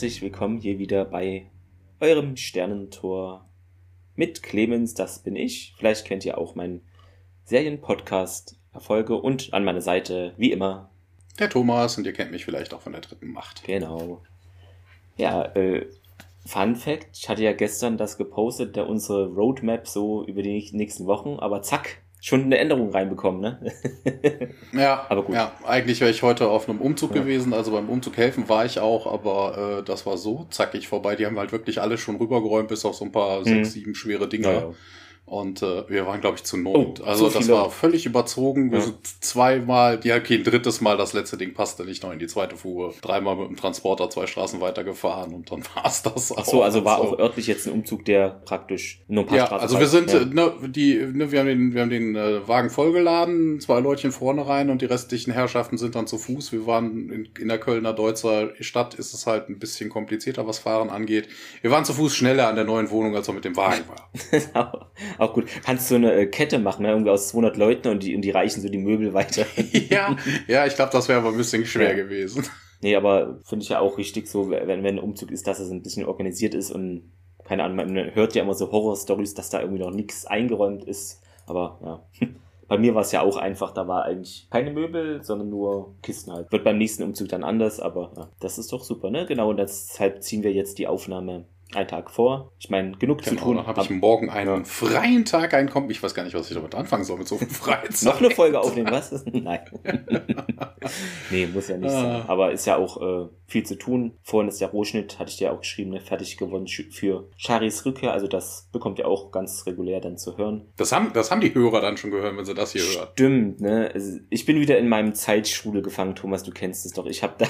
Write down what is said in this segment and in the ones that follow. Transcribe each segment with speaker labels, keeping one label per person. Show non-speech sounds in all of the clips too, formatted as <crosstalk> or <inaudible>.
Speaker 1: Herzlich willkommen hier wieder bei eurem Sternentor mit Clemens, das bin ich. Vielleicht kennt ihr auch meinen Serienpodcast Erfolge und an meiner Seite, wie immer,
Speaker 2: der Thomas und ihr kennt mich vielleicht auch von der dritten Macht.
Speaker 1: Genau. Ja, äh, Fun Fact, ich hatte ja gestern das gepostet, der unsere Roadmap so über die nächsten Wochen, aber zack, schon eine Änderung reinbekommen, ne? <laughs>
Speaker 2: ja, aber gut. Ja, eigentlich wäre ich heute auf einem Umzug ja. gewesen, also beim Umzug helfen war ich auch, aber äh, das war so zackig vorbei. Die haben halt wirklich alles schon rübergeräumt, bis auf so ein paar mhm. sechs, sieben schwere Dinge. Ja, ja. Und äh, wir waren, glaube ich, zu neun. Oh, also das war völlig überzogen. Wir sind zweimal, ja, okay, ein drittes Mal, das letzte Ding passte nicht noch in die zweite Fuhre. Dreimal mit dem Transporter zwei Straßen weitergefahren und dann <laughs> war es das
Speaker 1: Ach so, also war so. auch örtlich jetzt ein Umzug, der praktisch
Speaker 2: nur ein paar ja, Straßen also wir sind, ja. ne, die, ne, wir haben den, wir haben den äh, Wagen vollgeladen, zwei Leutchen vorne rein und die restlichen Herrschaften sind dann zu Fuß. Wir waren in, in der Kölner Deutzer Stadt, ist es halt ein bisschen komplizierter, was Fahren angeht. Wir waren zu Fuß schneller an der neuen Wohnung, als wir mit dem Wagen <laughs>
Speaker 1: waren. Auch gut. Kannst du eine äh, Kette machen, ne? irgendwie aus 200 Leuten und die, und die reichen so die Möbel <laughs> weiter. <laughs>
Speaker 2: ja, ja, ich glaube, das wäre aber ein bisschen schwer ja. gewesen.
Speaker 1: Nee, aber finde ich ja auch richtig so, wenn, wenn ein Umzug ist, dass es ein bisschen organisiert ist und keine Ahnung, man hört ja immer so Horror-Stories, dass da irgendwie noch nichts eingeräumt ist. Aber ja. <laughs> Bei mir war es ja auch einfach, da war eigentlich keine Möbel, sondern nur Kisten halt. Wird beim nächsten Umzug dann anders, aber ja, das ist doch super, ne? Genau, und deshalb ziehen wir jetzt die Aufnahme einen Tag vor. Ich meine, genug genau, zu tun.
Speaker 2: Dann habe ich morgen einen freien Tag einkommen. Ich weiß gar nicht, was ich damit anfangen soll mit so viel <laughs> Freizeit.
Speaker 1: Noch eine Folge aufnehmen, was? <laughs> Nein. <laughs> nee, muss ja nicht ah. sein. Aber ist ja auch äh, viel zu tun. Vorhin ist der Rohschnitt, hatte ich dir auch geschrieben, ne, fertig gewonnen für Charis Rückkehr. Also das bekommt ihr auch ganz regulär dann zu hören.
Speaker 2: Das haben, das haben die Hörer dann schon gehört, wenn sie das hier hören.
Speaker 1: Stimmt, ne? Also ich bin wieder in meinem Zeitstrudel gefangen, Thomas, du kennst es doch. Ich habe da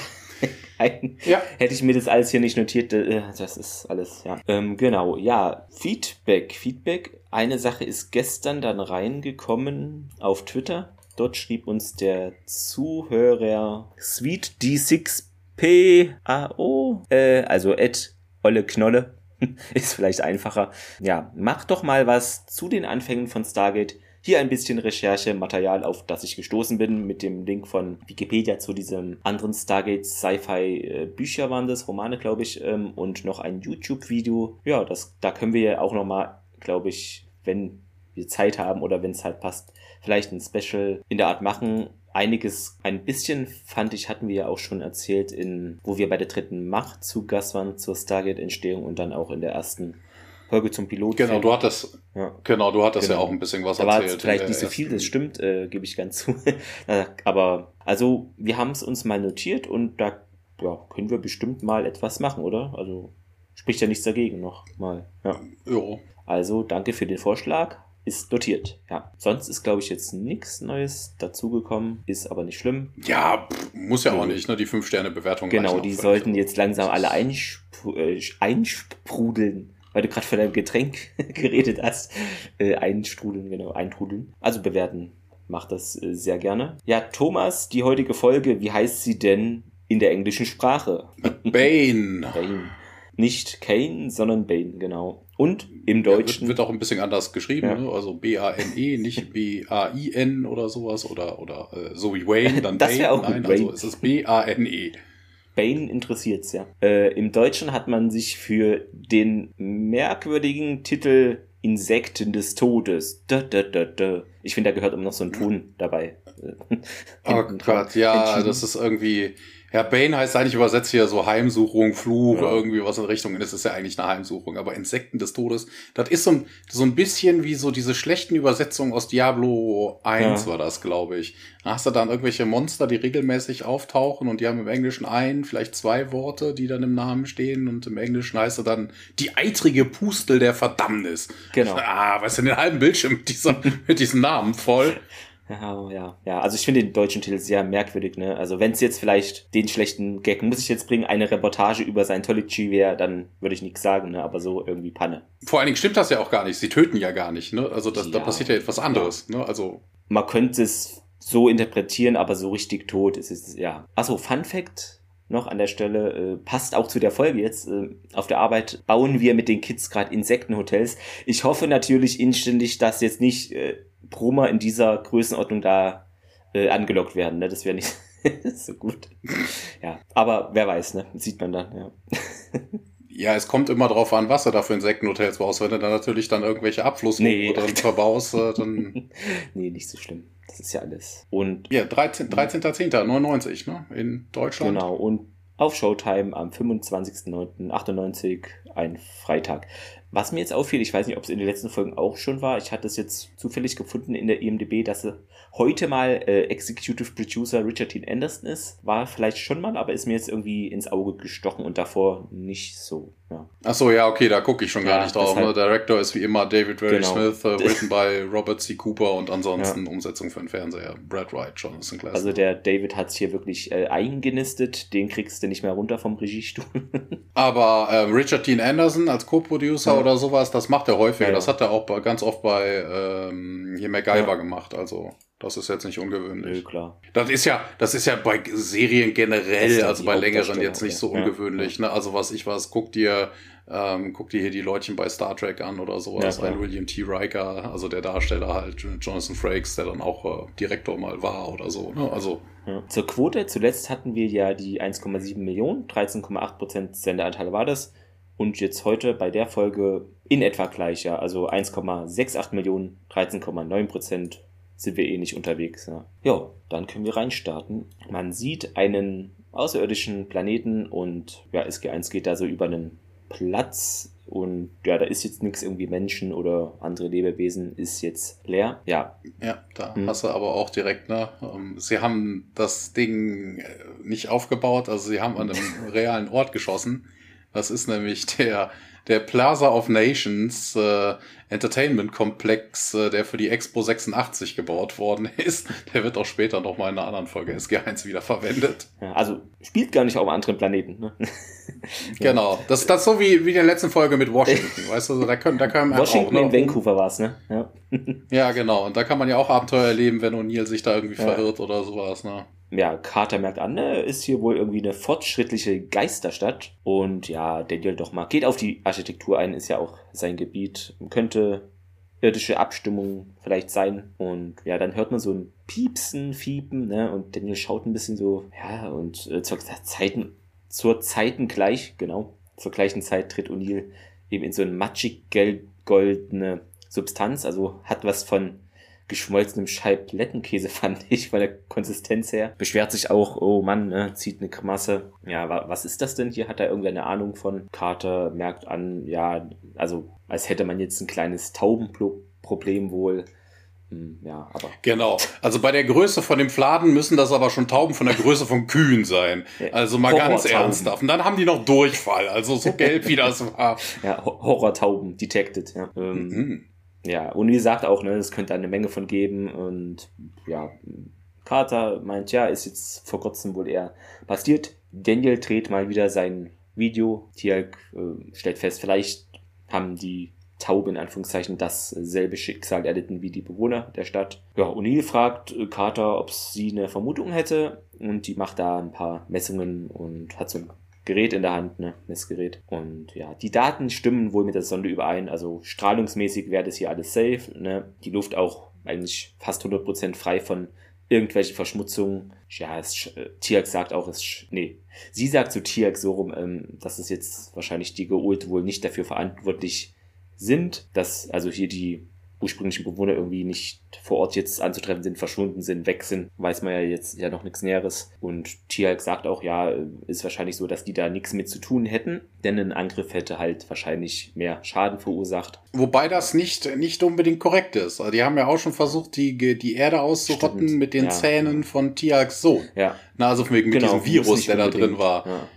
Speaker 1: ja. hätte ich mir das alles hier nicht notiert. Äh, das ist alles, ja. Ähm, genau, ja. Feedback. Feedback. Eine Sache ist gestern dann reingekommen auf Twitter. Dort schrieb uns der Zuhörer Sweet D6PAO, äh, also Ed Olle Knolle, <laughs> ist vielleicht einfacher. Ja, mach doch mal was zu den Anfängen von Stargate hier ein bisschen Recherche-Material, auf das ich gestoßen bin, mit dem Link von Wikipedia zu diesem anderen Stargate Sci-Fi Bücher waren das, Romane, glaube ich, ähm, und noch ein YouTube-Video. Ja, das, da können wir ja auch nochmal, glaube ich, wenn wir Zeit haben oder wenn es halt passt, vielleicht ein Special in der Art machen. Einiges, ein bisschen fand ich, hatten wir ja auch schon erzählt, in, wo wir bei der dritten Macht zu Gast waren zur Stargate-Entstehung und dann auch in der ersten Folge zum Pilot.
Speaker 2: Genau, du hattest, ja. genau, du hattest genau. ja auch ein bisschen was
Speaker 1: da erzählt. War vielleicht nicht so viel, das stimmt, äh, gebe ich ganz <laughs> zu. Aber also wir haben es uns mal notiert und da ja, können wir bestimmt mal etwas machen, oder? Also spricht ja nichts dagegen noch mal. Ja. Jo. Also danke für den Vorschlag. Ist notiert. Ja. Sonst ist, glaube ich, jetzt nichts Neues dazugekommen. Ist aber nicht schlimm.
Speaker 2: Ja, pff, muss ja auch nicht, ne? Die 5-Sterne-Bewertung.
Speaker 1: Genau, die sollten jetzt langsam alle einspr äh, einsprudeln weil du gerade von deinem Getränk <laughs> geredet hast, äh, einstrudeln, genau, eintrudeln. Also bewerten macht das äh, sehr gerne. Ja, Thomas, die heutige Folge, wie heißt sie denn in der englischen Sprache?
Speaker 2: Bane. <laughs>
Speaker 1: Bane. Nicht Kane, sondern Bane, genau. Und im Deutschen.
Speaker 2: Ja, wird, wird, auch ein bisschen anders geschrieben, ja. ne? also B-A-N-E, nicht B-A-I-N oder sowas oder, oder äh, so wie Wayne, dann
Speaker 1: das Bane. Auch
Speaker 2: Nein, also es ist B-A-N-E.
Speaker 1: Bane interessiert's ja. Äh, Im Deutschen hat man sich für den merkwürdigen Titel Insekten des Todes. Da, da, da, da. Ich finde, da gehört immer noch so ein Ton dabei. <laughs>
Speaker 2: oh Gott, ja, das ist irgendwie ja, Bane heißt eigentlich übersetzt hier so Heimsuchung, Fluch, ja. irgendwie was in Richtung. Das ist ja eigentlich eine Heimsuchung. Aber Insekten des Todes, das ist so ein, so ein bisschen wie so diese schlechten Übersetzungen aus Diablo 1 ja. war das, glaube ich. Da hast du dann irgendwelche Monster, die regelmäßig auftauchen und die haben im Englischen ein, vielleicht zwei Worte, die dann im Namen stehen. Und im Englischen heißt er dann die eitrige Pustel der Verdammnis.
Speaker 1: Genau.
Speaker 2: Ah, was denn den halben Bildschirm mit, dieser, <laughs> mit diesem Namen voll?
Speaker 1: Ja, <laughs> ja, ja. Also ich finde den deutschen Titel sehr merkwürdig, ne? Also wenn es jetzt vielleicht den schlechten Gag muss ich jetzt bringen, eine Reportage über Scientology wäre, dann würde ich nichts sagen, ne? Aber so irgendwie Panne.
Speaker 2: Vor allen Dingen stimmt das ja auch gar nicht. Sie töten ja gar nicht, ne? Also das, ja. da passiert ja etwas anderes, ne? Also.
Speaker 1: Man könnte es so interpretieren, aber so richtig tot ist es, ja. Achso, Fun Fact noch an der Stelle, äh, passt auch zu der Folge jetzt. Äh, auf der Arbeit bauen wir mit den Kids gerade Insektenhotels. Ich hoffe natürlich inständig, dass jetzt nicht äh, Proma in dieser Größenordnung da äh, angelockt werden. Ne? Das wäre nicht, <laughs> so gut. Ja, aber wer weiß, ne? Sieht man dann, ja.
Speaker 2: Ja, es kommt immer drauf an, was du da für Insektenhotels baust. Wenn du dann natürlich dann irgendwelche Abflussrohre
Speaker 1: Nee.
Speaker 2: drin verbaust, äh, dann. <laughs>
Speaker 1: nee, nicht so schlimm. Das ist ja alles. Und
Speaker 2: Ja, 13 13.10.99, ne? In Deutschland.
Speaker 1: genau, und auf Showtime am 25.09.98, ein Freitag. Was mir jetzt auffiel, ich weiß nicht, ob es in den letzten Folgen auch schon war, ich hatte es jetzt zufällig gefunden in der IMDb, dass er heute mal äh, Executive Producer Richard Dean Anderson ist. War vielleicht schon mal, aber ist mir jetzt irgendwie ins Auge gestochen und davor nicht so. Ja.
Speaker 2: Ach so, ja, okay, da gucke ich schon gar
Speaker 1: Ja,
Speaker 2: nicht drauf. Ne? Director ist wie immer David Ray
Speaker 1: Genau.
Speaker 2: Smith, äh, written <laughs> by Robert C. Cooper und ansonsten Umsetzung für den Fernseher. Brad Wright, Jonathan Glass.
Speaker 1: Also der David hat es hier wirklich äh, eingenistet, den kriegst du nicht mehr runter vom Regiestuhl. <laughs>
Speaker 2: Aber ähm, Richard Dean Anderson als Co-Producer
Speaker 1: Ja.
Speaker 2: Oder sowas, das macht er häufiger.
Speaker 1: Ja.
Speaker 2: Das hat er auch bei, ganz oft bei ähm, hier MacGyver
Speaker 1: Ja.
Speaker 2: gemacht. Also das ist jetzt nicht
Speaker 1: Nö,
Speaker 2: ungewöhnlich.
Speaker 1: klar.
Speaker 2: Das ist ja, das ist ja bei Serien generell, also bei längeren jetzt nicht so ungewöhnlich. Ne? Also was ich was, guck dir, ähm, guck dir hier die Leutchen bei Star Trek an oder sowas.
Speaker 1: Ja,
Speaker 2: ein William T. Riker, also der Darsteller halt, Jonathan Frakes, der dann auch äh, Direktor mal war oder so. Ne? Also
Speaker 1: Ja. Zur Quote, zuletzt hatten wir ja die 1,7 Millionen, 13,8% Sendeanteil war das. Und jetzt heute bei der Folge in etwa gleich, ja. Also 1,68 Millionen, 13,9% sind wir eh nicht unterwegs. Ja. Jo, dann können wir reinstarten. Man sieht einen außerirdischen Planeten und ja, SG1 geht da so über einen Platz und ja, da ist jetzt nichts irgendwie Menschen oder andere Lebewesen, ist jetzt leer. Ja,
Speaker 2: Ja, da
Speaker 1: Hm.
Speaker 2: hast du aber auch direkt, ne? ähm, Sie haben das Ding äh, nicht aufgebaut, also sie haben an einem <laughs> realen Ort geschossen. Das ist nämlich der, der Plaza of Nations äh, Entertainment Komplex, äh, der für die Expo 86 gebaut worden <laughs> ist. Der wird auch später nochmal in einer anderen Folge SG1 wieder verwendet.
Speaker 1: ja, also spielt gar nicht auf einem anderen Planeten. Ne? <laughs>
Speaker 2: Genau. Das ist das so wie, wie in der letzten Folge mit Washington, weißt du? Da können, da können
Speaker 1: Washington
Speaker 2: auch,
Speaker 1: in
Speaker 2: ne?
Speaker 1: Vancouver war es, ne? Ja.
Speaker 2: Ja, genau. Und da kann man ja auch Abenteuer erleben, wenn O'Neill sich da irgendwie
Speaker 1: Ja.
Speaker 2: verirrt oder sowas, ne?
Speaker 1: Ja, Carter merkt an, ne, ist hier wohl irgendwie eine fortschrittliche Geisterstadt. Und ja, Daniel doch mal geht auf die Architektur ein, ist ja auch sein Gebiet. Könnte irdische Abstimmung vielleicht sein. Und ja, dann hört man so ein Piepsen, Fiepen, ne? Und Daniel schaut ein bisschen so, ja, und äh, zur Zeiten, zur Zeiten gleich, genau, zur gleichen Zeit tritt O'Neill eben in so eine matschig goldene Substanz, also hat was von geschmolzenem Scheiblettenkäse, <laughs> fand ich, von der Konsistenz her. Beschwert sich auch, oh Mann, ne, zieht eine Grimasse. Ja, wa was ist das denn hier? Hat er irgendeine Ahnung von? Carter merkt an, ja, also als hätte man jetzt ein kleines Taubenproblem wohl. Hm, ja, aber
Speaker 2: Genau. Also bei der Größe von dem Fladen müssen das aber schon Tauben von der Größe von Kühen sein. Also mal ganz ernsthaft. Und dann haben die noch Durchfall. Also so gelb wie das war. <laughs>
Speaker 1: ja, Ho- Horrortauben detected. Ja. Ähm,
Speaker 2: Mhm.
Speaker 1: Ja, und wie sagt auch, ne, es könnte eine Menge von geben und ja, Carter meint, ja, ist jetzt vor kurzem wohl eher passiert. Daniel dreht mal wieder sein Video. Tiag äh, stellt fest, vielleicht haben die Tauben in Anführungszeichen dasselbe Schicksal erlitten wie die Bewohner der Stadt. Ja, O'Neill fragt äh, Carter, ob sie eine Vermutung hätte und die macht da ein paar Messungen und hat so ein Gerät in der Hand, ne, Messgerät. Und ja, die Daten stimmen wohl mit der Sonde überein. Also strahlungsmäßig wäre das hier alles safe, ne. Die Luft auch eigentlich fast 100% frei von irgendwelchen Verschmutzungen. Ja, es, äh, Tiak sagt auch, es, nee, sie sagt zu Tiak so rum, ähm, dass es jetzt wahrscheinlich die Geolt wohl nicht dafür verantwortlich sind, dass also hier die ursprünglichen Bewohner irgendwie nicht vor Ort jetzt anzutreffen sind, verschwunden sind, weg sind, weiß man ja jetzt ja noch nichts Näheres. Und Tialk sagt auch, ja, ist wahrscheinlich so, dass die da nichts mit zu tun hätten, denn ein Angriff hätte halt wahrscheinlich mehr Schaden verursacht.
Speaker 2: Wobei das nicht, nicht unbedingt korrekt ist. Also die haben ja auch schon versucht, die, die Erde auszurotten
Speaker 1: Stimmt.
Speaker 2: mit den
Speaker 1: Ja.
Speaker 2: Zähnen von Tiaks Sohn.
Speaker 1: Ja,
Speaker 2: Na, also wegen mit
Speaker 1: genau.
Speaker 2: diesem Virus, der da drin war.
Speaker 1: Ja.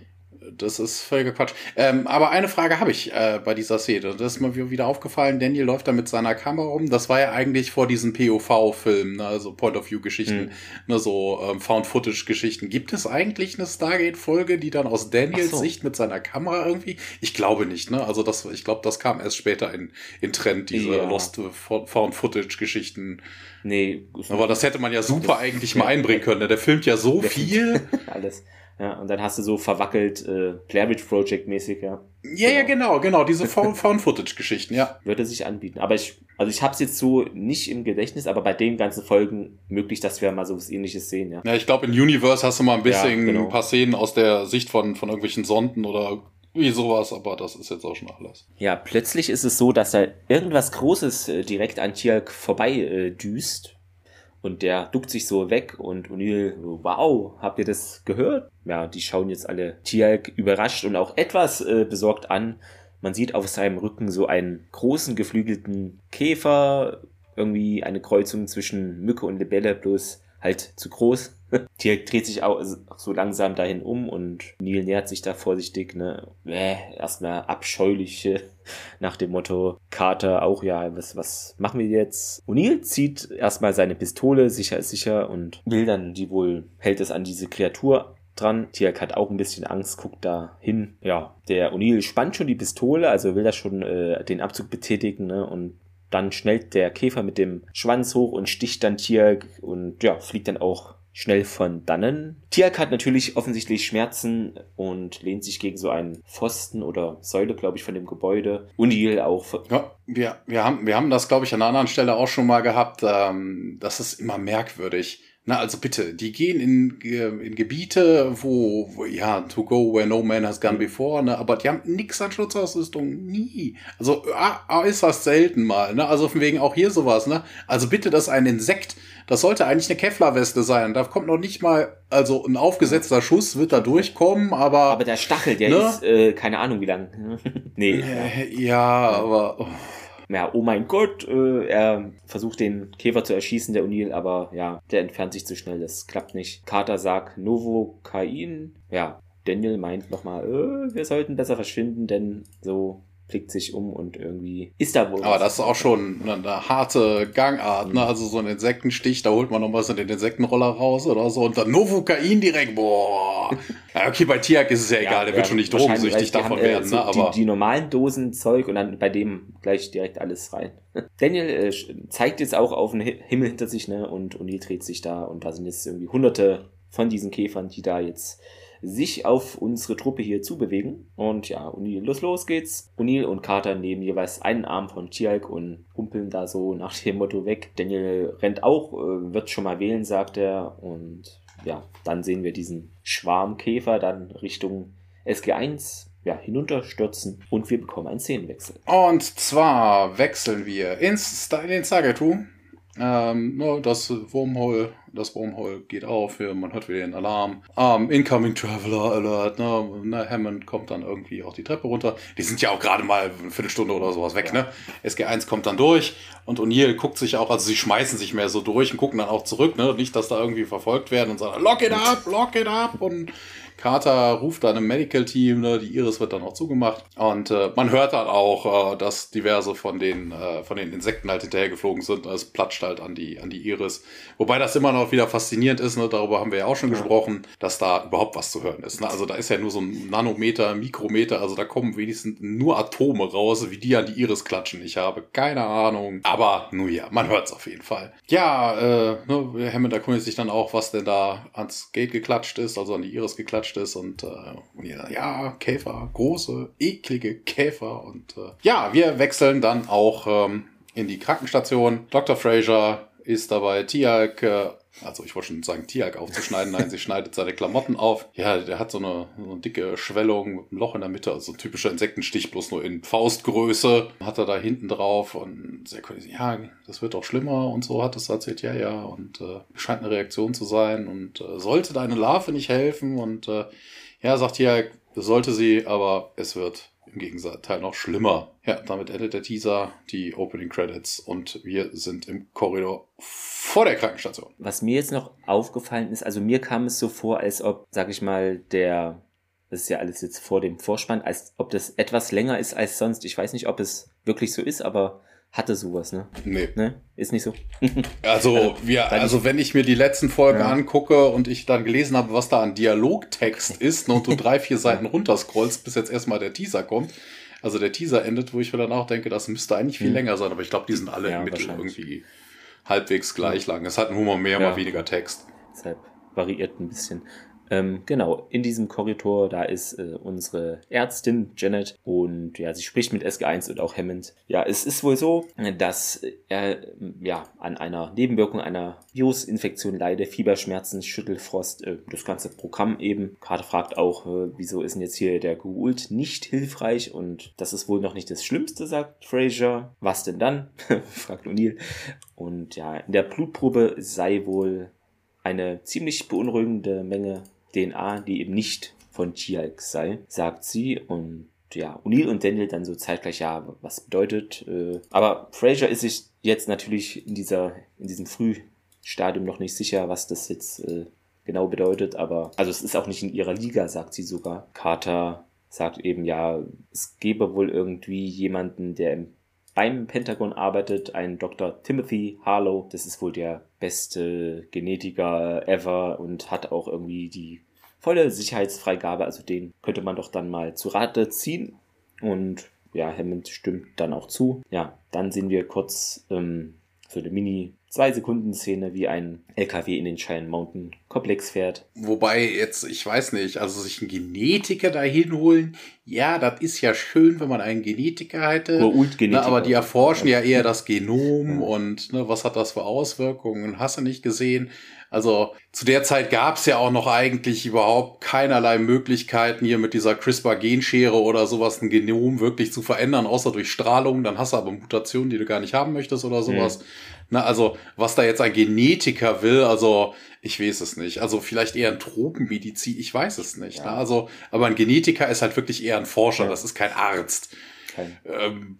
Speaker 2: Das ist völliger Quatsch. Ähm, aber eine Frage habe ich äh, bei dieser Szene. Das ist mir wieder aufgefallen. Daniel läuft da mit seiner Kamera rum. Das war ja eigentlich vor diesen POV-Filmen, ne? also Point-of-View-Geschichten,
Speaker 1: Hm.
Speaker 2: ne? so ähm, Found-Footage-Geschichten. Gibt es eigentlich eine Stargate-Folge, die dann aus Daniels
Speaker 1: so.
Speaker 2: Sicht mit seiner Kamera irgendwie? Ich glaube nicht. Ne? Also das, ich glaube, das kam erst später in, in Trend, diese
Speaker 1: Ja.
Speaker 2: Lost Found-Footage-Geschichten.
Speaker 1: Nee,
Speaker 2: Aber das hätte man ja super eigentlich mal einbringen können. Ne? Der filmt ja so <laughs> viel. <laughs>
Speaker 1: alles. Ja, und dann hast du so verwackelt äh, Blair Witch Project mäßig, ja.
Speaker 2: Ja, genau. ja, genau, genau, diese Found-Footage-Geschichten, <laughs> ja.
Speaker 1: Würde sich anbieten. Aber ich, also ich habe es jetzt so nicht im Gedächtnis, aber bei den ganzen Folgen möglich, dass wir mal so was ähnliches sehen, ja.
Speaker 2: Ja, ich glaube, in Universe hast du mal ein bisschen ja, genau. ein paar Szenen aus der Sicht von, von irgendwelchen Sonden oder wie sowas, aber das ist jetzt auch schon alles.
Speaker 1: Ja, plötzlich ist es so, dass da irgendwas Großes äh, direkt an Tialk vorbei äh, düst. Und der duckt sich so weg und O'Neill, wow, habt ihr das gehört? Ja, die schauen jetzt alle Tialk überrascht und auch etwas äh, besorgt an. Man sieht auf seinem Rücken so einen großen geflügelten Käfer, irgendwie eine Kreuzung zwischen Mücke und Libelle, bloß halt zu groß. <laughs> Tier dreht sich auch so langsam dahin um und Neil nähert sich da vorsichtig, ne, äh, erstmal abscheulich <laughs> nach dem Motto, Carter auch, ja, was, was machen wir jetzt? O'Neill zieht erstmal seine Pistole, sicher ist sicher, und will dann die wohl, hält es an diese Kreatur dran. Tiak hat auch ein bisschen Angst, guckt da hin. Ja, der O'Neill spannt schon die Pistole, also will da schon äh, den Abzug betätigen, ne, und dann schnellt der Käfer mit dem Schwanz hoch und sticht dann Tiak und ja, fliegt dann auch schnell von dannen. Tiak hat natürlich offensichtlich Schmerzen und lehnt sich gegen so einen Pfosten oder Säule, glaube ich, von dem Gebäude. Undil auch.
Speaker 2: Ja, wir, wir, haben, wir haben das, glaube ich, an einer anderen Stelle auch schon mal gehabt. Ähm, das ist immer merkwürdig na, also bitte, die gehen in, in Gebiete, wo, wo, ja, to go where no man has gone before, ne, aber die haben nix an Schutzausrüstung, nie. Also äußerst selten mal, ne, also von wegen auch hier sowas, ne. Also bitte, das ist ein Insekt, das sollte eigentlich eine Kevlar-Weste sein. Da kommt noch nicht mal, also ein aufgesetzter Schuss wird da durchkommen, aber.
Speaker 1: Aber der Stachel, der ne? ist, äh, keine Ahnung wie lang. <laughs>
Speaker 2: nee. Äh, ja, aber. Oh
Speaker 1: ja, oh mein Gott, äh, er versucht den Käfer zu erschießen, der O'Neill, aber ja, der entfernt sich zu schnell, das klappt nicht. Carter sagt Novokain. Ja, Daniel meint nochmal, äh, wir sollten besser verschwinden, denn so blickt sich um und irgendwie ist da wohl.
Speaker 2: Aber das ist auch schon eine, eine harte Gangart, mhm. ne? Also so ein Insektenstich, da holt man noch was in den Insektenroller raus oder so und dann Novokain direkt, boah. <laughs> ja, okay, bei Tiak ist es ja, ja egal, der wird schon nicht drogensüchtig davon haben, äh, werden, so ne?
Speaker 1: Aber die, die, normalen Dosen Zeug und dann bei dem gleich direkt alles rein. <laughs> Daniel äh, zeigt jetzt auch auf den Himmel hinter sich, ne? Und O'Neill dreht sich da und da sind jetzt irgendwie hunderte von diesen Käfern, die da jetzt sich auf unsere Truppe hier zubewegen. Und ja, O'Neill, los, los geht's. O'Neill und Carter nehmen jeweils einen Arm von Tialk und humpeln da so <laughs> nach dem Motto weg. Daniel rennt auch, äh, wird schon mal wählen, sagt er. Und ja, dann sehen wir diesen Schwarmkäfer dann Richtung SG1 ja, hinunterstürzen und wir bekommen einen Szenenwechsel.
Speaker 2: Und zwar wechseln wir ins, in den Sagetu ähm, das Wormhole, das Wormhole geht auf, man hört wieder den Alarm. Um, Incoming Traveler Alert, ne? ne? Hammond kommt dann irgendwie auch die Treppe runter. Die sind ja auch gerade mal eine Viertelstunde oder sowas weg, ja. ne? SG1 kommt dann durch und O'Neill guckt sich auch, also sie schmeißen sich mehr so durch und gucken dann auch zurück, ne? Nicht, dass da irgendwie verfolgt werden und sagen, lock it up, lock it up und Carter ruft dann im Medical-Team, ne, die Iris wird dann auch zugemacht. Und äh, man hört dann auch, äh, dass diverse von den, äh, von den Insekten halt hinterhergeflogen sind. Es platscht halt an die, an die Iris. Wobei das immer noch wieder faszinierend ist, ne, darüber haben wir ja auch schon ja. gesprochen, dass da überhaupt was zu hören ist. Ne? Also da ist ja nur so ein Nanometer, Mikrometer, also da kommen wenigstens nur Atome raus, wie die an die Iris klatschen. Ich habe keine Ahnung. Aber nur ja, man hört es auf jeden Fall. Ja, äh, ne, Hammond erkundigt sich dann auch, was denn da ans Gate geklatscht ist, also an die Iris geklatscht geklatscht ist und, äh, und ja, ja, Käfer, große, eklige Käfer und äh, ja, wir wechseln dann auch ähm, in die Krankenstation. Dr. Fraser ist dabei, Tiag, äh, also ich wollte schon sagen, Tiag aufzuschneiden. Nein, sie schneidet seine Klamotten auf. Ja, der hat so eine, so eine dicke Schwellung mit einem Loch in der Mitte, also ein typischer Insektenstich, bloß nur in Faustgröße. Hat er da hinten drauf und sehr cool, ja, das wird auch schlimmer und so hat es erzählt, ja, ja. Und äh, scheint eine Reaktion zu sein und äh, sollte deine Larve nicht helfen und äh, ja, sagt Tiag, sollte sie, aber es wird im Gegenteil noch schlimmer. Ja, damit endet der Teaser, die Opening Credits und wir sind im Korridor vor der Krankenstation.
Speaker 1: Was mir jetzt noch aufgefallen ist, also mir kam es so vor, als ob, sag ich mal, der, das ist ja alles jetzt vor dem Vorspann, als ob das etwas länger ist als sonst. Ich weiß nicht, ob es wirklich so ist, aber hatte sowas, ne?
Speaker 2: Nee.
Speaker 1: Ne? Ist nicht so. <laughs>
Speaker 2: also, also, wir, also wenn ich mir die letzten Folgen ja. angucke und ich dann gelesen habe, was da an Dialogtext ist, und du drei, vier Seiten <laughs> runterscrollst, bis jetzt erstmal der Teaser kommt. Also der Teaser endet, wo ich mir dann auch denke, das müsste eigentlich viel hm. länger sein, aber ich glaube, die sind alle ja, im Mittel irgendwie halbwegs gleich lang. Es hat nur mal mehr, ja. mal weniger Text.
Speaker 1: Deshalb variiert ein bisschen. Ähm, genau, in diesem Korridor, da ist äh, unsere Ärztin Janet und ja, sie spricht mit SG1 und auch Hammond. Ja, es ist wohl so, dass er ja an einer Nebenwirkung einer Virusinfektion leidet, Fieberschmerzen, Schüttelfrost, äh, das ganze Programm eben. Carter fragt auch, äh, wieso ist denn jetzt hier der Geult nicht hilfreich und das ist wohl noch nicht das Schlimmste, sagt Fraser. Was denn dann? <laughs> fragt O'Neill. Und ja, in der Blutprobe sei wohl eine ziemlich beunruhigende Menge DNA, die eben nicht von Chialk sei, sagt sie. Und ja, O'Neill und Daniel dann so zeitgleich, ja, was bedeutet. Äh, aber Fraser ist sich jetzt natürlich in dieser, in diesem Frühstadium noch nicht sicher, was das jetzt äh, genau bedeutet. Aber, also es ist auch nicht in ihrer Liga, sagt sie sogar. Carter sagt eben, ja, es gäbe wohl irgendwie jemanden, der im beim Pentagon arbeitet ein Dr. Timothy Harlow. Das ist wohl der beste Genetiker ever und hat auch irgendwie die volle Sicherheitsfreigabe. Also den könnte man doch dann mal zu Rate ziehen. Und ja, Hammond stimmt dann auch zu. Ja, dann sehen wir kurz ähm, so eine Mini zwei Sekunden Szene, wie ein LKW in den Cheyenne Mountain Komplex fährt.
Speaker 2: Wobei jetzt, ich weiß nicht, also sich einen Genetiker dahin holen, ja, das ist ja schön, wenn man einen Genetiker hätte. Ne, aber die erforschen ja eher das Genom ja. und ne, was hat das für Auswirkungen, hast du nicht gesehen. Also zu der Zeit gab es ja auch noch eigentlich überhaupt keinerlei Möglichkeiten, hier mit dieser CRISPR-Genschere oder sowas ein Genom wirklich zu verändern, außer durch Strahlung. Dann hast du aber Mutationen, die du gar nicht haben möchtest oder sowas. Mhm. Na, also, was da jetzt ein Genetiker will, also ich weiß es nicht. Also vielleicht eher ein Tropenmedizin, ich weiß es nicht. Ja. Ne? Also, aber ein Genetiker ist halt wirklich eher ein Forscher, ja. das ist kein Arzt. Kein. Ähm,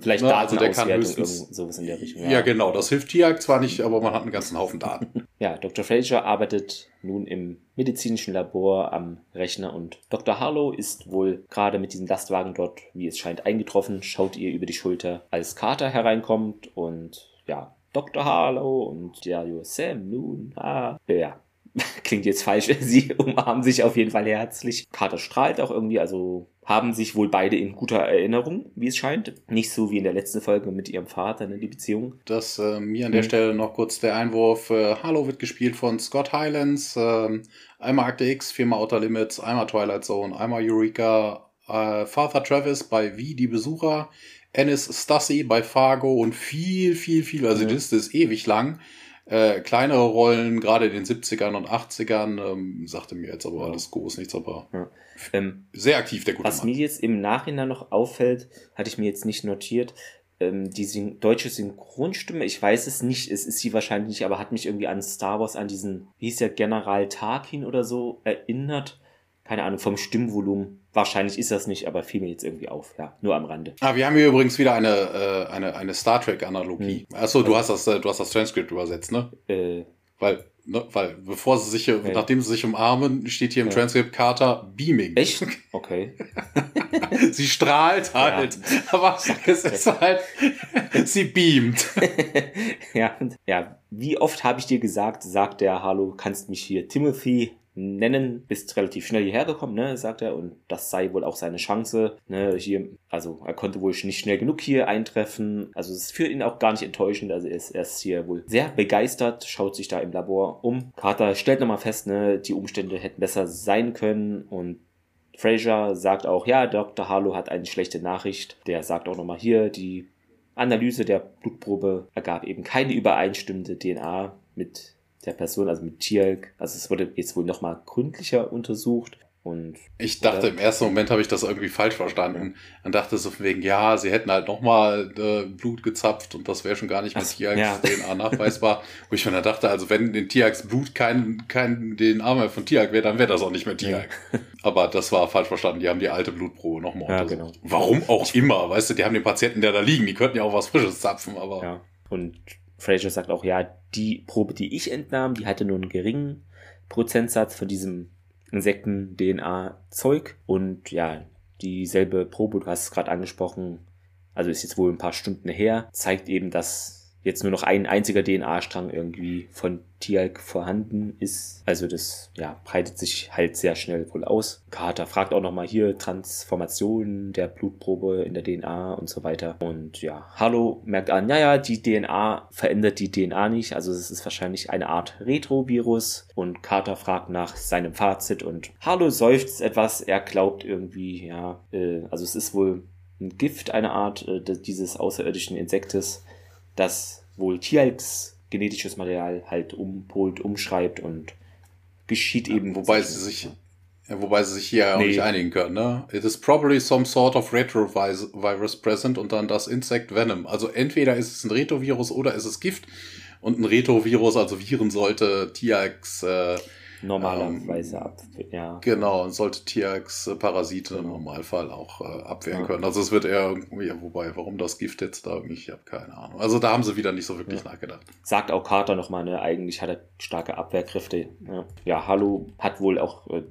Speaker 1: Vielleicht ne, also der kann höchstens, sowas in der Richtung.
Speaker 2: Ja. ja, genau, das hilft Tiag zwar nicht, aber man hat einen ganzen Haufen Daten. <laughs>
Speaker 1: ja, Dr. Fraser arbeitet nun im medizinischen Labor am Rechner und Dr. Harlow ist wohl gerade mit diesem Lastwagen dort, wie es scheint, eingetroffen, schaut ihr über die Schulter, als Carter hereinkommt und ja, Dr. Harlow und ja, Sam nun, ah, ja, <laughs> klingt jetzt falsch, <laughs> sie umarmen sich auf jeden Fall herzlich. Carter strahlt auch irgendwie, also haben sich wohl beide in guter Erinnerung, wie es scheint. Nicht so wie in der letzten Folge mit ihrem Vater, ne, die Beziehung.
Speaker 2: Das äh, mir an der mhm. Stelle noch kurz der Einwurf. Äh, Harlow wird gespielt von Scott Highlands. Äh, einmal Akte X, viermal Outer Limits, einmal Twilight Zone, einmal Eureka, äh, Father Travis bei Wie die Besucher, Ennis Stassi bei Fargo und viel, viel, viel, also mhm. die Liste ist ewig lang. Äh, kleinere Rollen, gerade in den 70ern und 80ern, ähm, sagte mir jetzt aber ja. alles groß nichts, aber ja. Ähm, sehr aktiv der
Speaker 1: gute Was Mann. mir jetzt im Nachhinein noch auffällt, hatte ich mir jetzt nicht notiert, ähm, die Syn deutsche Synchronstimme, ich weiß es nicht, es ist sie wahrscheinlich nicht, aber hat mich irgendwie an Star Wars, an diesen, wie hieß der, General Tarkin oder so erinnert keine Ahnung, vom Stimmvolumen. Wahrscheinlich ist das nicht, aber fiel mir jetzt irgendwie auf, ja, nur am Rande.
Speaker 2: Ah, wir haben hier übrigens wieder eine, äh, eine, eine Star Trek-Analogie. Hm. Achso, du hast das, äh, du hast das Transkript übersetzt, ne? Äh. Weil, ne, weil bevor sie sich, okay. nachdem sie sich umarmen, steht hier im ja. Transkript Carter Beaming.
Speaker 1: Echt? Okay. <laughs>
Speaker 2: sie strahlt halt, ja. aber es ist halt, sie beamt. <laughs>
Speaker 1: ja, ja, wie oft habe ich dir gesagt, sagt der Hallo, kannst mich hier Timothy nennen, bist relativ schnell hierher gekommen, ne, sagt er, und das sei wohl auch seine Chance, ne, hier, also er konnte wohl nicht schnell genug hier eintreffen, also es ist für ihn auch gar nicht enttäuschend, also er ist, er ist hier wohl sehr begeistert, schaut sich da im Labor um. Carter stellt nochmal fest, ne, die Umstände hätten besser sein können und Fraser sagt auch, ja, Dr. Harlow hat eine schlechte Nachricht. Der sagt auch nochmal hier, die Analyse der Blutprobe ergab eben keine übereinstimmende DNA mit der Person, also mit Tierk. Also es wurde jetzt wohl nochmal gründlicher untersucht. Und,
Speaker 2: ich dachte, im ersten Moment habe ich das irgendwie falsch verstanden. Dann dachte so von wegen, ja, sie hätten halt nochmal äh, Blut gezapft und das wäre schon gar nicht mit Tiax ja. DNA nachweisbar. Wo ich mir dann dachte, also wenn in Tiax Blut kein, kein DNA mehr von Tiax wäre, dann wäre das auch nicht mehr Tiax. Ja. <laughs> Aber das war falsch verstanden. Die haben die alte Blutprobe nochmal
Speaker 1: ja, genau.
Speaker 2: Warum auch immer, weißt du, die haben den Patienten, der da liegen, die könnten ja auch was Frisches zapfen, aber. Ja.
Speaker 1: Und Fraser sagt auch, ja, die Probe, die ich entnahm, die hatte nur einen geringen Prozentsatz von diesem Insekten-DNA-Zeug. Und ja, dieselbe Probe, du hast es gerade angesprochen, also ist jetzt wohl ein paar Stunden her, zeigt eben, dass jetzt nur noch ein einziger DNA-Strang irgendwie von Tialk vorhanden ist. Also das ja, breitet sich halt sehr schnell wohl aus. Carter fragt auch nochmal hier Transformationen der Blutprobe in der DNA und so weiter. Und ja, Harlow merkt an, ja, ja, die DNA verändert die DNA nicht. Also es ist wahrscheinlich eine Art Retrovirus. Und Carter fragt nach seinem Fazit und Harlow seufzt etwas. Er glaubt irgendwie, ja, äh, also es ist wohl ein Gift, eine Art äh, dieses außerirdischen Insektes, das wohl Tialks genetisches Material halt umpolt, umschreibt und geschieht eben.
Speaker 2: Wobei sie sich, wobei sie sich hier nee. auch nicht einigen können, ne? It is probably some sort of retrovirus present und dann das Insect Venom. Also entweder ist es ein Retrovirus oder ist es Gift. Und ein Retrovirus, also Viren, sollte Tiax äh,
Speaker 1: normalerweise ähm, ab. Ja.
Speaker 2: Genau, und sollte Tierx-Parasite genau. im Normalfall auch äh, abwehren ja. können. Also es wird eher irgendwie, wobei, warum das Gift jetzt da irgendwie, ich habe keine Ahnung. Also da haben sie wieder nicht so wirklich ja. nachgedacht.
Speaker 1: Sagt auch Carter nochmal, ne, eigentlich hat er starke Abwehrkräfte. Ja, ja Hallo hat wohl auch äh,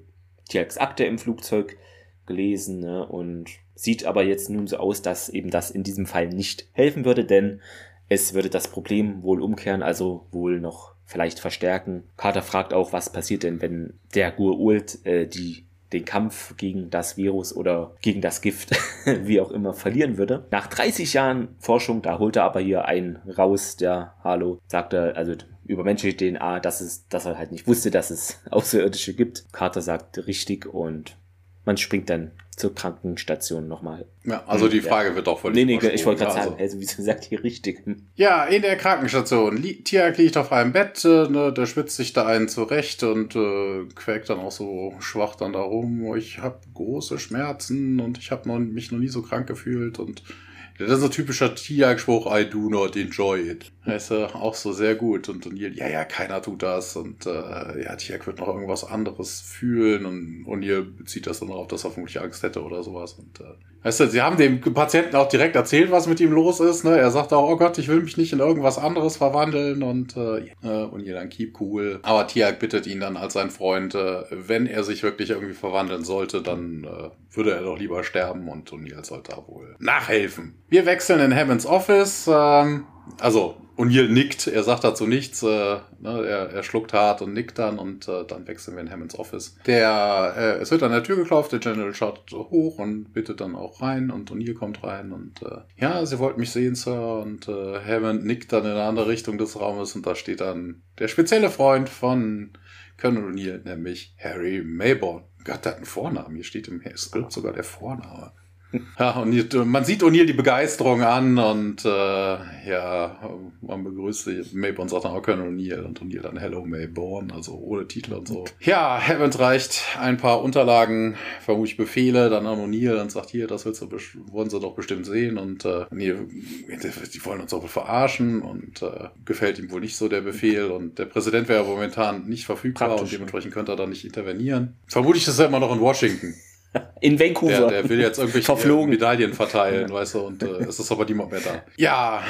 Speaker 1: Tierx-Akte im Flugzeug gelesen ne, und sieht aber jetzt nun so aus, dass eben das in diesem Fall nicht helfen würde, denn es würde das Problem wohl umkehren, also wohl noch vielleicht verstärken. Carter fragt auch, was passiert denn, wenn der Gur-Ult äh, die den Kampf gegen das Virus oder gegen das Gift, <laughs> wie auch immer, verlieren würde. Nach 30 Jahren Forschung, da holt er aber hier einen raus, der Halo, sagt er, also über menschliche DNA, dass, es, dass er halt nicht wusste, dass es <laughs> Außerirdische gibt. Carter sagt richtig und man springt dann zur Krankenstation nochmal.
Speaker 2: Ja, also die Frage ja. wird doch
Speaker 1: völlig Nee, nee, ich wollte gerade sagen, also, wie gesagt, <laughs> hier richtig.
Speaker 2: Ja, in der Krankenstation. Tiak liegt auf einem Bett, äh, ne, der schwitzt sich da einen zurecht und äh, quäkt dann auch so schwach dann da rum. Ich habe große Schmerzen und ich habe mich noch nie so krank gefühlt und das ist so ein typischer Tiag-Spruch, I do not enjoy it. Weißt du, auch so sehr gut. Und O'Neill, ja, ja, keiner tut das. Und äh, ja, Tiag wird noch irgendwas anderes fühlen. Und O'Neill bezieht das dann darauf, dass er vermutlich Angst hätte oder sowas. Und äh, weißt du, sie haben dem Patienten auch direkt erzählt, was mit ihm los ist. Ne? Er sagt auch, oh Gott, ich will mich nicht in irgendwas anderes verwandeln. Und äh, O'Neill dann keep cool. Aber Tiag bittet ihn dann als sein Freund, äh, wenn er sich wirklich irgendwie verwandeln sollte, dann äh, würde er doch lieber sterben. Und O'Neill sollte da wohl nachhelfen. Wir wechseln in Hammonds Office. Ähm, also O'Neill nickt, er sagt dazu nichts, äh, ne, er, er schluckt hart und nickt dann und äh, dann wechseln wir in Hammonds Office. Der, äh, es wird an der Tür geklopft, der General schaut hoch und bittet dann auch rein und O'Neill kommt rein und äh, ja, sie wollten mich sehen, Sir und äh, Hammond nickt dann in eine andere Richtung des Raumes und da steht dann der spezielle Freund von Colonel O'Neill, nämlich Harry Mayborn. Gott, der hat einen Vornamen, hier steht im Skript sogar der Vorname. <laughs> Ja, und man sieht O'Neill die Begeisterung an und äh, ja, man begrüßt sie. Mayborn sagt dann auch Colonel O'Neill und O'Neill dann Hello Mayborn, also ohne Titel und so. Ja, Hammond reicht ein paar Unterlagen, vermutlich Befehle, dann an O'Neill und sagt, hier, das willst du, wollen sie doch bestimmt sehen und äh, nee, die wollen uns auch verarschen und äh, gefällt ihm wohl nicht so der Befehl und der Präsident wäre momentan nicht verfügbar Praktisch, und dementsprechend könnte er da nicht intervenieren. Vermutlich ist er immer noch in Washington.
Speaker 1: In Vancouver.
Speaker 2: Der, der will jetzt irgendwelche Verflogen. Medaillen verteilen, weißt du, und äh, es ist aber niemand mehr da. Ja,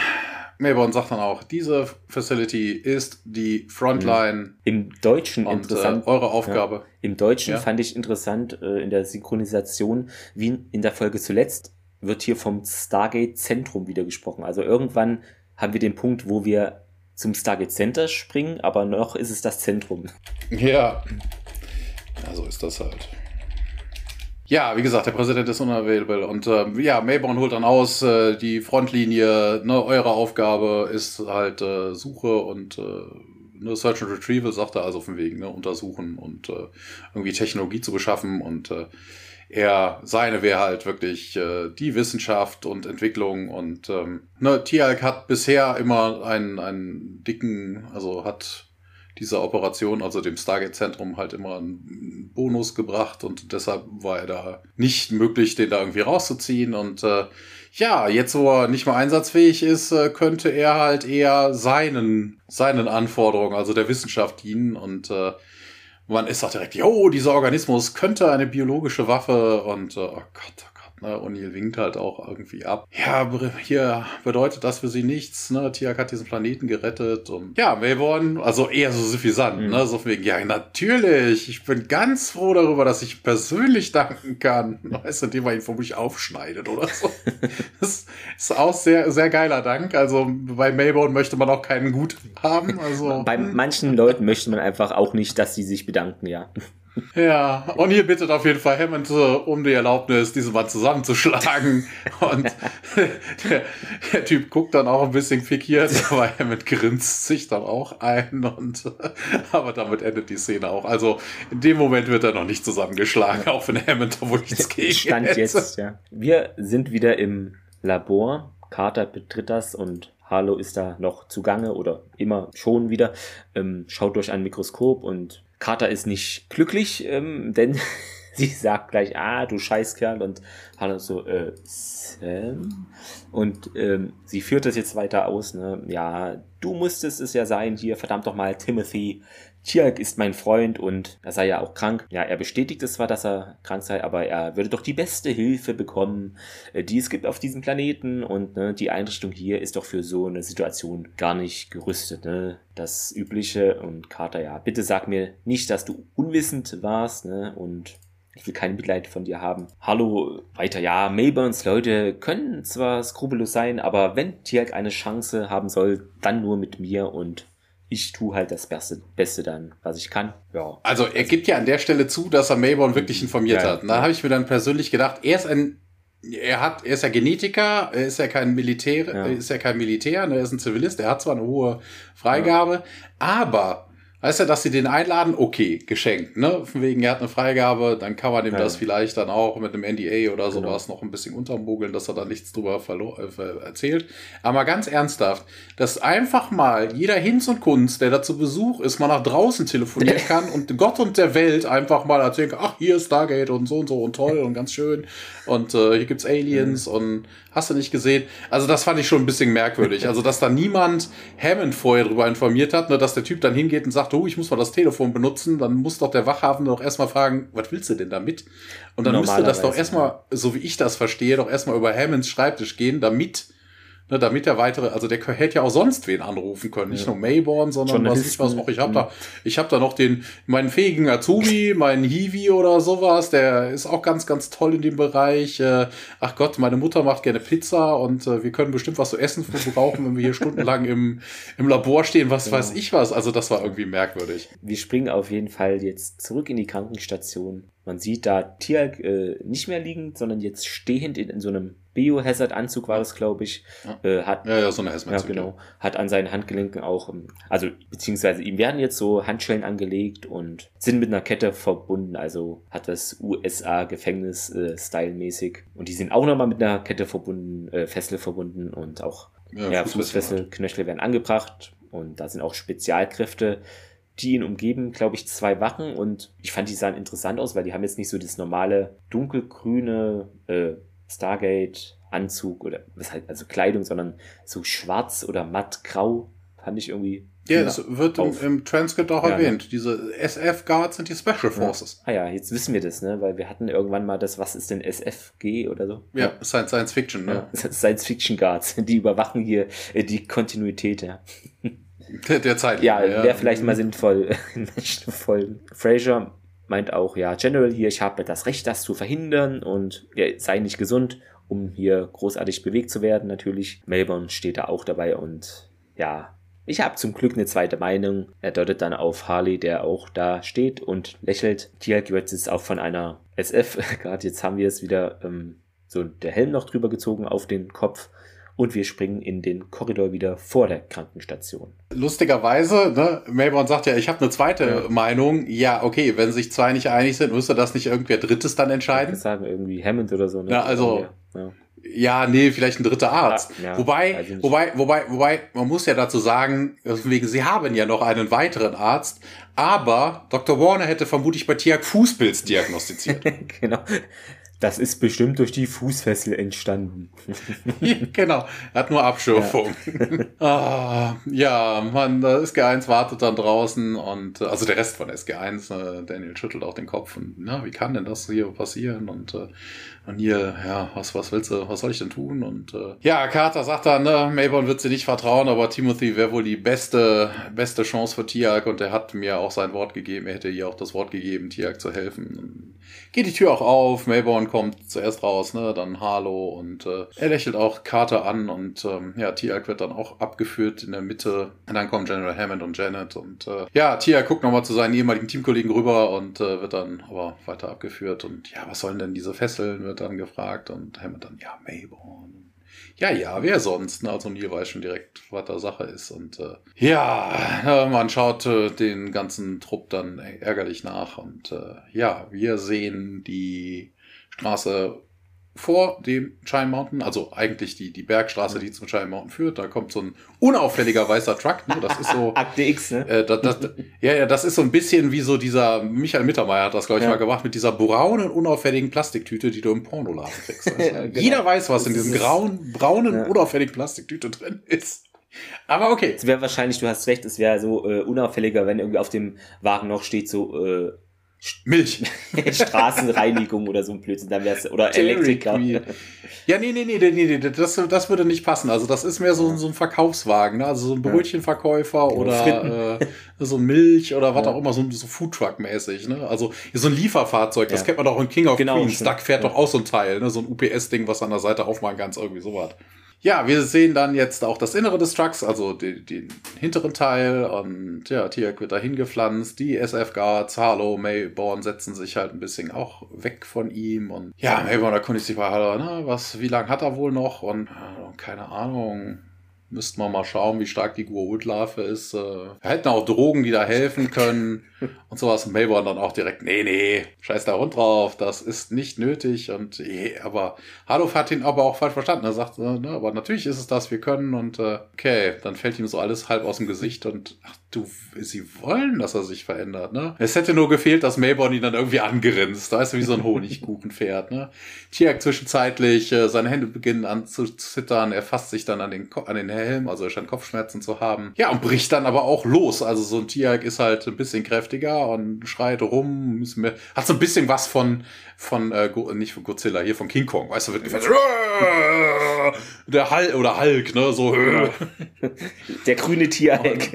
Speaker 2: Melbourne sagt dann auch, diese Facility ist die Frontline.
Speaker 1: Im Deutschen
Speaker 2: und, interessant. Äh, eure Aufgabe. Ja.
Speaker 1: Im Deutschen ja. fand ich interessant äh, in der Synchronisation, wie in der Folge zuletzt, wird hier vom Stargate Zentrum wieder gesprochen. Also irgendwann haben wir den Punkt, wo wir zum Stargate Center springen, aber noch ist es das Zentrum.
Speaker 2: Ja. Ja, so ist das halt. Ja, wie gesagt, der Präsident ist unavailable und äh, ja, Mayborn holt dann aus, äh, die Frontlinie, ne, eure Aufgabe ist halt äh, Suche und äh, ne, Search and Retrieval, sagt er also auf dem Weg, ne, untersuchen und äh, irgendwie Technologie zu beschaffen und äh, er, seine wäre halt wirklich äh, die Wissenschaft und Entwicklung und ähm, ne, Tialk hat bisher immer einen, einen dicken, also hat dieser Operation, also dem Stargate-Zentrum, halt immer einen Bonus gebracht und deshalb war er da nicht möglich, den da irgendwie rauszuziehen. Und äh, ja, jetzt wo er nicht mehr einsatzfähig ist, äh, könnte er halt eher seinen, seinen Anforderungen, also der Wissenschaft dienen und äh, man ist auch direkt, jo, dieser Organismus könnte eine biologische Waffe und äh, oh Gott, oh Ne? O'Neill winkt halt auch irgendwie ab. Ja, hier bedeutet das für sie nichts. Ne? Tiak hat diesen Planeten gerettet. Und ja, Mayborn, also eher so suffisant. Mhm. Ne? So wegen, ja, natürlich. Ich bin ganz froh darüber, dass ich persönlich <laughs> danken kann. Weißt du, indem man ihn von mich aufschneidet oder so. <laughs> das ist auch sehr, sehr geiler Dank. Also bei Mayborn möchte man auch keinen Gut haben. Also,
Speaker 1: bei manchen Leuten möchte man einfach auch nicht, dass sie sich bedanken, ja.
Speaker 2: Ja, und hier bittet auf jeden Fall Hammond um die Erlaubnis, diesen Mann zusammenzuschlagen. <laughs> Und der, der, Typ guckt dann auch ein bisschen pikiert, <laughs> aber Hammond grinst sich dann auch ein. Und, <laughs> aber damit endet die Szene auch. Also in dem Moment wird er noch nicht zusammengeschlagen, auch wenn Hammond da wohl nichts gegen
Speaker 1: Stand hätte. jetzt, ja. Wir sind wieder im Labor. Carter betritt das und Harlow ist da noch zugange oder immer schon wieder, ähm, schaut durch ein Mikroskop und Carter ist nicht glücklich, ähm, denn <laughs> sie sagt gleich, ah, du Scheißkerl und Hannah so, äh, Sam? Und ähm, sie führt das jetzt weiter aus, ne? Ja, du musstest es ja sein hier, verdammt doch mal, Timothy. Tialk ist mein Freund und er sei ja auch krank. Ja, er bestätigt es zwar, dass er krank sei, aber er würde doch die beste Hilfe bekommen, äh, die es gibt auf diesem Planeten. Und ne, die Einrichtung hier ist doch für so eine Situation gar nicht gerüstet. Ne? Das Übliche. Und Carter, ja, bitte sag mir nicht, dass du unwissend warst. Ne? Und ich will kein Mitleid von dir haben. Hallo, weiter, ja, Mayburns Leute können zwar skrupellos sein, aber wenn Tialk eine Chance haben soll, dann nur mit mir und ich tue halt das Beste, Beste dann, was ich kann. Ja.
Speaker 2: Also er gibt ja an der Stelle zu, dass er Mayborn wirklich informiert ja, hat. Da ja. habe ich mir dann persönlich gedacht, er ist ein, er hat, er ist ja Genetiker, er ist ja kein Militär, ja. ist ja kein Militär, ne, er ist ein Zivilist, er hat zwar eine hohe Freigabe, aber Weißt du, dass sie den einladen, okay, geschenkt, ne? Von wegen, er hat eine Freigabe, dann kann man ihm ja. das vielleicht dann auch mit einem NDA oder genau. sowas genau. noch ein bisschen untermogeln, dass er da nichts drüber äh, erzählt. Aber ganz ernsthaft, dass einfach mal jeder Hinz und Kunst, der da zu Besuch ist, mal nach draußen telefonieren <laughs> kann und Gott und der Welt einfach mal erzählen kann, ach, hier ist Stargate und so und so und toll und ganz schön und äh, hier gibt's Aliens mhm. und hast du nicht gesehen. Also das fand ich schon ein bisschen merkwürdig. Also, dass da niemand Hammond vorher drüber informiert hat, ne, dass der Typ dann hingeht und sagt, oh, ich muss mal das Telefon benutzen, dann muss doch der Wachhafen doch erstmal fragen, was willst du denn damit? Und dann müsste das doch erstmal, so wie ich das verstehe, doch erstmal über Hammonds Schreibtisch gehen, damit Ne, damit der weitere, also der hätte ja auch sonst wen anrufen können, nicht ja. nur Mayborn, sondern was ich was auch. Ich habe da, ich habe da noch den meinen fähigen Azubi, meinen Hiwi oder sowas. Der ist auch ganz, ganz toll in dem Bereich. Äh, ach Gott, meine Mutter macht gerne Pizza und äh, wir können bestimmt was zu essen brauchen, wenn wir hier stundenlang im im Labor stehen. Was genau. weiß ich was. Also das war irgendwie merkwürdig.
Speaker 1: Wir springen auf jeden Fall jetzt zurück in die Krankenstation. Man sieht da Tialk äh, nicht mehr liegend, sondern jetzt stehend in, in so einem Biohazard-Anzug war das, glaube ich.
Speaker 2: Ja. Äh, hat, ja, ja, so eine.
Speaker 1: Ja, genau. Hat an seinen Handgelenken auch, ähm, also beziehungsweise ihm werden jetzt so Handschellen angelegt und sind mit einer Kette verbunden. Also hat das USA-Gefängnis äh, stylmäßig. Und die sind auch nochmal mit einer Kette verbunden, äh, Fessel verbunden und auch ja, ja Fußfessel, Knöchel werden angebracht. Und da sind auch Spezialkräfte die ihn umgeben, glaube ich, zwei Wachen und ich fand, die sahen interessant aus, weil die haben jetzt nicht so das normale dunkelgrüne äh, Stargate Anzug oder was halt, also Kleidung, sondern so schwarz oder mattgrau fand ich irgendwie.
Speaker 2: Ja, das wird im, im, Transcript auch ja, erwähnt. Ja. Diese SF Guards sind die Special Forces.
Speaker 1: Ja. Ah ja, jetzt wissen wir das, ne? Weil wir hatten irgendwann mal das, was ist denn SFG oder so?
Speaker 2: Ja, Science, Science Fiction, ne? <laughs>
Speaker 1: Science Fiction Guards, die überwachen hier äh, die Kontinuität, ja. <laughs>
Speaker 2: Der, der Zeit.
Speaker 1: Ja, wäre vielleicht mal sinnvoll <laughs> in manchen Folgen. Fraser meint auch, ja, General hier, ich habe das Recht, das zu verhindern und ja, sei nicht gesund, um hier großartig bewegt zu werden. Natürlich, Melbourne steht da auch dabei und ja, ich habe zum Glück eine zweite Meinung. Er deutet dann auf Harley, der auch da steht und lächelt. Tialk wird jetzt auch von einer SF, <laughs> gerade jetzt haben wir es wieder, ähm, so der Helm noch drüber gezogen auf den Kopf und wir springen in den Korridor wieder vor der Krankenstation.
Speaker 2: Lustigerweise, ne, Melbourne sagt ja, ich habe eine zweite ja. Meinung. Ja, okay, wenn sich zwei nicht einig sind, müsste das nicht irgendwer Drittes dann entscheiden?
Speaker 1: Ich sagen irgendwie Hammond oder so.
Speaker 2: Ne? Ja, also ja. Ja, nee, vielleicht ein dritter Arzt. Ja, ja, wobei, wobei, wobei, wobei, man muss ja dazu sagen, wegen, sie haben ja noch einen weiteren Arzt, aber Dr. Warner hätte vermutlich bei Tiak Fußpilz diagnostiziert. <laughs>
Speaker 1: genau. Das ist bestimmt durch die Fußfessel entstanden. <laughs>
Speaker 2: genau, er hat nur Abschürfung. Ja. <laughs> ah, ja, man, SG1 wartet dann draußen und äh, also der Rest von SG1, äh, Daniel schüttelt auch den Kopf und na, wie kann denn das hier passieren? Und äh, und hier, ja, was, was willst du, was soll ich denn tun? Und äh, ja, Carter sagt dann, ne, Mayborn wird sie nicht vertrauen, aber Timothy wäre wohl die beste, beste Chance für Tiag und er hat mir auch sein Wort gegeben, er hätte ihr auch das Wort gegeben, Tiag zu helfen. Geht die Tür auch auf, Mayborn kommt zuerst raus, ne, dann Harlow und äh, er lächelt auch Carter an und ähm, ja, Tiag wird dann auch abgeführt in der Mitte. Und dann kommen General Hammond und Janet und äh, ja, Tiag guckt nochmal zu seinen ehemaligen Teamkollegen rüber und äh, wird dann aber weiter abgeführt und ja, was sollen denn diese Fesseln? wird dann gefragt und Hammond dann, ja, Mayborn. Ja, ja, wer sonst? Ne? Also Neil weiß schon direkt, was da Sache ist. Und äh, ja, man schaut äh, den ganzen Trupp dann ärgerlich nach. Und äh, ja, wir sehen die Straße vor dem Chime Mountain, also eigentlich die, die Bergstraße, die zum Chime Mountain führt. Da kommt so ein unauffälliger weißer Truck. Ne? Das ist so. <laughs>
Speaker 1: Akte X, ne?
Speaker 2: Äh, das, das, ja, ja, das ist so ein bisschen wie so dieser, Michael Mittermeier hat das, glaube ich, ja. mal gemacht, mit dieser braunen, unauffälligen Plastiktüte, die du im Pornoladen kriegst. <laughs> Also, ja, genau. Jeder weiß, was in diesem grauen, braunen, ja. unauffälligen Plastiktüte drin ist. Aber okay.
Speaker 1: Es wäre wahrscheinlich, du hast recht, es wäre so äh, unauffälliger, wenn irgendwie auf dem Wagen noch steht so äh,
Speaker 2: Milch. <laughs>
Speaker 1: Straßenreinigung oder so ein Blödsinn, dann wär's, oder Elektriker.
Speaker 2: Ja, nee, nee, nee, nee, nee, das, das würde nicht passen. Also das ist mehr so, so ein Verkaufswagen, ne? also so ein Brötchenverkäufer oder äh, so Milch oder was ja. auch immer, so, so Foodtruck-mäßig. Ne? Also so ein Lieferfahrzeug, das ja. kennt man doch in King of genau, Queens. Duck fährt ja. doch auch so ein Teil, ne? so ein UPS-Ding, was an der Seite aufmachen kannst, irgendwie sowas. Ja, wir sehen dann jetzt auch das Innere des Trucks, also den, den hinteren Teil und ja, Tiak wird dahin gepflanzt, die SF Guards, Harlow, Mayborn setzen sich halt ein bisschen auch weg von ihm und ja, Mayborn erkundigt sich bei Harlow, na, was, wie lange hat er wohl noch? Und keine Ahnung, Müssten wir mal schauen, wie stark die Guawut-Larve ist. Äh, wir hätten auch Drogen, die da helfen können und sowas. Und Mayborn dann auch direkt, nee, nee, scheiß da rund drauf, das ist nicht nötig. Und je, aber Hadolf hat ihn aber auch falsch verstanden. Er sagt, äh, ne, aber natürlich ist es das, wir können. Und äh, okay, dann fällt ihm so alles halb aus dem Gesicht und ach du, sie wollen, dass er sich verändert, ne? Es hätte nur gefehlt, dass Mayborn ihn dann irgendwie angerinst. Da ist er wie so ein Honigkuchenpferd, ne? Tiak zwischenzeitlich, äh, seine Hände beginnen an zu zittern, er fasst sich dann an den, an den Helm, also er scheint Kopfschmerzen zu haben. Ja, und bricht dann aber auch los. Also so ein Tiak ist halt ein bisschen kräftiger und schreit rum, hat so ein bisschen was von, von, äh, nicht von Godzilla, hier von King Kong, weißt du, wird gefasst. Der Hulk, oder Hulk, ne, so. <laughs>
Speaker 1: Der grüne Tierhulk.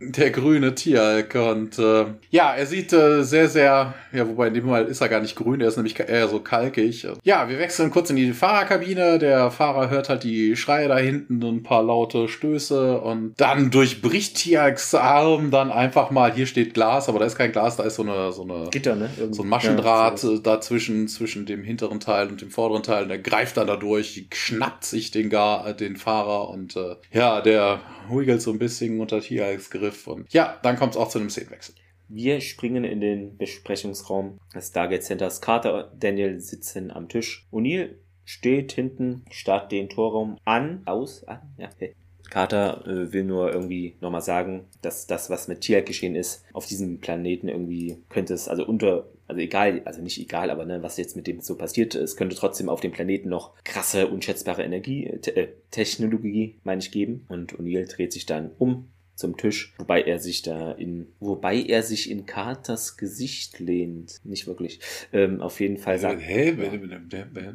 Speaker 2: Der grüne Tierhulk und, äh, ja, er sieht äh, sehr, sehr, ja, wobei in dem Fall ist er gar nicht grün, er ist nämlich eher so kalkig. Ja, wir wechseln kurz in die Fahrerkabine, der Fahrer hört halt die Schreie da hinten und ein paar laute Stöße und dann durchbricht Tierhulks Arm dann einfach mal, hier steht Glas, aber da ist kein Glas, da ist so eine, so eine,
Speaker 1: Gitter, ne?
Speaker 2: So ein Maschendraht ja, da dazwischen, zwischen dem hinteren Teil und dem vorderen Teil. Und er greift dann da durch, schnappt sich den, Gar, äh, den Fahrer und äh, ja, der huigelt so ein bisschen unter Tiags Griff. Und ja, dann kommt es auch zu einem Szenenwechsel.
Speaker 1: Wir springen in den Besprechungsraum des Stargate Centers. Carter und Daniel sitzen am Tisch. O'Neill steht hinten, starrt den Torraum an, aus, an, ja, okay. Carter äh, will nur irgendwie nochmal sagen, dass das, was mit Tiag geschehen ist, auf diesem Planeten irgendwie könnte es, also unter also egal, also nicht egal, aber ne, was jetzt mit dem so passiert, es könnte trotzdem auf dem Planeten noch krasse, unschätzbare Energie, äh, te Technologie, meine ich, geben. Und O'Neill dreht sich dann um zum Tisch, wobei er sich da in, wobei er sich in Carters Gesicht lehnt. Nicht wirklich. Ähm, auf jeden Fall sagt. Hä? Ja.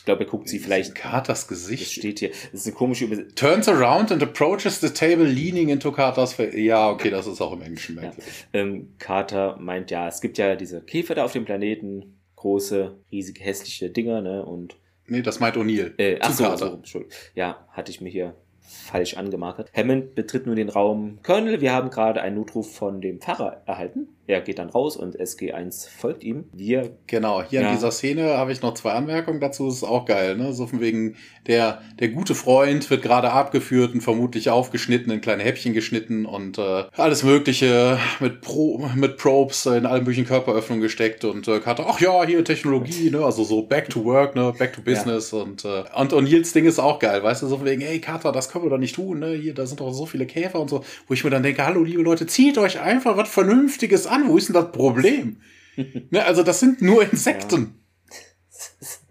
Speaker 1: Ich glaube, er guckt sie vielleicht.
Speaker 2: Carters Gesicht.
Speaker 1: Das steht hier. Das ist eine komische
Speaker 2: Übersetzung. Turns around and approaches the table, leaning into Carters. Ja, okay, das ist auch im Englischen.
Speaker 1: Ja. Ähm, Carter meint ja, es gibt ja diese Käfer da auf dem Planeten. Große, riesige, hässliche Dinger, ne? Und.
Speaker 2: Nee, das meint O'Neill.
Speaker 1: Äh, ach so, so, ja, hatte ich mir hier falsch angemarkert. Hammond betritt nun den Raum. Colonel, wir haben gerade einen Notruf von dem Pfarrer erhalten. Er geht dann raus und SG1 folgt ihm. Wir.
Speaker 2: Genau, hier ja. in dieser Szene habe ich noch zwei Anmerkungen dazu. Das ist auch geil, ne? So von wegen, der, der gute Freund wird gerade abgeführt und vermutlich aufgeschnitten, in kleine Häppchen geschnitten und äh, alles Mögliche mit, Pro, mit Probes in allen möglichen Körperöffnungen gesteckt und äh, Carter, ach ja, hier Technologie, ne? Also so back to work, ne? Back to business ja. und, äh, und, und Nils Ding ist auch geil, weißt du, so von wegen, ey Carter, das können wir doch nicht tun, ne? Hier, da sind doch so viele Käfer und so, wo ich mir dann denke, hallo liebe Leute, zieht euch einfach was Vernünftiges an? Wo ist denn das Problem? <laughs> ne, also das sind nur Insekten. Ja,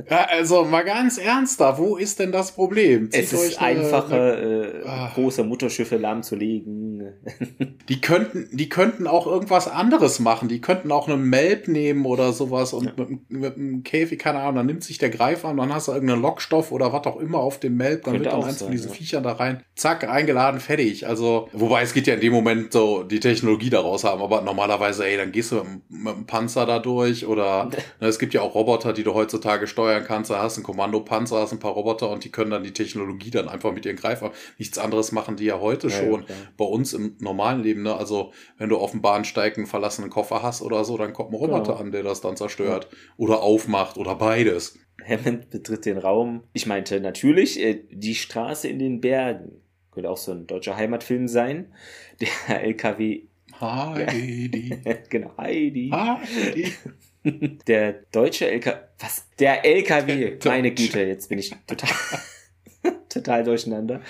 Speaker 2: also mal ganz ernsthaft, wo ist denn das Problem?
Speaker 1: Zieht es ist einfacher, äh, ah. große Mutterschiffe lahmzulegen. <laughs>
Speaker 2: die könnten, die könnten auch irgendwas anderes machen. Die könnten auch einen Melb nehmen oder sowas und ja. mit, mit einem Käfig, keine Ahnung, dann nimmt sich der Greif an, dann hast du irgendeinen Lockstoff oder was auch immer auf dem Melb, dann Könnte wird dann eins von diesen ja. Viechern da rein, zack, eingeladen, fertig. Also, wobei es geht ja in dem Moment so die Technologie daraus haben, aber normalerweise, ey, dann gehst du mit, mit dem Panzer da durch oder <laughs> ne, es gibt ja auch Roboter, die du heutzutage steuern kannst. Da hast einen Kommandopanzer, hast ein paar Roboter und die können dann die Technologie dann einfach mit ihren Greifern. Nichts anderes machen die ja heute ja, schon ja, bei uns im normalen Leben. Ne? Also wenn du auf dem Bahnsteig einen verlassenen Koffer hast oder so, dann kommt ein Roboter genau. an, der das dann zerstört oder aufmacht oder beides.
Speaker 1: Hammond betritt den Raum. Ich meinte natürlich äh, die Straße in den Bergen. Könnte auch so ein deutscher Heimatfilm sein. Der <laughs> LKW.
Speaker 2: Heidi. <laughs>
Speaker 1: genau, Heidi. Heidi. <laughs> Der deutsche LKW. Was? Der LKW. Der Meine Güte, jetzt bin ich total. <laughs> total durcheinander.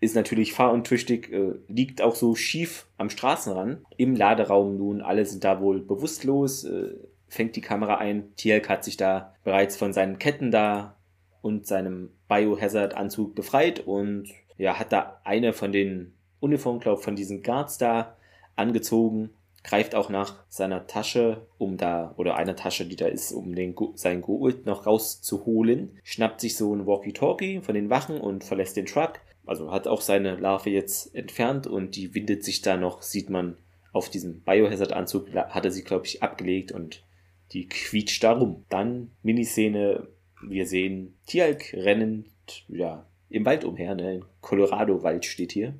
Speaker 1: Ist natürlich fahruntüchtig, äh, liegt auch so schief am Straßenrand. Im Laderaum nun, alle sind da wohl bewusstlos, äh, fängt die Kamera ein. Tielk hat sich da bereits von seinen Ketten da und seinem Biohazard-Anzug befreit und ja, hat da eine von den Uniformen, glaube von diesen Guards da angezogen, greift auch nach seiner Tasche, um da, oder einer Tasche, die da ist, um den, sein Gold noch rauszuholen, schnappt sich so ein Walkie-Talkie von den Wachen und verlässt den Truck. Also hat auch seine Larve jetzt entfernt und die windet sich da noch, sieht man auf diesem Biohazard-Anzug, hat er sie, glaube ich, abgelegt und die quietscht da rum. Dann Miniszene, wir sehen Tialk rennend, ja, im Wald umher, ne? Colorado-Wald steht hier.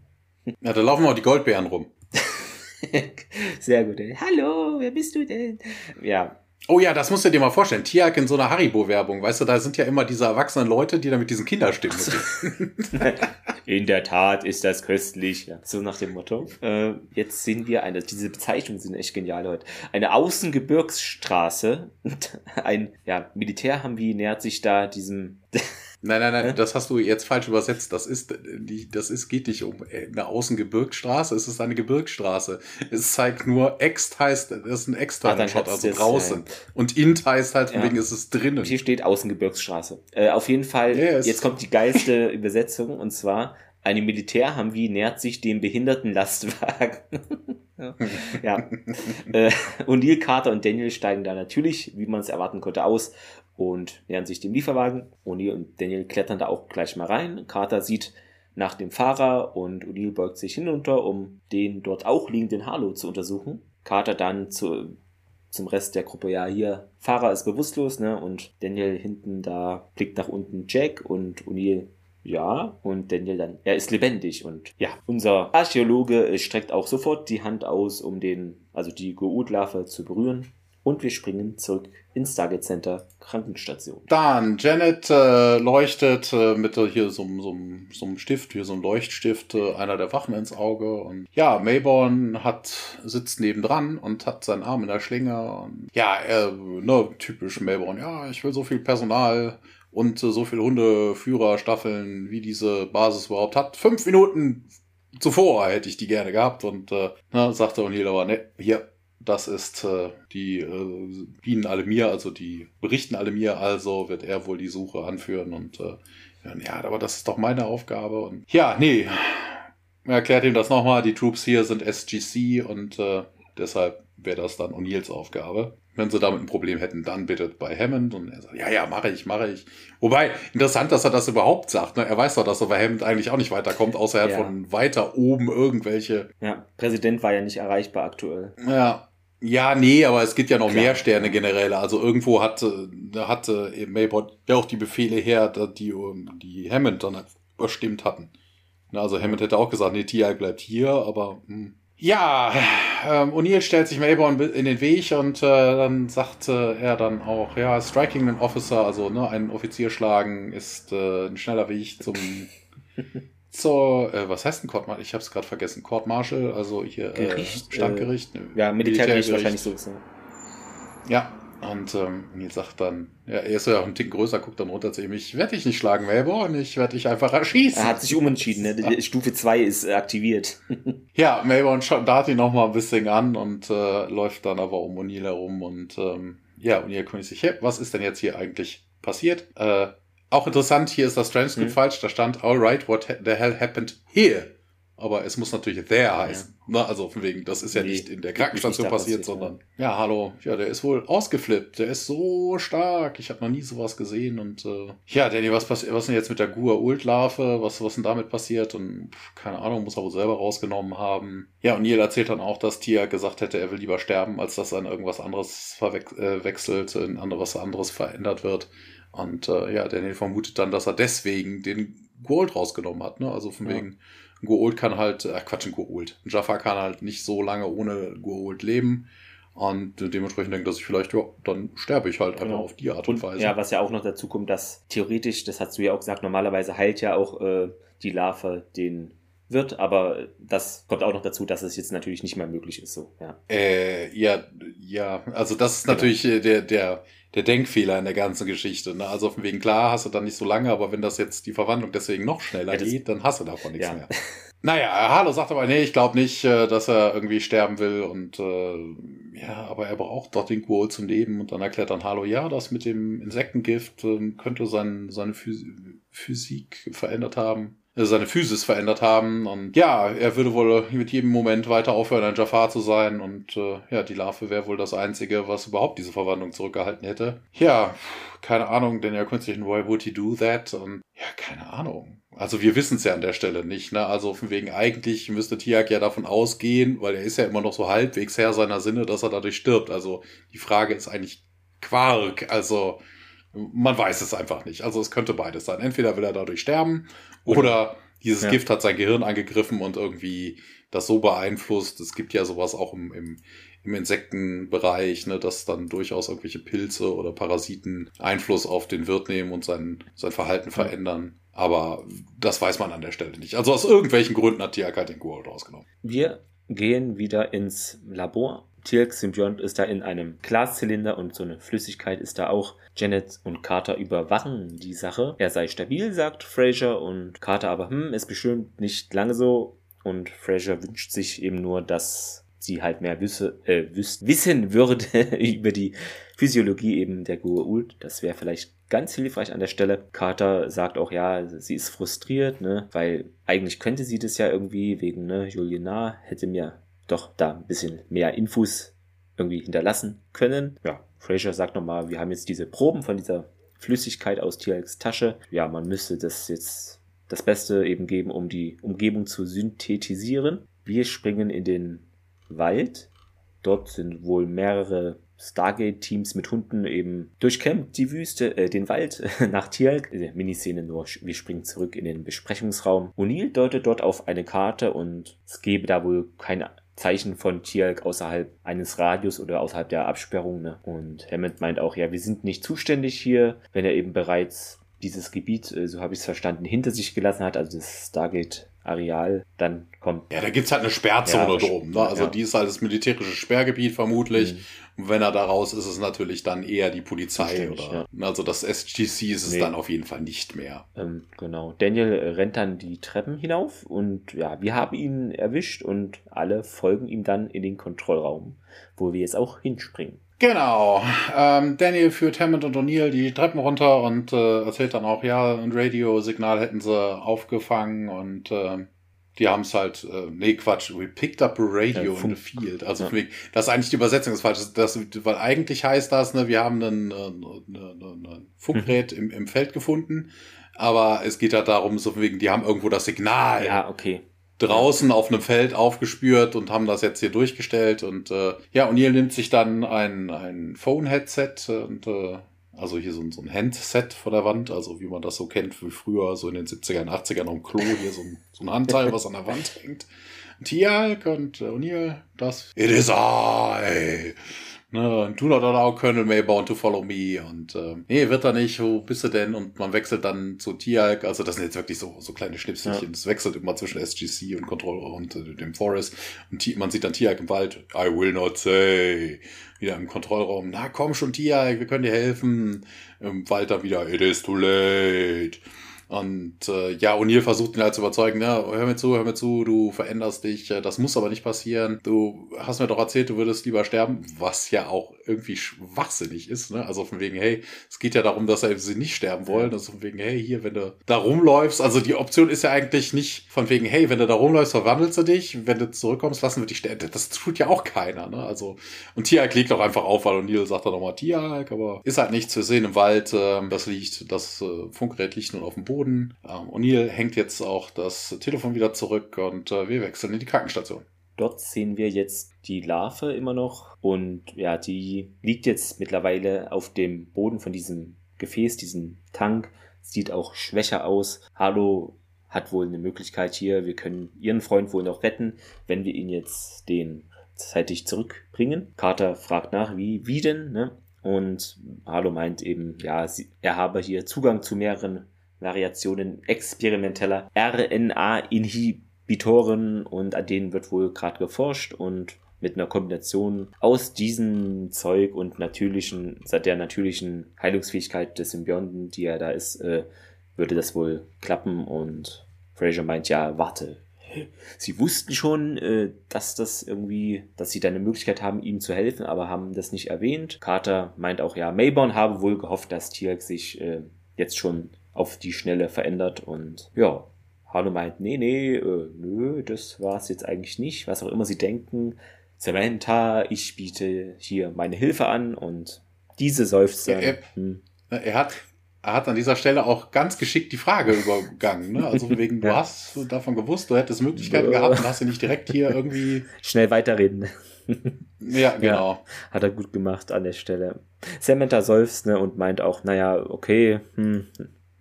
Speaker 2: Ja, da laufen auch die Goldbeeren rum. <laughs>
Speaker 1: Sehr gut. Hallo, wer bist du denn? Ja.
Speaker 2: Oh ja, das musst du dir mal vorstellen. Tiak in so einer Haribo-Werbung, weißt du, da sind ja immer diese erwachsenen Leute, die da mit diesen Kinderstimmen so. <laughs>
Speaker 1: In der Tat ist das köstlich. Ja, so nach dem Motto. Äh, jetzt sehen wir eine, diese Bezeichnungen sind echt genial heute. Eine Außengebirgsstraße. <laughs> Ein ja, Militärhamwi nähert sich da diesem
Speaker 2: Nein, nein, nein, das hast du jetzt falsch übersetzt. Das ist, die, das ist, geht nicht um eine Außengebirgsstraße, es ist eine Gebirgsstraße. Es zeigt nur, Ext heißt, das ist ein externer Shot, also draußen. Ja. Und Int heißt halt, ja. wegen ist es drinnen.
Speaker 1: Hier steht Außengebirgsstraße. Äh, auf jeden Fall, yes. jetzt kommt die geilste <laughs> Übersetzung, und zwar, eine Militärhamwi nähert sich dem behinderten Lastwagen. <laughs> ja. <laughs> ja. äh, O'Neill, Carter und Daniel steigen da natürlich, wie man es erwarten konnte, aus und nähern sich dem Lieferwagen. O'Neill und Daniel klettern da auch gleich mal rein. Carter sieht nach dem Fahrer und O'Neill beugt sich hinunter, um den dort auch liegenden Harlow zu untersuchen. Carter dann zu, zum Rest der Gruppe, ja, hier, Fahrer ist bewusstlos, ne, und Daniel hinten da blickt nach unten Jack und O'Neill, ja, und Daniel dann, er ist lebendig und ja, unser Archäologe streckt auch sofort die Hand aus, um den, also die Goud-Larve zu berühren und wir springen zurück ins Stargate Center Krankenstation.
Speaker 2: Dann, Janet äh, leuchtet äh, mit äh, hier so, so, so einem Stift, hier so ein Leuchtstift, äh, einer der Wachen ins Auge. Und ja, Mayborn hat, sitzt nebendran und hat seinen Arm in der Schlinge. Und, ja, er, ne, typisch Mayborn, ja, ich will so viel Personal und äh, so viele Hundeführerstaffeln, wie diese Basis überhaupt hat. Fünf Minuten zuvor hätte ich die gerne gehabt und äh, na, sagte O'Neill aber, ne, hier, das ist äh, die äh, bieten alle mir, also die berichten alle mir, also wird er wohl die Suche anführen und äh, ja, aber das ist doch meine Aufgabe und ja, nee, er erklärt ihm das nochmal, die Troops hier sind SGC und äh, deshalb wäre das dann O'Neills Aufgabe. Wenn sie damit ein Problem hätten, dann bitte bei Hammond. Und er sagt, ja, ja, mache ich, mache ich. Wobei, interessant, dass er das überhaupt sagt. Ne? Er weiß doch, dass er bei Hammond eigentlich auch nicht weiterkommt, außer er ja. hat von weiter oben irgendwelche.
Speaker 1: Ja, Präsident war ja nicht erreichbar aktuell.
Speaker 2: Ja, ja, nee, aber es gibt ja noch Klar. mehr Sterne generell. Also irgendwo hatte, hatte Maybot ja auch die Befehle her, die, die Hammond dann überstimmt hatten. Also Hammond hätte auch gesagt, nee, TI bleibt hier, aber mh. Hm. ja, ähm, O'Neill stellt sich Mayborn in den Weg und äh, dann sagt äh, er dann auch, ja, striking an Officer, also ne, einen Offizier schlagen ist äh, ein schneller Weg zum zur, äh, was heißt ein Court Martial? Ich habe es gerade vergessen. Court Martial, also hier äh, Gericht, äh, Standgericht. Äh,
Speaker 1: ja, Militärgericht, wahrscheinlich so. ist
Speaker 2: Ja, und ähm, Neil sagt dann, ja, er ist ja auch ein Tick größer, guckt dann runter zu ihm, ich werde dich nicht schlagen, Melbourne, ich werde dich einfach erschießen.
Speaker 1: Er hat sich umentschieden, ne? Die Stufe 2 ist aktiviert. <laughs>
Speaker 2: ja, Melbourne darf ihn noch mal ein bisschen an und äh, läuft dann aber um O'Neill herum und ähm, ja, O'Neill erkundigt sich, hey, was ist denn jetzt hier eigentlich passiert. Äh, auch interessant, hier ist das Transcript mhm. falsch, da stand, alright, what the hell happened here? Aber es muss natürlich there heißen. Ja. Ne? Also von wegen, das ist ja nee, nicht in der Krankenstation passiert, passiert, sondern ja. ja. hallo, ja, der ist wohl ausgeflippt, der ist so stark. Ich habe noch nie sowas gesehen und äh, ja, Danny, was passiert, was denn jetzt mit der Gua Ult Larve? Was was denn damit passiert? Und keine Ahnung, muss er wohl selber rausgenommen haben. Ja, und Neil erzählt dann auch, dass Tia gesagt hätte, er will lieber sterben, als dass er in irgendwas anderes verwechselt, äh, in anderes anderes verändert wird. Und äh, ja, Daniel vermutet dann, dass er deswegen den Gold rausgenommen hat, ne? Also von ja. wegen ein Goa'uld kann halt, äh, Quatsch, ein. Ein Jaffa kann halt nicht so lange ohne Goa'uld leben. Und dementsprechend denkt er sich vielleicht, ja, dann sterbe ich halt genau. einfach auf die Art und, und, Weise.
Speaker 1: Ja, was ja auch noch dazu kommt, dass theoretisch, das hast du ja auch gesagt, normalerweise heilt ja auch äh, die Larve den wird, aber das kommt auch noch dazu, dass es jetzt natürlich nicht mehr möglich ist. So, ja.
Speaker 2: Äh, ja, ja, also das ist genau. natürlich äh, der, der, der Denkfehler in der ganzen Geschichte. Ne? Also von wegen klar hast du dann nicht so lange, aber wenn das jetzt die Verwandlung deswegen noch schneller ja, geht, dann hast du davon nichts ja. mehr. Naja, Harlow sagt aber, nee, ich glaube nicht, äh, dass er irgendwie sterben will und äh, ja, aber er braucht doch den Quoll zum Leben und dann erklärt dann Harlow, ja, das mit dem Insektengift äh, könnte sein, seine Physik verändert haben. Äh, seine Physis verändert haben. Und ja, er würde wohl mit jedem Moment weiter aufhören, ein Jafar zu sein. Und äh, ja, die Larve wäre wohl das Einzige, was überhaupt diese Verwandlung zurückgehalten hätte. Ja, keine Ahnung, denn er künstlichen Why would he do that? Und ja, keine Ahnung. Also wir wissen es ja an der Stelle nicht. Ne? Also von wegen eigentlich müsste Tiak ja davon ausgehen, weil er ist ja immer noch so halbwegs Herr seiner Sinne, dass er dadurch stirbt. Also die Frage ist eigentlich Quark. Also man weiß es einfach nicht. Also es könnte beides sein. Entweder will er dadurch sterben oder dieses ja. Gift hat sein Gehirn angegriffen und irgendwie das so beeinflusst. Es gibt ja sowas auch im, im, im Insektenbereich, ne, dass dann durchaus irgendwelche Pilze oder Parasiten Einfluss auf den Wirt nehmen und sein, sein Verhalten ja. verändern. Aber das weiß man an der Stelle nicht. Also aus irgendwelchen Gründen hat Tiak den Gold rausgenommen.
Speaker 1: Wir gehen wieder ins Labor Tilk Symbiont ist da in einem Glaszylinder und so eine Flüssigkeit ist da auch. Janet und Carter überwachen die Sache. Er sei stabil, sagt Fraser und Carter aber, hm, ist bestimmt nicht lange so. Und Fraser wünscht sich eben nur, dass sie halt mehr wüsse, äh, wüs wissen würde <laughs> über die Physiologie eben der Goa'uld. Das wäre vielleicht ganz hilfreich an der Stelle. Carter sagt auch, ja, sie ist frustriert, ne, weil eigentlich könnte sie das ja irgendwie wegen, ne, Juliana hätte mir doch da ein bisschen mehr Infos irgendwie hinterlassen können. Ja, Fraser sagt nochmal, wir haben jetzt diese Proben von dieser Flüssigkeit aus Tialks Tasche. Ja, man müsste das jetzt das Beste eben geben, um die Umgebung zu synthetisieren. Wir springen in den Wald. Dort sind wohl mehrere Stargate-Teams mit Hunden eben durchkämmt die Wüste, äh, den Wald <laughs> nach Tialk. Miniszene nur, wir springen zurück in den Besprechungsraum. O'Neill deutet dort auf eine Karte und es gebe da wohl keine Zeichen von Tialk außerhalb eines Radius oder außerhalb der Absperrung. Ne? Und Hammond meint auch, ja, wir sind nicht zuständig hier, wenn er eben bereits dieses Gebiet, äh, so habe ich es verstanden, hinter sich gelassen hat, also das Stargate Areal, dann kommt.
Speaker 2: Ja, da gibt's halt eine Sperrzone ja, drum. Ne? Also ja. die ist halt das militärische Sperrgebiet vermutlich. Mhm. Und wenn er da raus ist, ist es natürlich dann eher die Polizei oder. Ja. Also das SGC ist es nee. dann auf jeden Fall nicht mehr.
Speaker 1: Ähm, genau. Daniel rennt dann die Treppen hinauf und ja, wir haben ihn erwischt und alle folgen ihm dann in den Kontrollraum, wo wir jetzt auch hinspringen.
Speaker 2: Genau. Ähm, Daniel führt Hammond und O'Neill die Treppen runter und äh, erzählt dann auch, ja, ein Radiosignal hätten sie aufgefangen und äh, die haben es halt, äh, nee, Quatsch, we picked up a radio ja, in the field. Also ja. das ist eigentlich die Übersetzung ist falsch. Das, weil eigentlich heißt das, ne, wir haben ein, äh, ein Funkgerät mhm. im, im Feld gefunden, aber es geht halt darum, so wegen, die haben irgendwo das Signal.
Speaker 1: Ja, okay
Speaker 2: draußen auf einem Feld aufgespürt und haben das jetzt hier durchgestellt. Und äh, ja, O'Neill nimmt sich dann ein, ein Phone-Headset und äh, also hier so, ein, so ein Handset vor der Wand, also wie man das so kennt, wie früher, so in den 70ern, 80ern am Klo, hier so ein, so ein Handteil, was an der Wand hängt. Tialk und O'Neill, das It is I! Ne, do not allow Colonel Maybound to follow me. Und äh, nee, wird er nicht, wo bist du denn? Und man wechselt dann zu Tialk. Also das sind jetzt wirklich so, so kleine Schnipselchen. Es ja. wechselt immer zwischen SGC und Control und äh, dem Forest. Und man sieht dann Tialk im Wald. I will not say. Wieder im Kontrollraum. Na komm schon, Tialk, wir können dir helfen. Im Wald dann wieder, it is too late. Und äh, ja, O'Neill versucht ihn halt zu überzeugen, ne, hör mir zu, hör mir zu, du veränderst dich, äh, das muss aber nicht passieren. Du hast mir doch erzählt, du würdest lieber sterben, was ja auch irgendwie schwachsinnig ist, ne? Also von wegen, hey, es geht ja darum, dass sie nicht sterben wollen. Also von wegen, hey, hier, wenn du da rumläufst, also die Option ist ja eigentlich nicht von wegen, hey, wenn du da rumläufst, verwandelst du dich, wenn du zurückkommst, lassen wir dich sterben. Das tut ja auch keiner, ne? Also, und Tiag legt auch einfach auf, weil O'Neill sagt dann nochmal Tiag, aber ist halt nichts zu sehen im Wald, äh, das liegt, das äh, Funkgerät liegt nun auf dem Boden Boden. Ähm, O'Neill hängt jetzt auch das Telefon wieder zurück und äh, wir wechseln in die Krankenstation.
Speaker 1: Dort sehen wir jetzt die Larve immer noch und ja, die liegt jetzt mittlerweile auf dem Boden von diesem Gefäß, diesem Tank. Sieht auch schwächer aus. Halo hat wohl eine Möglichkeit hier. Wir können ihren Freund wohl noch retten, wenn wir ihn jetzt den zeitig zurückbringen. Carter fragt nach, wie, wie denn? Ne? Und Halo meint eben, ja, sie, er habe hier Zugang zu mehreren Variationen experimenteller RNA-Inhibitoren und an denen wird wohl gerade geforscht und mit einer Kombination aus diesem Zeug und natürlichen, der natürlichen Heilungsfähigkeit des Symbionten, die ja da ist, äh, würde das wohl klappen und Fraser meint, ja, warte, sie wussten schon, äh, dass das irgendwie, dass sie da eine Möglichkeit haben, ihm zu helfen, aber haben das nicht erwähnt. Carter meint auch, ja, Mayborn habe wohl gehofft, dass Tiak sich äh, jetzt schon auf die Schnelle verändert und ja, Harlow meint, nee, nee, äh, nö, das war's jetzt eigentlich nicht, was auch immer sie denken. Samantha, ich biete hier meine Hilfe an und diese seufzt
Speaker 2: dann. Er, hm. er, hat, er hat an dieser Stelle auch ganz geschickt die Frage <laughs> übergangen, ne? Also wegen, du ja. hast davon gewusst, du hättest Möglichkeiten gehabt und hast du nicht direkt hier <laughs> irgendwie.
Speaker 1: Schnell weiterreden. <laughs>
Speaker 2: ja, genau. Ja,
Speaker 1: hat er gut gemacht an der Stelle. Samantha seufzt ne, und meint auch, naja, okay, hm,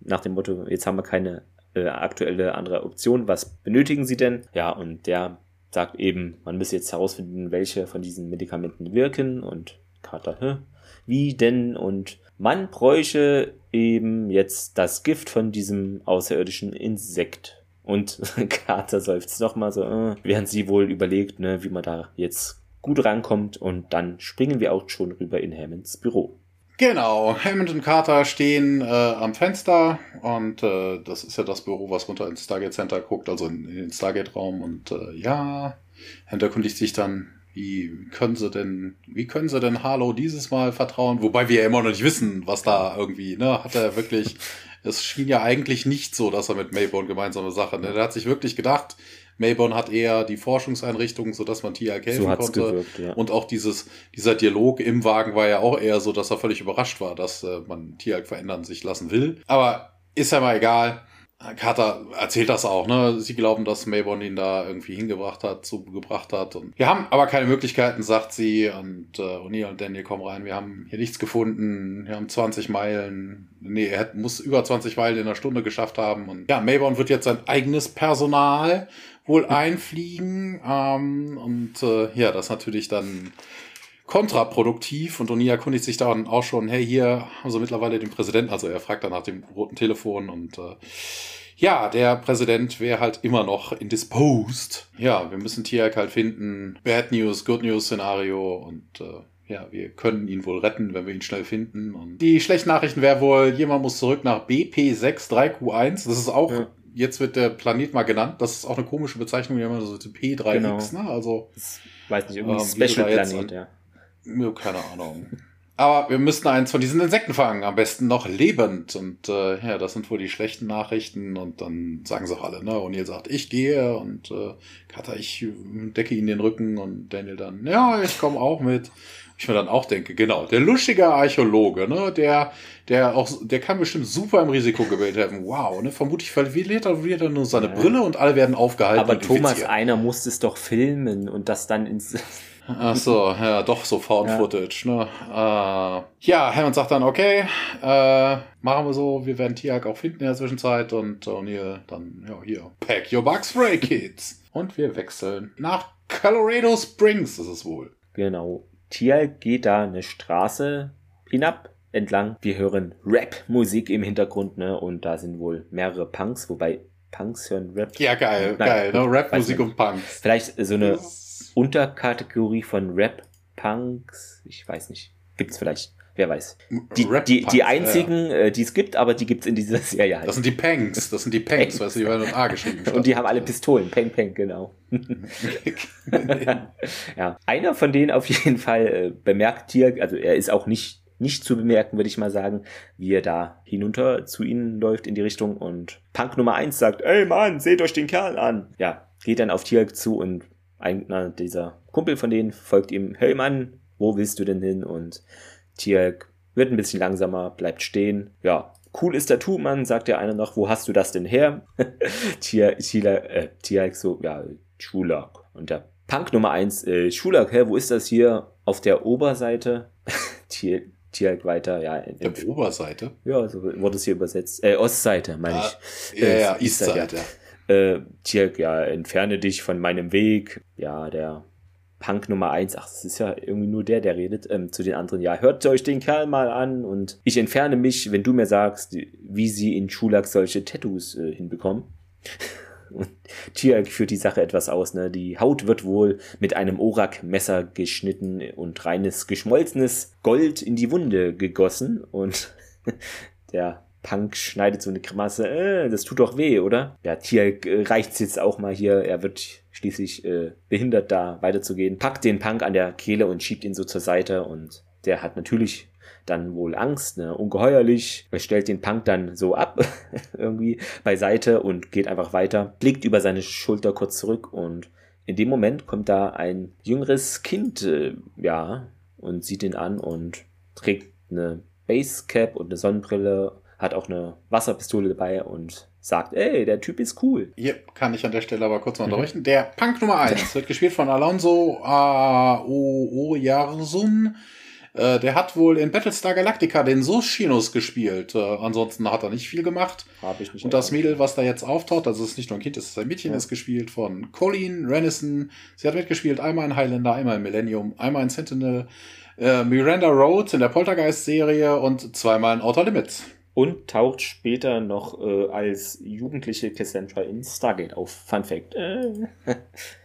Speaker 1: nach dem Motto, jetzt haben wir keine äh, aktuelle andere Option, was benötigen Sie denn? Ja, und der sagt eben, man müsse jetzt herausfinden, welche von diesen Medikamenten wirken und Carter, hä? wie denn? Und man bräuche eben jetzt das Gift von diesem außerirdischen Insekt. Und <laughs> Carter seufzt nochmal so, äh, während sie wohl überlegt, ne, wie man da jetzt gut rankommt und dann springen wir auch schon rüber in Hammonds Büro.
Speaker 2: Genau, Hammond und Carter stehen äh, am Fenster und äh, das ist ja das Büro, was runter ins Stargate Center guckt, also in, in den Stargate-Raum und äh, ja, Hammond erkundigt sich dann, wie können sie denn, wie können sie denn Harlow dieses Mal vertrauen? Wobei wir ja immer noch nicht wissen, was da irgendwie, ne, hat er wirklich, es schien ja eigentlich nicht so, dass er mit Mayborn gemeinsame Sache, ne, der hat sich wirklich gedacht, Mayborn hat eher die Forschungseinrichtung, so dass man Tiag helfen so konnte. Gewirkt, ja. Und auch dieses, dieser Dialog im Wagen war ja auch eher so, dass er völlig überrascht war, dass äh, man Tiag verändern sich lassen will. Aber ist ja mal egal. Carter erzählt das auch, ne? Sie glauben, dass Mayborn ihn da irgendwie hingebracht hat, zugebracht hat. Und wir haben aber keine Möglichkeiten, sagt sie. Und äh, O'Neill und Daniel kommen rein. Wir haben hier nichts gefunden. Wir haben 20 Meilen. Nee, er muss über 20 Meilen in einer Stunde geschafft haben. Und ja, Mayborn wird jetzt sein eigenes Personal wohl einfliegen. Ähm, und äh, ja, das natürlich dann kontraproduktiv und O'Neill erkundigt sich dann auch schon, hey, hier haben sie mittlerweile den Präsidenten, also er fragt dann nach dem roten Telefon und äh, ja, der Präsident wäre halt immer noch indisposed. Ja, wir müssen Tiak halt finden. Bad News, Good News Szenario und äh, ja, wir können ihn wohl retten, wenn wir ihn schnell finden. Und die schlechten Nachrichten wäre wohl, jemand muss zurück nach BP63Q1. Das ist auch ja jetzt wird der Planet mal genannt. Das ist auch eine komische Bezeichnung, die haben so P3X, genau. ne? Also.
Speaker 1: Das weiß nicht, irgendwie ähm, Special Planet, ja.
Speaker 2: ja. Keine Ahnung. Aber wir müssten eins von diesen Insekten fangen, am besten noch lebend. Und äh, ja, das sind wohl die schlechten Nachrichten. Und dann sagen sie auch alle, ne? O'Neill sagt, ich gehe und äh, Kata, ich decke ihnen den Rücken und Daniel dann, ja, ich komme auch mit ich mir dann auch denke, genau, der luschige Archäologe, ne, der, der auch, der kann bestimmt super im Risikogebiet helfen. Wow, ne, vermutlich verliert er wieder nur seine ja. Brille und alle werden aufgehalten.
Speaker 1: Aber Thomas, einer muss es doch filmen und das dann ins,
Speaker 2: Ach so, ja, doch so Found ja. Footage, ne? Äh, ja, Hammond sagt dann, okay, äh, machen wir so, wir werden Tiag auch finden in der Zwischenzeit und O'Neill dann, ja, hier, pack your bugs spray, kids. und wir wechseln nach Colorado Springs, ist es wohl.
Speaker 1: Genau. Tier geht da eine Straße hinab entlang. Wir hören Rap-Musik im Hintergrund, ne? Und da sind wohl mehrere Punks, wobei Punks hören Rap.
Speaker 2: Ja, geil, Nein, geil, ne? Rap-Musik und Punks.
Speaker 1: Vielleicht so eine Unterkategorie von Rap-Punks. Ich weiß nicht. Gibt's vielleicht. Wer weiß. Die, die, die einzigen, ja. Äh, die es gibt, aber die gibt es in dieser <laughs> Serie
Speaker 2: halt. Das sind die Pangs, das sind die Pangs, weißt du, die werden mit A geschrieben. <laughs>
Speaker 1: Und die haben alle Pistolen, Peng, Peng, genau. <laughs> ja, einer von denen auf jeden Fall äh, bemerkt hier, also er ist auch nicht nicht zu bemerken, würde ich mal sagen, wie er da hinunter zu ihnen läuft in die Richtung und Punk Nummer eins sagt, ey Mann, seht euch den Kerl an. Ja, geht dann auf Tierk zu und einer dieser Kumpel von denen folgt ihm, hey Mann, wo willst du denn hin? Und Tierk wird ein bisschen langsamer, bleibt stehen. Ja, cool ist der Tuchmann, sagt der eine noch, wo hast du das denn her? <laughs> Tierk, äh, Tierk so, ja, Schulak. Und der Punk Nummer eins, äh, Schulak, hä, wo ist das hier? Auf der Oberseite? <laughs> Tierk, Tierk weiter, ja.
Speaker 2: In, der Oberseite?
Speaker 1: Ja, so wurde es hier übersetzt. Äh, Ostseite, meine ah,
Speaker 2: ich. Ja, äh, ja, Eastseite.
Speaker 1: Ja. Äh, Tierk, ja, entferne dich von meinem Weg. Ja, der Punk Nummer eins, ach, das ist ja irgendwie nur der, der redet, ähm, zu den anderen, ja, hört euch den Kerl mal an und ich entferne mich, wenn du mir sagst, wie sie in Schulak solche Tattoos äh, hinbekommen. <laughs> Und Tiag führt die Sache etwas aus, ne? Die Haut wird wohl mit einem Orak-Messer geschnitten und reines geschmolzenes Gold in die Wunde gegossen und <laughs> der Punk schneidet so eine Grimasse, äh, das tut doch weh, oder? Ja, Tiag äh, reicht's jetzt auch mal hier, er wird schließlich äh, behindert, da weiterzugehen, packt den Punk an der Kehle und schiebt ihn so zur Seite und der hat natürlich dann wohl Angst, ne, ungeheuerlich. Er stellt den Punk dann so ab, <laughs> irgendwie beiseite und geht einfach weiter, blickt über seine Schulter kurz zurück und in dem Moment kommt da ein jüngeres Kind, äh, ja, und sieht ihn an und trägt eine Basecap und eine Sonnenbrille, hat auch eine Wasserpistole dabei und sagt, ey, der Typ ist cool.
Speaker 2: Hier kann ich an der Stelle aber kurz mal unterbrechen. Mhm. Der Punk Nummer 1 wird gespielt von Alonso Aoyarzun. Äh, der hat wohl in Battlestar Galactica den Sochinos gespielt. Äh, ansonsten hat er nicht viel gemacht.
Speaker 1: Hab ich nicht.
Speaker 2: Und das Mädel, was da jetzt auftaucht, also es ist nicht nur ein Kind, es ist ein Mädchen, ja. ist gespielt von Colleen Renison. Sie hat mitgespielt einmal in Highlander, einmal in Millennium, einmal in Sentinel. Äh, Miranda Rhodes in der Poltergeist-Serie und zweimal in Outer Limits
Speaker 1: und taucht später noch äh, als jugendliche Cassandra in Stargate auf. Fun Fact. Äh. <laughs>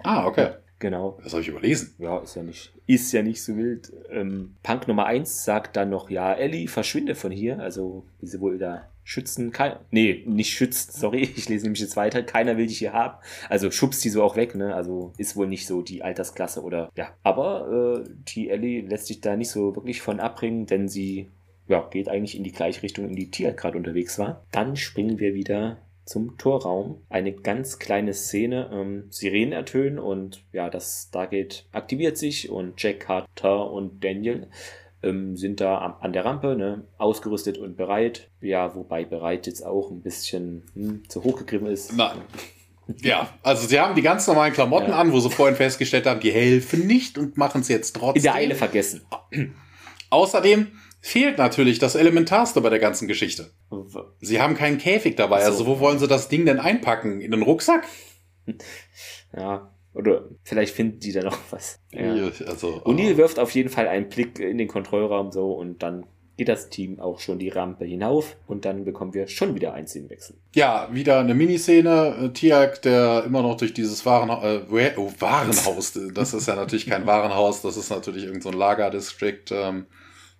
Speaker 2: ah, okay.
Speaker 1: Genau.
Speaker 2: Das habe ich überlesen.
Speaker 1: Ja, ist ja nicht, ist ja nicht so wild. Ähm, Punk Nummer 1 sagt dann noch, ja, Ellie, verschwinde von hier. Also, wie sie wohl da schützen kann. Nee, nicht schützt, sorry, <laughs> ich lese nämlich jetzt weiter. Keiner will dich hier haben. Also schubst die so auch weg, ne? Also ist wohl nicht so die Altersklasse oder ja. Aber äh, die Ellie lässt sich da nicht so wirklich von abbringen, denn sie ja, geht eigentlich in die gleiche Richtung, in die Tia gerade unterwegs war. Dann springen wir wieder zum Torraum. Eine ganz kleine Szene, ähm, Sirenen ertönen und ja, das Stargate aktiviert sich und Jack Carter und Daniel ähm, sind da am, an der Rampe, ne, ausgerüstet und bereit. Ja, wobei bereit jetzt auch ein bisschen hm, zu hoch gegriffen ist.
Speaker 2: Na. Ja, also sie haben die ganz normalen Klamotten ja. an, wo sie vorhin festgestellt haben, die helfen nicht und machen es jetzt trotzdem.
Speaker 1: In der Eile vergessen.
Speaker 2: Außerdem fehlt natürlich das Elementarste bei der ganzen Geschichte. Sie haben keinen Käfig dabei, also wo wollen sie das Ding denn einpacken? In den Rucksack? <laughs>
Speaker 1: Ja, oder vielleicht finden die da noch was. Ja. Also, O'Neill oh. wirft auf jeden Fall einen Blick in den Kontrollraum so und dann geht das Team auch schon die Rampe hinauf und dann bekommen wir schon wieder einen Szenenwechsel.
Speaker 2: Ja, wieder eine Miniszene. Äh, Tiak, der immer noch durch dieses Warenhaus, äh, oh, Warenhaus, das ist ja natürlich kein <laughs> Warenhaus, das ist natürlich irgendein so Lagerdistrikt, ähm,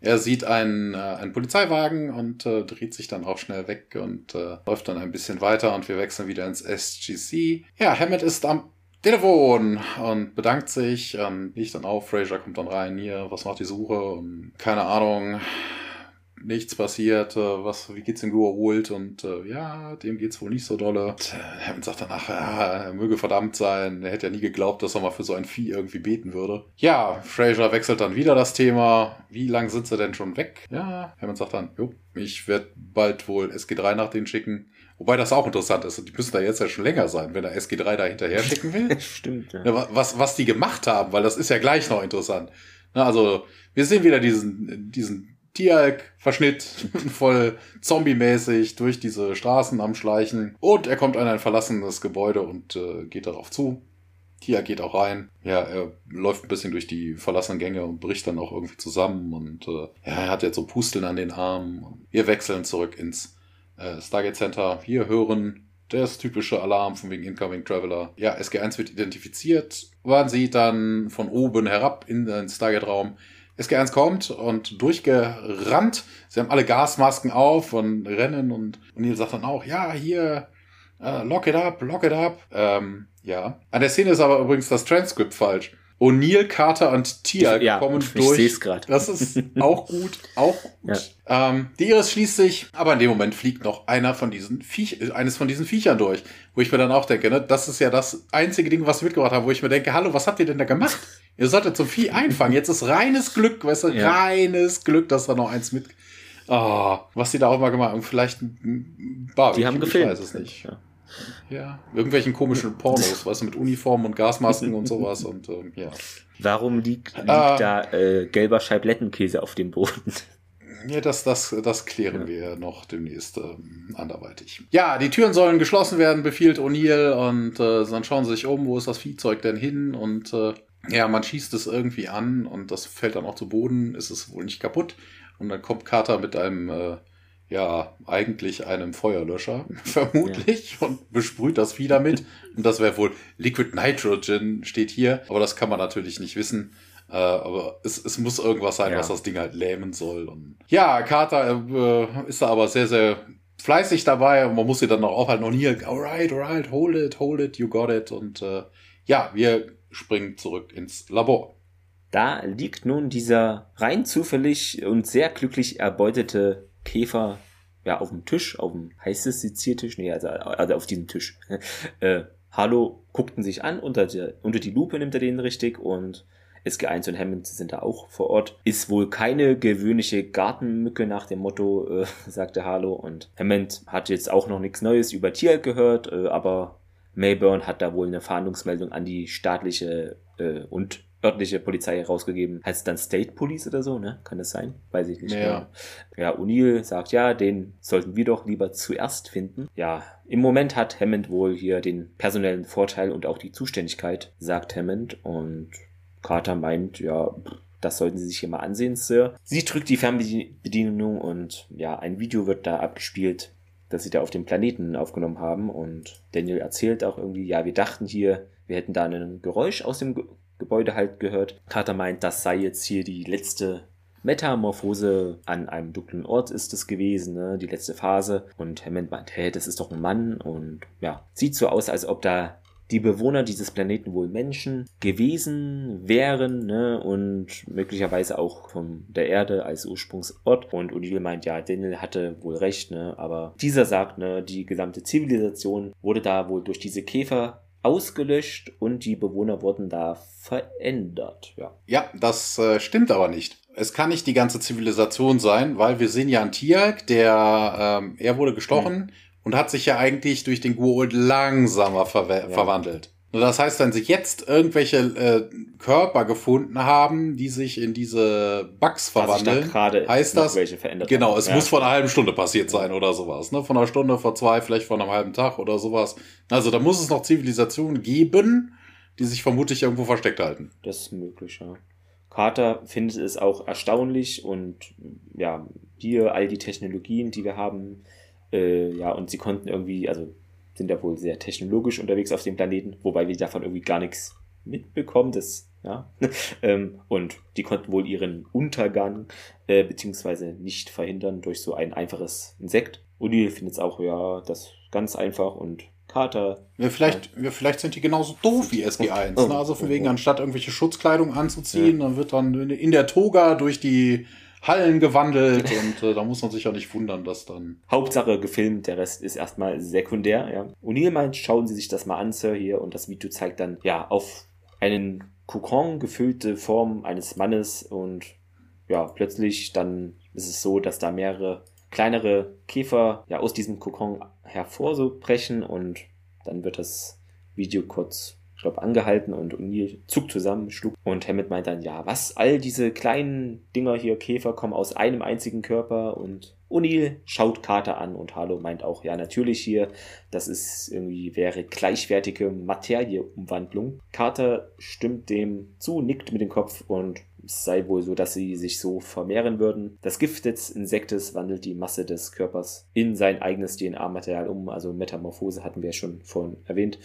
Speaker 2: er sieht einen, äh, einen Polizeiwagen und äh, dreht sich dann auch schnell weg und äh, läuft dann ein bisschen weiter und wir wechseln wieder ins SGC. Ja, Hammett ist am Telefon und bedankt sich, ähm, liegt dann auf, Fraser kommt dann rein, hier, was macht die Suche und keine Ahnung, nichts passiert, äh, was, wie geht's dem geholt und äh, ja, dem geht's wohl nicht so dolle. Und, Hammond sagt danach, ja, er möge verdammt sein, er hätte ja nie geglaubt, dass er mal für so ein Vieh irgendwie beten würde. Ja, Fraser wechselt dann wieder das Thema, wie lang sind sie denn schon weg? Ja, Hammond sagt dann, jo, ich werde bald wohl SG3 nach denen schicken. Wobei das auch interessant ist. Die müssen da jetzt ja schon länger sein, wenn er SG3 da hinterher schicken will. <laughs>
Speaker 1: Stimmt, ja.
Speaker 2: Was, was die gemacht haben, weil das ist ja gleich noch interessant. Also, wir sehen wieder diesen, diesen Tieralk-Verschnitt, <laughs> voll zombie-mäßig durch diese Straßen am Schleichen. Und er kommt an ein verlassenes Gebäude und äh, geht darauf zu. Tia geht auch rein. Ja, er läuft ein bisschen durch die verlassenen Gänge und bricht dann auch irgendwie zusammen. Und äh, ja, er hat jetzt so Pusteln an den Armen. Wir wechseln zurück ins äh, Stargate Center. Wir hören das typische Alarm von wegen Incoming Traveler. Ja, SG1 wird identifiziert. Man sieht dann von oben herab in den Stargate-Raum SG1 kommt und durchgerannt. Sie haben alle Gasmasken auf und rennen und O'Neill sagt dann auch, ja, hier, uh, lock it up, lock it up. Ähm, ja. An der Szene ist aber übrigens das Transkript falsch. O'Neill, Carter und Tia
Speaker 1: ja,
Speaker 2: kommen
Speaker 1: ich
Speaker 2: durch.
Speaker 1: seh's grad.
Speaker 2: Das ist auch gut, auch gut. Ähm, die Iris schließt sich, aber in dem Moment fliegt noch einer von diesen Viech, eines von diesen Viechern durch, wo ich mir dann auch denke, ne, das ist ja das einzige Ding, was wir mitgebracht haben, wo ich mir denke, hallo, was habt ihr denn da gemacht? Ihr solltet so Vieh einfangen. Jetzt ist reines Glück, weißt du,
Speaker 1: Ja.
Speaker 2: reines Glück, dass da noch eins mit. Oh, was die da auch mal gemacht haben, vielleicht ein Barbecue,
Speaker 1: Die haben gefilmt.
Speaker 2: Ich weiß es nicht.
Speaker 1: Ja.
Speaker 2: Ja, irgendwelchen komischen Pornos, weißt du, mit Uniformen und Gasmasken und sowas und ähm, ja.
Speaker 1: Warum liegt, liegt
Speaker 2: Ah.
Speaker 1: da äh, gelber Scheiblettenkäse auf dem Boden?
Speaker 2: Ja, das, das, das klären wir noch demnächst ähm, anderweitig. Ja, die Türen sollen geschlossen werden, befiehlt O'Neill und äh, dann schauen sie sich um, wo ist das Viehzeug denn hin und äh, ja, man schießt es irgendwie an und das fällt dann auch zu Boden, ist es wohl nicht kaputt und dann kommt Carter mit einem, äh, ja, eigentlich einem Feuerlöscher, <laughs> vermutlich, und besprüht das Vieh damit und das wäre wohl Liquid Nitrogen, steht hier, aber das kann man natürlich nicht wissen. Äh, aber es, es muss irgendwas sein,
Speaker 1: Ja.
Speaker 2: was das Ding halt lähmen soll. Und ja, Carter äh, ist da aber sehr, sehr fleißig dabei und man muss sie dann noch aufhalten. Und hier, alright, alright, hold it, hold it, you got it. Und äh, ja, wir springen zurück ins Labor.
Speaker 1: Da liegt nun dieser rein zufällig und sehr glücklich erbeutete Käfer ja auf dem Tisch, auf dem heißt es Seziertisch, nee, also, also auf diesem Tisch. <laughs> äh, Harlow guckten sich an, unter, der, unter die Lupe nimmt er den richtig und SG1 und Hammond sind da auch vor Ort. Ist wohl keine gewöhnliche Gartenmücke nach dem Motto, äh, <laughs> sagte Harlow. Und Hammond hat jetzt auch noch nichts Neues über Tier gehört, äh, aber Mayburn hat da wohl eine Fahndungsmeldung an die staatliche äh, und örtliche Polizei herausgegeben. Heißt es dann State Police oder so, ne? Kann das sein? Weiß ich nicht.
Speaker 2: Ja.
Speaker 1: genau. Ja, O'Neill sagt, ja, den sollten wir doch lieber zuerst finden. Ja, im Moment hat Hammond wohl hier den personellen Vorteil und auch die Zuständigkeit, sagt Hammond. Und Carter meint, ja, das sollten Sie sich hier mal ansehen, Sir. Sie drückt die Fernbedienung und ja, ein Video wird da abgespielt, das sie da auf dem Planeten aufgenommen haben. Und Daniel erzählt auch irgendwie, ja, wir dachten hier, wir hätten da ein Geräusch aus dem Ge Gebäude halt gehört. Carter meint, das sei jetzt hier die letzte Metamorphose an einem dunklen Ort ist es gewesen, ne? die letzte Phase. Und Hammond meint, hey, das ist doch ein Mann. Und ja, sieht so aus, als ob da die Bewohner dieses Planeten wohl Menschen gewesen wären ne? und möglicherweise auch von der Erde als Ursprungsort. Und O'Neill meint, ja, Daniel hatte wohl recht, ne? aber dieser sagt, ne, die gesamte Zivilisation wurde da wohl durch diese Käfer ausgelöscht und die Bewohner wurden da verändert. Ja,
Speaker 2: Ja, das äh, stimmt aber nicht. Es kann nicht die ganze Zivilisation sein, weil wir sehen ja einen Tiag, der, ähm, er wurde gestochen und hat sich ja eigentlich durch den Goa'uld langsamer verwe-
Speaker 1: Ja.
Speaker 2: verwandelt. Das heißt, wenn sie jetzt irgendwelche äh, Körper gefunden haben, die sich in diese Bugs verwandeln, heißt das, genau, es
Speaker 1: Ja.
Speaker 2: muss vor einer halben Stunde passiert sein oder sowas. Ne? Von einer Stunde, vor zwei, vielleicht vor einem halben Tag oder sowas. Also da muss es noch Zivilisationen geben, die sich vermutlich irgendwo versteckt halten.
Speaker 1: Das ist möglich, ja. Carter findet es auch erstaunlich und ja, hier all die Technologien, die wir haben, äh, ja, und sie konnten irgendwie, also sind ja wohl sehr technologisch unterwegs auf dem Planeten, wobei wir davon irgendwie gar nichts mitbekommen, das, ja, <laughs> ähm, und die konnten wohl ihren Untergang äh, beziehungsweise nicht verhindern durch so ein einfaches Insekt. Uli findet es auch, ja, das ganz einfach und Carter
Speaker 2: Ja, vielleicht, ja, vielleicht sind die genauso doof wie SG1.
Speaker 1: Oh.
Speaker 2: Ne? Also von wegen, anstatt irgendwelche Schutzkleidung anzuziehen, dann wird dann in der Toga durch die Hallen gewandelt <laughs> und äh, da muss man sich ja nicht wundern, dass dann.
Speaker 1: Hauptsache gefilmt, der Rest ist erstmal sekundär, ja. O'Neill meint, schauen Sie sich das mal an, Sir, hier, und das Video zeigt dann, ja, auf einen Kokon gefüllte Form eines Mannes und ja, plötzlich dann ist es so, dass da mehrere kleinere Käfer ja aus diesem Kokon hervor so brechen und dann wird das Video kurz, ich glaube, angehalten und O'Neill zuckt zusammen, schluckt und Hammond meint dann, ja, was, all diese kleinen Dinger hier, Käfer, kommen aus einem einzigen Körper und O'Neill schaut Carter an und Harlow meint auch, ja, natürlich hier, das ist irgendwie, wäre gleichwertige Materieumwandlung. Carter stimmt dem zu, nickt mit dem Kopf und es sei wohl so, dass sie sich so vermehren würden. Das Gift des Insektes wandelt die Masse des Körpers in sein eigenes DNA-Material um, also Metamorphose hatten wir ja schon vorhin erwähnt.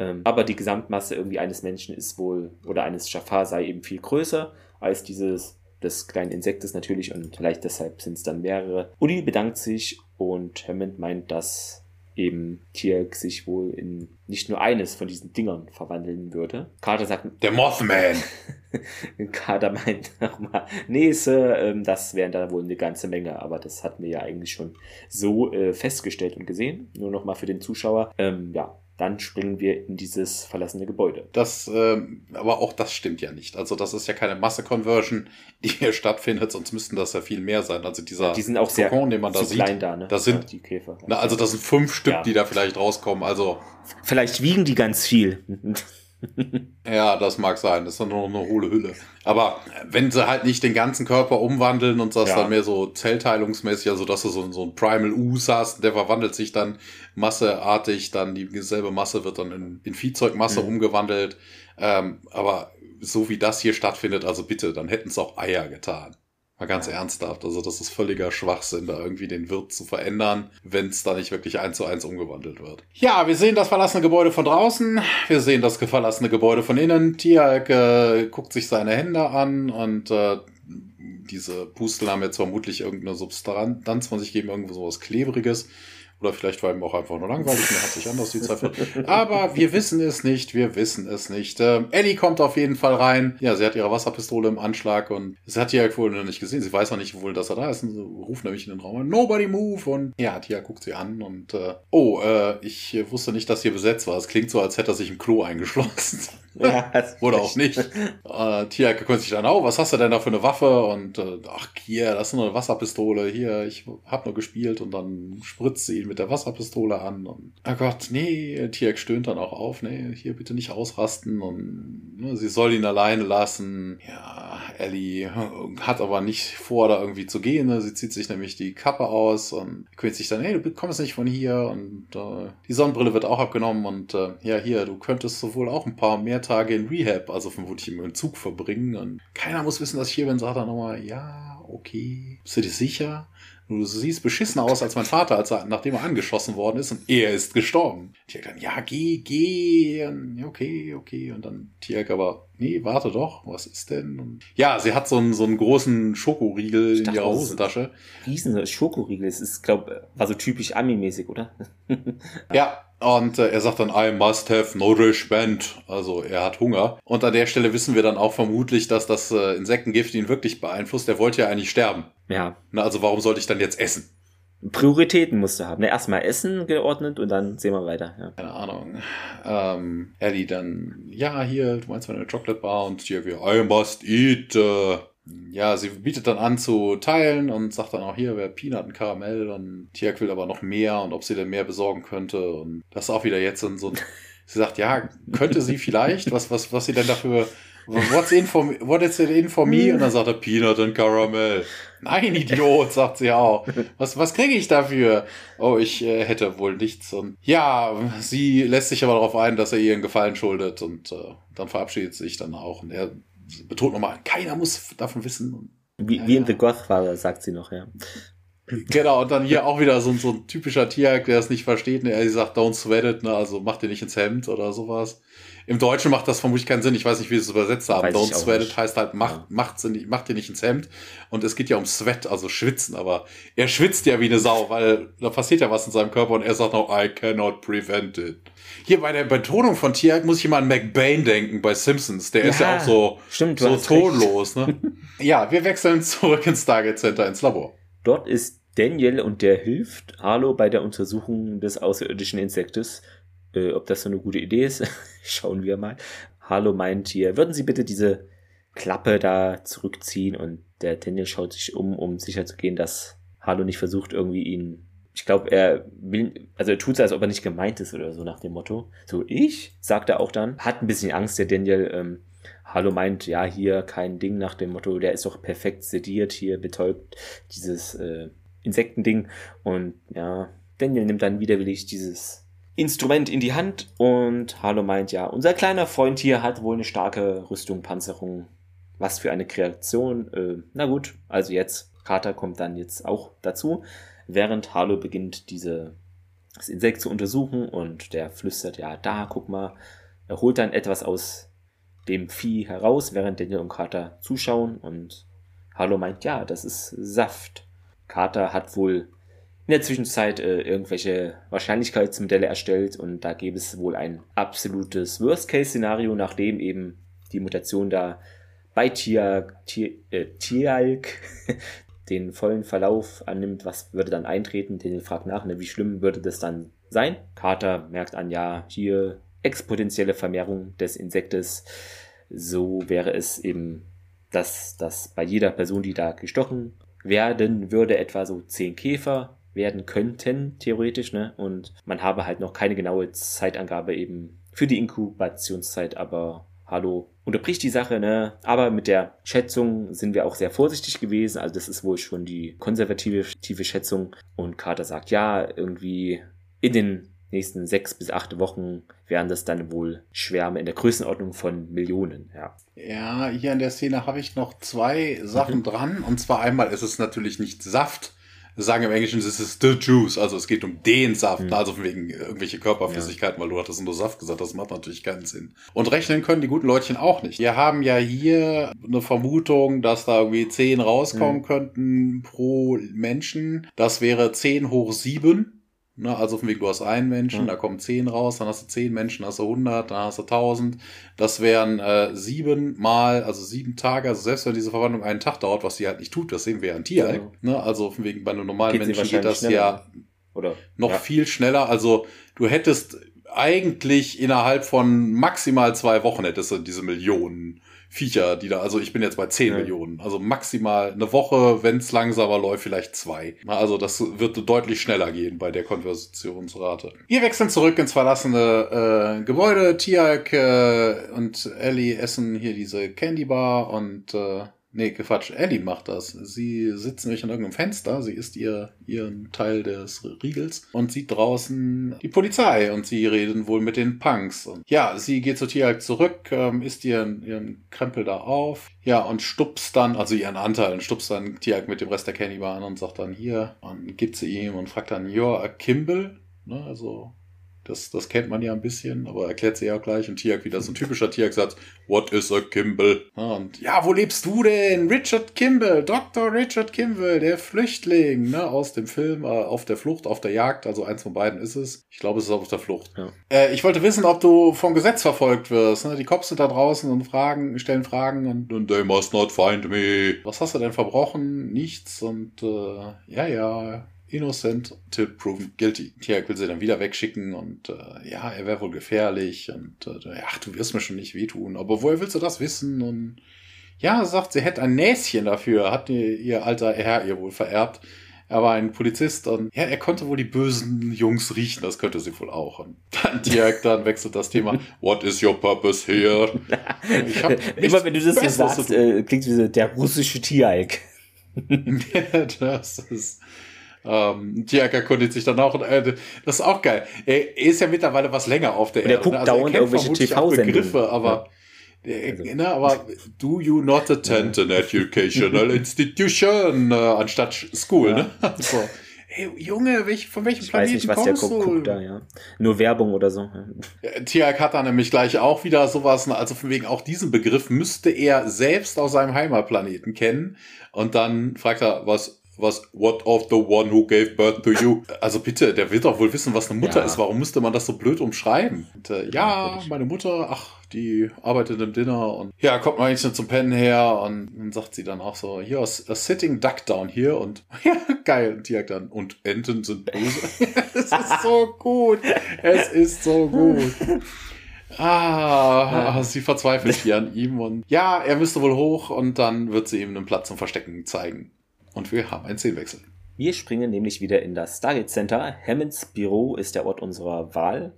Speaker 1: Ähm, aber die Gesamtmasse irgendwie eines Menschen ist wohl, oder eines Jafar sei eben viel größer als dieses des kleinen Insektes natürlich und vielleicht deshalb sind es dann mehrere. Uli bedankt sich und Hammond meint, dass eben Tirk sich wohl in nicht nur eines von diesen Dingern verwandeln würde. Carter sagt...
Speaker 2: Der Mothman! <laughs>
Speaker 1: Carter meint nochmal, nee, Sir, ähm, das wären da wohl eine ganze Menge, aber das hatten wir ja eigentlich schon so äh, festgestellt und gesehen. Nur nochmal für den Zuschauer. Ähm, ja, dann springen wir in dieses verlassene Gebäude.
Speaker 2: Das, äh, aber auch das stimmt ja nicht. Also das ist ja keine Masse-Conversion, <laughs> die hier stattfindet, sonst müssten das ja viel mehr sein. Also dieser
Speaker 1: die sind auch sehr
Speaker 2: Kokon, den man da sieht,
Speaker 1: klein da, ne?
Speaker 2: das sind
Speaker 1: Ja, die Käfer.
Speaker 2: Na, also das sind fünf Stück,
Speaker 1: Ja.
Speaker 2: die da vielleicht rauskommen. Also
Speaker 1: Vielleicht wiegen die ganz viel. <laughs>
Speaker 2: ja, das mag sein. Das ist dann nur noch eine hohle Hülle. Aber wenn sie halt nicht den ganzen Körper umwandeln und das
Speaker 1: Ja.
Speaker 2: dann mehr so zellteilungsmäßig, also dass du so, so ein Primal Ooze hast, der verwandelt sich dann masseartig, dann die selbe Masse wird dann in, in Viehzeugmasse
Speaker 1: Mhm.
Speaker 2: umgewandelt. Ähm, aber so wie das hier stattfindet, also bitte, dann hätten es auch Eier getan. Mal ganz ernsthaft. Also das ist völliger Schwachsinn, da irgendwie den Wirt zu verändern, wenn es da nicht wirklich eins zu eins umgewandelt wird. Ja, wir sehen das verlassene Gebäude von draußen. Wir sehen das verlassene Gebäude von innen. Tialk äh, guckt sich seine Hände an und äh, diese Pusteln haben jetzt vermutlich irgendeine Substanz von sich geben, irgendwo sowas Klebriges. Oder vielleicht war ihm auch einfach nur langweilig, mir hat sich anders die Zeit ver- Aber wir wissen es nicht, wir wissen es nicht. Ähm, Ellie kommt auf jeden Fall rein. Ja, sie hat ihre Wasserpistole im Anschlag und sie hat Tia wohl noch nicht gesehen. Sie weiß noch nicht wohl, dass er da ist. Und sie ruft nämlich in den Raum, nobody move. Und ja, Tia guckt sie an und äh, oh, äh, ich wusste nicht, dass hier besetzt war. Es klingt so, als hätte er sich im Klo eingeschlossen.
Speaker 1: Ja,
Speaker 2: Oder auch nicht. Äh, Tia guckt sich dann, oh, was hast du denn da für eine Waffe? Und äh, ach, hier, das ist nur eine Wasserpistole. Hier, ich hab nur gespielt und dann spritzt sie ihn mit der Wasserpistole an. Und, oh Gott, nee, Tiak stöhnt dann auch auf, nee, hier bitte nicht ausrasten. Und ne, sie soll ihn alleine lassen. Ja, Ellie äh, hat aber nicht vor, da irgendwie zu gehen. Ne? Sie zieht sich nämlich die Kappe aus und quält sich dann, hey, du kommst nicht von hier. Und äh, die Sonnenbrille wird auch abgenommen. Und äh, ja, hier, du könntest sowohl auch ein paar mehr Tage in Rehab, also vermutlich im Entzug verbringen. Und keiner muss wissen, dass ich hier bin. Sagt er nochmal, ja, okay. Bist du dir sicher? Du siehst beschissen aus als mein Vater, als er, nachdem er angeschossen worden ist und er ist gestorben. Tiak dann, ja, geh, geh, okay, okay. Und dann Tiak aber, nee, warte doch, was ist denn? Ja, sie hat so einen, so einen großen Schokoriegel
Speaker 1: Ich
Speaker 2: in
Speaker 1: dachte,
Speaker 2: ihrer Hosentasche.
Speaker 1: Riesen Schokoriegel. Es ist, glaube war so typisch Ami-mäßig, oder? <laughs>
Speaker 2: Ja, und äh, er sagt dann, I must have nourishment. Also er hat Hunger. Und an der Stelle wissen wir dann auch vermutlich, dass das äh, Insektengift ihn wirklich beeinflusst. Er wollte ja eigentlich sterben.
Speaker 1: Ja.
Speaker 2: Na, also warum sollte ich dann jetzt essen?
Speaker 1: Prioritäten musst du haben. Ne, erstmal Essen geordnet und dann sehen wir weiter. Ja.
Speaker 2: Keine Ahnung. Ähm, Ellie dann, ja, hier, du meinst eine Chocolate Bar und hier wir, I must eat. Äh, ja, sie bietet dann an zu teilen und sagt dann auch hier, wer Peanut und Karamell und Tiak will aber noch mehr und ob sie denn mehr besorgen könnte und das ist auch wieder jetzt ein, so ein <laughs> sie sagt, ja, könnte sie vielleicht, was, was, was sie denn dafür, what's in for me, what is it in for me? Und dann sagt er Peanut und Karamell. Nein, Idiot, sagt sie auch. Was, was kriege ich dafür? Oh, ich äh, hätte wohl nichts. Und ja, sie lässt sich aber darauf ein, dass er ihr einen Gefallen schuldet und äh, dann verabschiedet sich dann auch. Und er betont nochmal, keiner muss davon wissen.
Speaker 1: Wie,
Speaker 2: Ja,
Speaker 1: wie in
Speaker 2: ja.
Speaker 1: The Godfather, sagt sie noch, ja.
Speaker 2: Genau, und dann hier auch wieder so, ein- so ein typischer Tierjagd, der es nicht versteht. Ne? Er sagt, don't sweat it, ne? also mach dir nicht ins Hemd oder sowas. Im Deutschen macht das vermutlich keinen Sinn. Ich weiß nicht, wie sie es übersetzt haben.
Speaker 1: Weiß
Speaker 2: Don't sweat it heißt halt, mach,
Speaker 1: Ja.
Speaker 2: macht's in, mach dir nicht ins Hemd. Und es geht ja um Sweat, also schwitzen. Aber er schwitzt ja wie eine Sau, weil da passiert ja was in seinem Körper und er sagt noch, I cannot prevent it. Hier bei der Betonung von Tierjagd muss ich immer an McBain denken bei Simpsons. Der ist ja
Speaker 1: Ja,
Speaker 2: auch so,
Speaker 1: stimmt,
Speaker 2: so tonlos. Ne? <laughs> ja, wir wechseln zurück ins Stargate Center, ins Labor.
Speaker 1: Dort ist Daniel und der hilft Harlow bei der Untersuchung des außerirdischen Insektes. Äh, ob das so eine gute Idee ist, <laughs> schauen wir mal. Harlow meint hier, würden Sie bitte diese Klappe da zurückziehen und der Daniel schaut sich um, um sicherzugehen, dass Harlow nicht versucht, irgendwie ihn. Ich glaube, er will, also er tut es, als ob er nicht gemeint ist oder so nach dem Motto. So, ich, sagt er auch dann. Hat ein bisschen Angst, der Daniel. Ähm, Harlow meint, ja, hier kein Ding nach dem Motto, der ist doch perfekt sediert, hier betäubt dieses äh, Insektending. Und ja, Daniel nimmt dann widerwillig dieses Instrument in die Hand und Harlow meint, ja, unser kleiner Freund hier hat wohl eine starke Rüstung, Panzerung. Was für eine Kreation. Äh, na gut, also jetzt, Carter kommt dann jetzt auch dazu, während Harlow beginnt, diese, das Insekt zu untersuchen und der flüstert, ja, da, guck mal, er holt dann etwas aus dem Vieh heraus, während Daniel und Carter zuschauen und Harlow meint, ja, das ist Saft. Carter hat wohl in der Zwischenzeit äh, irgendwelche Wahrscheinlichkeitsmodelle erstellt und da gäbe es wohl ein absolutes Worst-Case-Szenario, nachdem eben die Mutation da bei Tialk, äh, <laughs> den vollen Verlauf annimmt, was würde dann eintreten? Den fragt nach, ne, wie schlimm würde das dann sein? Carter merkt an, ja, hier exponentielle Vermehrung des Insektes. So wäre es eben, dass, dass bei jeder Person, die da gestochen werden würde, etwa so zehn Käfer werden könnten, theoretisch, ne? Und man habe halt noch keine genaue Zeitangabe eben für die Inkubationszeit, aber hallo, unterbricht die Sache, ne? Aber mit der Schätzung sind wir auch sehr vorsichtig gewesen. Also das ist wohl schon die konservative Schätzung. Und Carter sagt, ja, irgendwie in den nächsten sechs bis acht Wochen wären das dann wohl Schwärme in der Größenordnung von Millionen, ja.
Speaker 2: Ja, hier in der Szene habe ich noch zwei Sachen mhm. dran. Und zwar einmal ist es natürlich nicht Saft, sagen im Englischen, es ist the juice, also es geht um den Saft, mhm. also wegen irgendwelche Körperflüssigkeiten, ja. weil du hattest nur Saft gesagt, das macht natürlich keinen Sinn. Und rechnen können die guten Leutchen auch nicht. Wir haben ja hier eine Vermutung, dass da irgendwie zehn rauskommen mhm. könnten pro Menschen. Das wäre zehn hoch sieben. Ne, also von wegen, du hast einen Menschen, ja. da kommen zehn raus, dann hast du zehn Menschen, hast du 100, dann hast du 1000. Das wären äh, sieben mal, also sieben Tage, also selbst wenn diese Verwandlung einen Tag dauert, was sie halt nicht tut, das sehen wir ja an Tier. Ja. Ne, also von wegen, bei einem normalen geht Menschen geht das ja Oder, noch ja. viel schneller. Also du hättest eigentlich innerhalb von maximal zwei Wochen hättest du diese Millionen Viecher, die da, also ich bin jetzt bei 10 ja. Millionen. Also maximal eine Woche, wenn es langsamer läuft, vielleicht zwei. Also das wird deutlich schneller gehen bei der Konversionsrate. Wir wechseln zurück ins verlassene äh, Gebäude. Tiak äh, und Ellie essen hier diese Candy Bar und äh, Nee, Quatsch. Ellie macht das. Sie sitzt nämlich an irgendeinem Fenster. Sie isst ihr, ihren Teil des Riegels und sieht draußen die Polizei und sie reden wohl mit den Punks. Und ja, sie geht zu Tiag zurück, ähm, isst ihren, ihren Krempel da auf. Ja, und stupst dann, also ihren Anteil, und stupst dann Tiag mit dem Rest der Candy an und sagt dann hier und gibt sie ihm und fragt dann, you're a Kimball? Ne, also das, das kennt man ja ein bisschen, aber erklärt sie ja gleich. Und Tiak wieder so ein typischer Tiak-Satz. What is a Kimball? Und ja, wo lebst du denn? Richard Kimball, Dr. Richard Kimball, der Flüchtling, ne, aus dem Film, äh, auf der Flucht, auf der Jagd. Also eins von beiden ist es. Ich glaube, es ist auf der Flucht. Ja. Äh, ich wollte wissen, ob du vom Gesetz verfolgt wirst. Ne? Die Cops sind da draußen und fragen, stellen Fragen und, und they must not find me. Was hast du denn verbrochen? Nichts. Und äh, ja, ja, innocent till proven guilty. Tiak will sie dann wieder wegschicken und äh, ja, er wäre wohl gefährlich und äh, ach, du wirst mir schon nicht wehtun. Aber woher willst du das wissen? Und ja, sagt, sie hätte ein Näschen dafür, hat ihr, ihr alter Herr ihr wohl vererbt. Er war ein Polizist und ja, er konnte wohl die bösen Jungs riechen, das könnte sie wohl auch. Und dann <laughs> Tiak, dann wechselt das Thema. What is your purpose here? <laughs>
Speaker 1: Immer wenn du das hier sagst, äh, klingt wie der russische Tiak. <laughs>
Speaker 2: das ist ähm, Tiak erkundigt sich dann auch. Äh, das ist auch geil. Er ist ja mittlerweile was länger auf der
Speaker 1: Erde. Er guckt also dauernd irgendwelche
Speaker 2: TV-Begriffe, aber ja. Also. Ne, aber do you not attend an educational <laughs> institution äh, anstatt school, ja. ne? <laughs> so. Hey, Junge, welch, von welchem ich Planeten weiß nicht, was kommst der
Speaker 1: guckt, guckt da, ja. Nur Werbung oder so.
Speaker 2: Tiak hat da nämlich gleich auch wieder sowas, ne, also von wegen auch diesen Begriff müsste er selbst aus seinem Heimatplaneten kennen. Und dann fragt er, was was What of the one who gave birth to you? Also bitte, der will doch wohl wissen, was eine Mutter ja. ist. Warum müsste man das so blöd umschreiben? Und, äh, ja, meine Mutter, ach, die arbeitet im Dinner und ja, kommt mal eigentlich zum Pennen her und dann sagt sie dann auch so, hier, a sitting duck down here und <laughs> ja, geil. Und die sagt dann, und Enten sind böse. <laughs> es ist so gut. Es ist so gut. Ah, sie verzweifelt hier an ihm und ja, er müsste wohl hoch und dann wird sie ihm einen Platz zum Verstecken zeigen. Und wir haben einen Szenenwechsel.
Speaker 1: Wir springen nämlich wieder in das Stargate Center. Hammonds Büro ist der Ort unserer Wahl.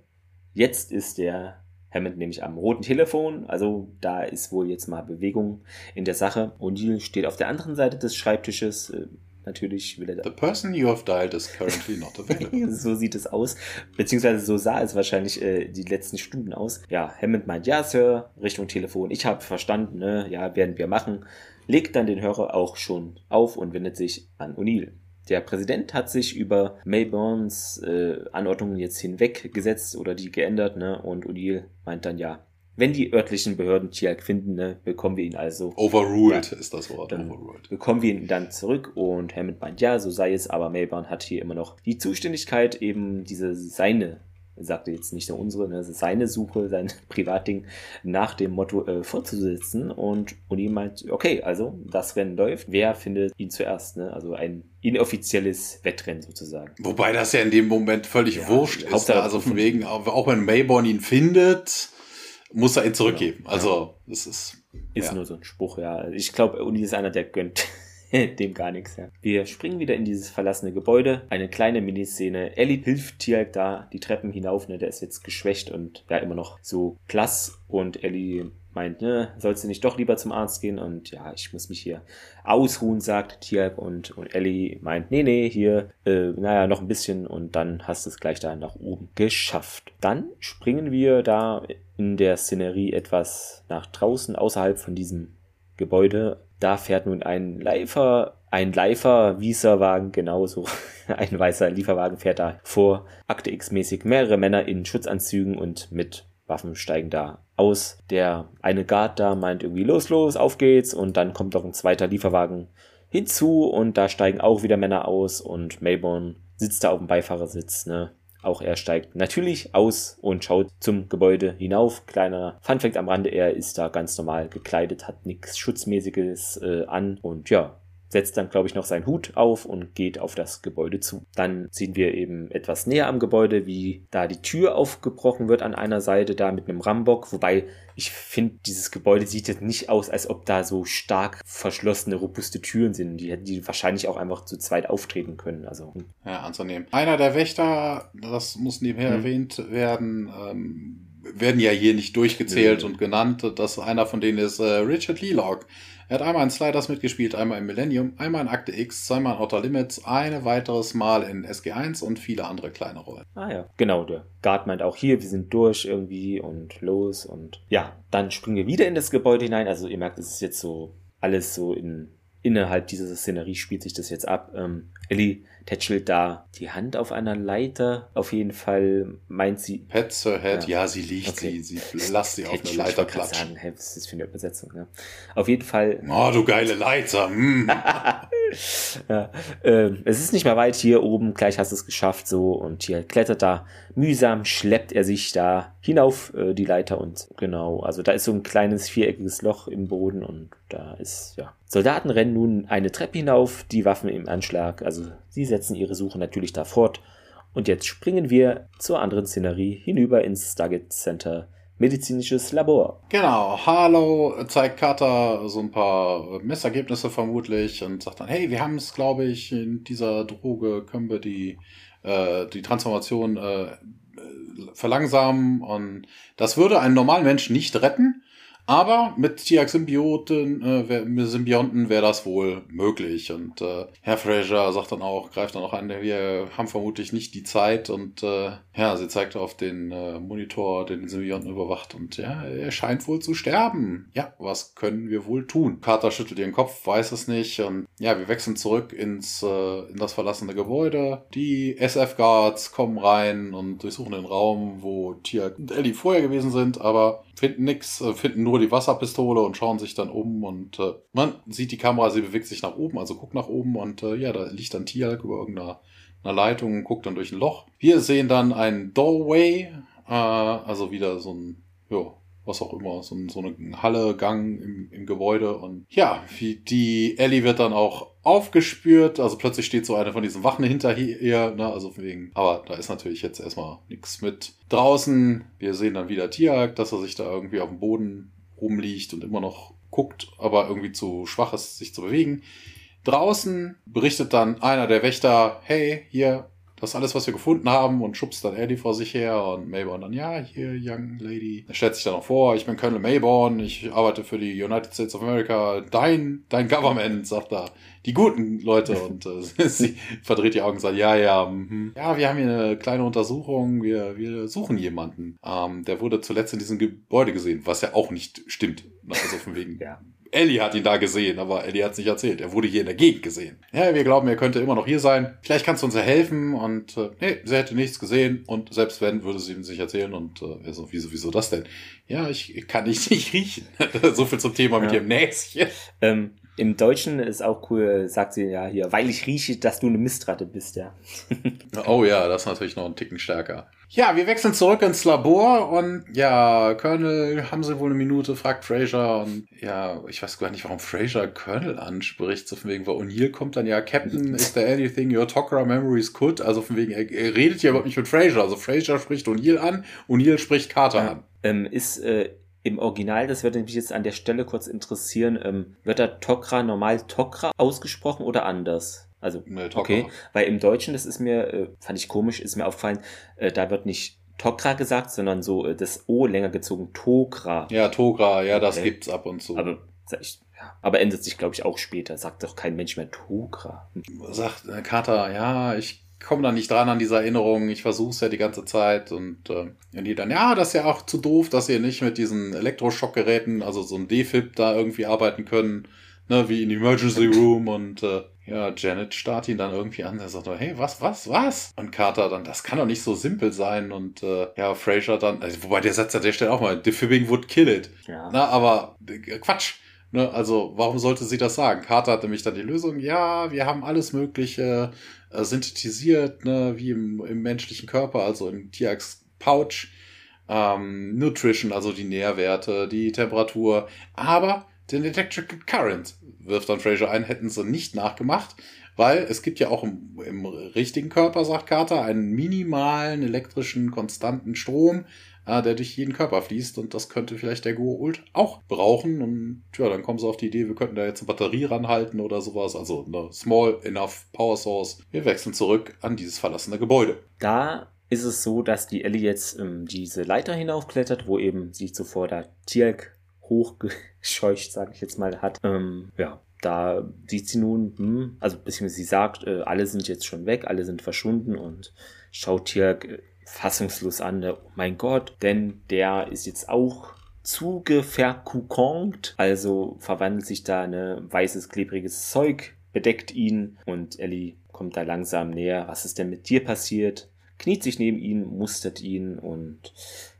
Speaker 1: Jetzt ist der Hammond nämlich am roten Telefon, also da ist wohl jetzt mal Bewegung in der Sache. O'Neill steht auf der anderen Seite des Schreibtisches. Äh, natürlich will er.
Speaker 2: The person you have dialed is currently not available. <laughs>
Speaker 1: so sieht es aus. Beziehungsweise so sah es wahrscheinlich äh, die letzten Stunden aus. Ja, Hammond meint, ja, Sir, Richtung Telefon. Ich habe verstanden, ne? Ja, werden wir machen legt dann den Hörer auch schon auf und wendet sich an O'Neill. Der Präsident hat sich über Mayborns äh, Anordnungen jetzt hinweggesetzt oder die geändert, ne? Und O'Neill meint dann ja, wenn die örtlichen Behörden Tiag finden, ne, bekommen wir ihn also.
Speaker 2: Overruled ja, ist das Wort.
Speaker 1: Dann Overruled. Bekommen wir ihn dann zurück und Hammond meint, ja, so sei es, aber Melbourne hat hier immer noch die Zuständigkeit, eben diese seine sagte jetzt nicht nur unsere, ne, seine Suche, sein <laughs> Privatding nach dem Motto äh, fortzusetzen und Uni meint, okay, also das Rennen läuft, wer findet ihn zuerst, ne? also ein inoffizielles Wettrennen sozusagen.
Speaker 2: Wobei das ja in dem Moment völlig ja, wurscht ist, ne? also von <laughs> wegen, auch wenn Mayborn ihn findet, muss er ihn zurückgeben, also das ist...
Speaker 1: Ist ja. nur so ein Spruch, ja. Ich glaube, Uni ist einer, der gönnt <laughs> dem gar nichts, ja. Wir springen wieder in dieses verlassene Gebäude. Eine kleine Miniszene. Ellie hilft Tialk da die Treppen hinauf, ne? Der ist jetzt geschwächt und ja, immer noch so klass. Und Ellie meint, ne, sollst du nicht doch lieber zum Arzt gehen? Und ja, ich muss mich hier ausruhen, sagt Tialk. Und, und Ellie meint, nee, nee, hier, äh, naja, noch ein bisschen. Und dann hast du es gleich da nach oben geschafft. Dann springen wir da in der Szenerie etwas nach draußen, außerhalb von diesem Gebäude da fährt nun ein Leifer, ein Leifer Wieserwagen, genauso. <laughs> ein weißer Lieferwagen fährt da vor. Akte X-mäßig mehrere Männer in Schutzanzügen und mit Waffen steigen da aus. Der eine Guard da meint irgendwie los, los, auf geht's. Und dann kommt noch ein zweiter Lieferwagen hinzu und da steigen auch wieder Männer aus und Mayborn sitzt da auf dem Beifahrersitz, ne? Auch er steigt natürlich aus und schaut zum Gebäude hinauf. Kleiner Funfact am Rande, er ist da ganz normal gekleidet, hat nichts Schutzmäßiges äh, an und ja, setzt dann, glaube ich, noch seinen Hut auf und geht auf das Gebäude zu. Dann sehen wir eben etwas näher am Gebäude, wie da die Tür aufgebrochen wird an einer Seite, da mit einem Rambock. Wobei ich finde, dieses Gebäude sieht jetzt nicht aus, als ob da so stark verschlossene, robuste Türen sind. Die hätten die wahrscheinlich auch einfach zu zweit auftreten können. Also. Hm.
Speaker 2: Ja, anzunehmen. Einer der Wächter, das muss nebenher hm. erwähnt werden, ähm, werden ja hier nicht durchgezählt ja. und genannt. dass einer von denen ist äh, Richard Lealock. Er hat einmal in Sliders mitgespielt, einmal im Millennium, einmal in Akte X, zweimal in Outer Limits, ein weiteres Mal in SG1 und viele andere kleine Rollen.
Speaker 1: Ah ja, genau. Der Guard meint auch hier, wir sind durch irgendwie und los und ja, dann springen wir wieder in das Gebäude hinein. Also ihr merkt, es ist jetzt so alles so in innerhalb dieser Szenerie spielt sich das jetzt ab. Ähm, Ellie tätschelt da die Hand auf einer Leiter. Auf jeden Fall meint sie.
Speaker 2: Pet Sir Head, ja, ja sie liegt, okay. sie, sie lasst sie auf eine Leiter klatschen. Sagen,
Speaker 1: hey, was ist das für eine Übersetzung? Ja. Auf jeden Fall. <laughs>
Speaker 2: Oh, du geile Leiter. Mm. <laughs>
Speaker 1: ja, äh, es ist nicht mehr weit hier oben, gleich hast du es geschafft so und hier klettert da mühsam, schleppt er sich da hinauf äh, die Leiter und genau, also da ist so ein kleines viereckiges Loch im Boden und da ist, ja. Soldaten rennen nun eine Treppe hinauf, die Waffen im Anschlag, also sie setzen ihre Suche natürlich da fort. Und jetzt springen wir zur anderen Szenerie hinüber ins Stargate Center medizinisches Labor.
Speaker 2: Genau, Harlow zeigt Carter so ein paar Messergebnisse vermutlich und sagt dann, hey, wir haben es, glaube ich, in dieser Droge können wir die, äh, die Transformation äh, verlangsamen und das würde einen normalen Menschen nicht retten, aber mit Tiak-Symbioten, äh, Symbionten wäre das wohl möglich. Und äh, Herr Fraser sagt dann auch, greift dann auch an, wir haben vermutlich nicht die Zeit. Und äh, ja, sie zeigt auf den äh, Monitor, den Symbionten überwacht. Und ja, er scheint wohl zu sterben. Ja, was können wir wohl tun? Carter schüttelt ihren Kopf, weiß es nicht. Und ja, wir wechseln zurück ins äh, in das verlassene Gebäude. Die SF-Guards kommen rein und durchsuchen den Raum, wo Tiak und Ellie vorher gewesen sind, aber finden nichts, äh, finden nur die Wasserpistole und schauen sich dann um und äh, man sieht die Kamera, sie bewegt sich nach oben, also guckt nach oben und äh, ja, da liegt dann Tialk über irgendeiner Leitung und guckt dann durch ein Loch. Wir sehen dann ein Doorway, äh, also wieder so ein, ja, was auch immer, so, so eine Halle, Gang im, im Gebäude und ja, wie die Ellie wird dann auch aufgespürt, also plötzlich steht so eine von diesen Wachen hinter ihr, ne, also wegen, aber da ist natürlich jetzt erstmal nichts mit draußen. Wir sehen dann wieder Tiag, dass er sich da irgendwie auf dem Boden rumliegt und immer noch guckt, aber irgendwie zu schwach ist, sich zu bewegen. Draußen berichtet dann einer der Wächter, hey, hier, das ist alles, was wir gefunden haben und schubst dann Eddie vor sich her und Mayborn dann, ja, hier, Young Lady. Er stellt sich dann auch vor, ich bin Colonel Mayborn, ich arbeite für die United States of America, dein, dein Government, sagt er, die guten Leute und äh, <laughs> sie verdreht die Augen und sagt, ja, ja, mh. ja, wir haben hier eine kleine Untersuchung, wir, wir suchen jemanden. Ähm, der wurde zuletzt in diesem Gebäude gesehen, was ja auch nicht stimmt. Also von wegen, ja Ellie hat ihn da gesehen, aber Ellie hat es nicht erzählt. Er wurde hier in der Gegend gesehen. Ja, wir glauben, er könnte immer noch hier sein. Vielleicht kannst du uns ja helfen und äh, nee, sie hätte nichts gesehen und selbst wenn, würde sie ihm sich erzählen und äh, so, wieso, wieso das denn? Ja, ich kann dich <laughs> nicht riechen. <laughs> so viel zum Thema mit ja. ihrem Näschen.
Speaker 1: Ähm, im Deutschen ist auch cool, sagt sie ja hier, weil ich rieche, dass du eine Mistratte bist, ja. <laughs>
Speaker 2: oh ja, das ist natürlich noch ein Ticken stärker. Ja, wir wechseln zurück ins Labor und ja, Colonel, haben Sie wohl eine Minute, fragt Fraser und ja, ich weiß gar nicht, warum Fraser Colonel anspricht, so von wegen, weil O'Neill kommt dann ja, Captain, is there anything your Tok'ra memories could? Also von wegen, er, er redet ja überhaupt nicht mit Fraser, also Fraser spricht O'Neill an, O'Neill spricht Carter
Speaker 1: ja.
Speaker 2: an.
Speaker 1: Ähm, ist äh, im Original, das würde mich jetzt an der Stelle kurz interessieren, ähm, wird da Tok'ra normal Tok'ra ausgesprochen oder anders? Also, nee, okay, weil im Deutschen, das ist mir, äh, fand ich komisch, ist mir aufgefallen, äh, da wird nicht Tokra gesagt, sondern so äh, das O länger gezogen, Tokra.
Speaker 2: Ja, Tokra, ja, das okay. gibt's ab und zu.
Speaker 1: Aber, ich, ja, aber ändert sich, glaube ich, auch später. Sagt doch kein Mensch mehr Tokra.
Speaker 2: Sagt äh, Carter, ja, ich komme da nicht dran an diese Erinnerung, ich versuch's ja die ganze Zeit und, äh, und die dann, ja, das ist ja auch zu doof, dass ihr nicht mit diesen Elektroschockgeräten, also so ein Defib da irgendwie arbeiten können, ne, wie in Emergency Room und äh, ja, Janet starrt ihn dann irgendwie an. Er sagt, hey, was, was, was? Und Carter dann, das kann doch nicht so simpel sein. Und äh, ja, Fraser dann, also, wobei der Satz an der Stelle auch mal, defibbing would kill it. Ja. Na, aber äh, Quatsch. Ne, also, warum sollte sie das sagen? Carter hat nämlich dann die Lösung, ja, wir haben alles Mögliche äh, synthetisiert, ne, wie im, im menschlichen Körper, also im Tiax Pouch. Ähm, Nutrition, also die Nährwerte, die Temperatur, aber den Electrical Current wirft dann Fraser ein, hätten sie nicht nachgemacht, weil es gibt ja auch im, im richtigen Körper, sagt Carter, einen minimalen elektrischen konstanten Strom, äh, der durch jeden Körper fließt und das könnte vielleicht der Go-Ult auch brauchen und ja, dann kommen sie auf die Idee, wir könnten da jetzt eine Batterie ranhalten oder sowas, also eine small enough Power Source. Wir wechseln zurück an dieses verlassene Gebäude.
Speaker 1: Da ist es so, dass die Ellie jetzt ähm, diese Leiter hinaufklettert, wo eben sie zuvor da Tierk hochgescheucht, sage ich jetzt mal, hat. Ähm, ja, da sieht sie nun, hm, also beziehungsweise sie sagt, äh, alle sind jetzt schon weg, alle sind verschwunden und schaut hier äh, fassungslos an, oh mein Gott, denn der ist jetzt auch zugeverkukongt, also verwandelt sich da ein weißes, klebriges Zeug, bedeckt ihn und Ellie kommt da langsam näher. Was ist denn mit dir passiert? Kniet sich neben ihn, mustert ihn und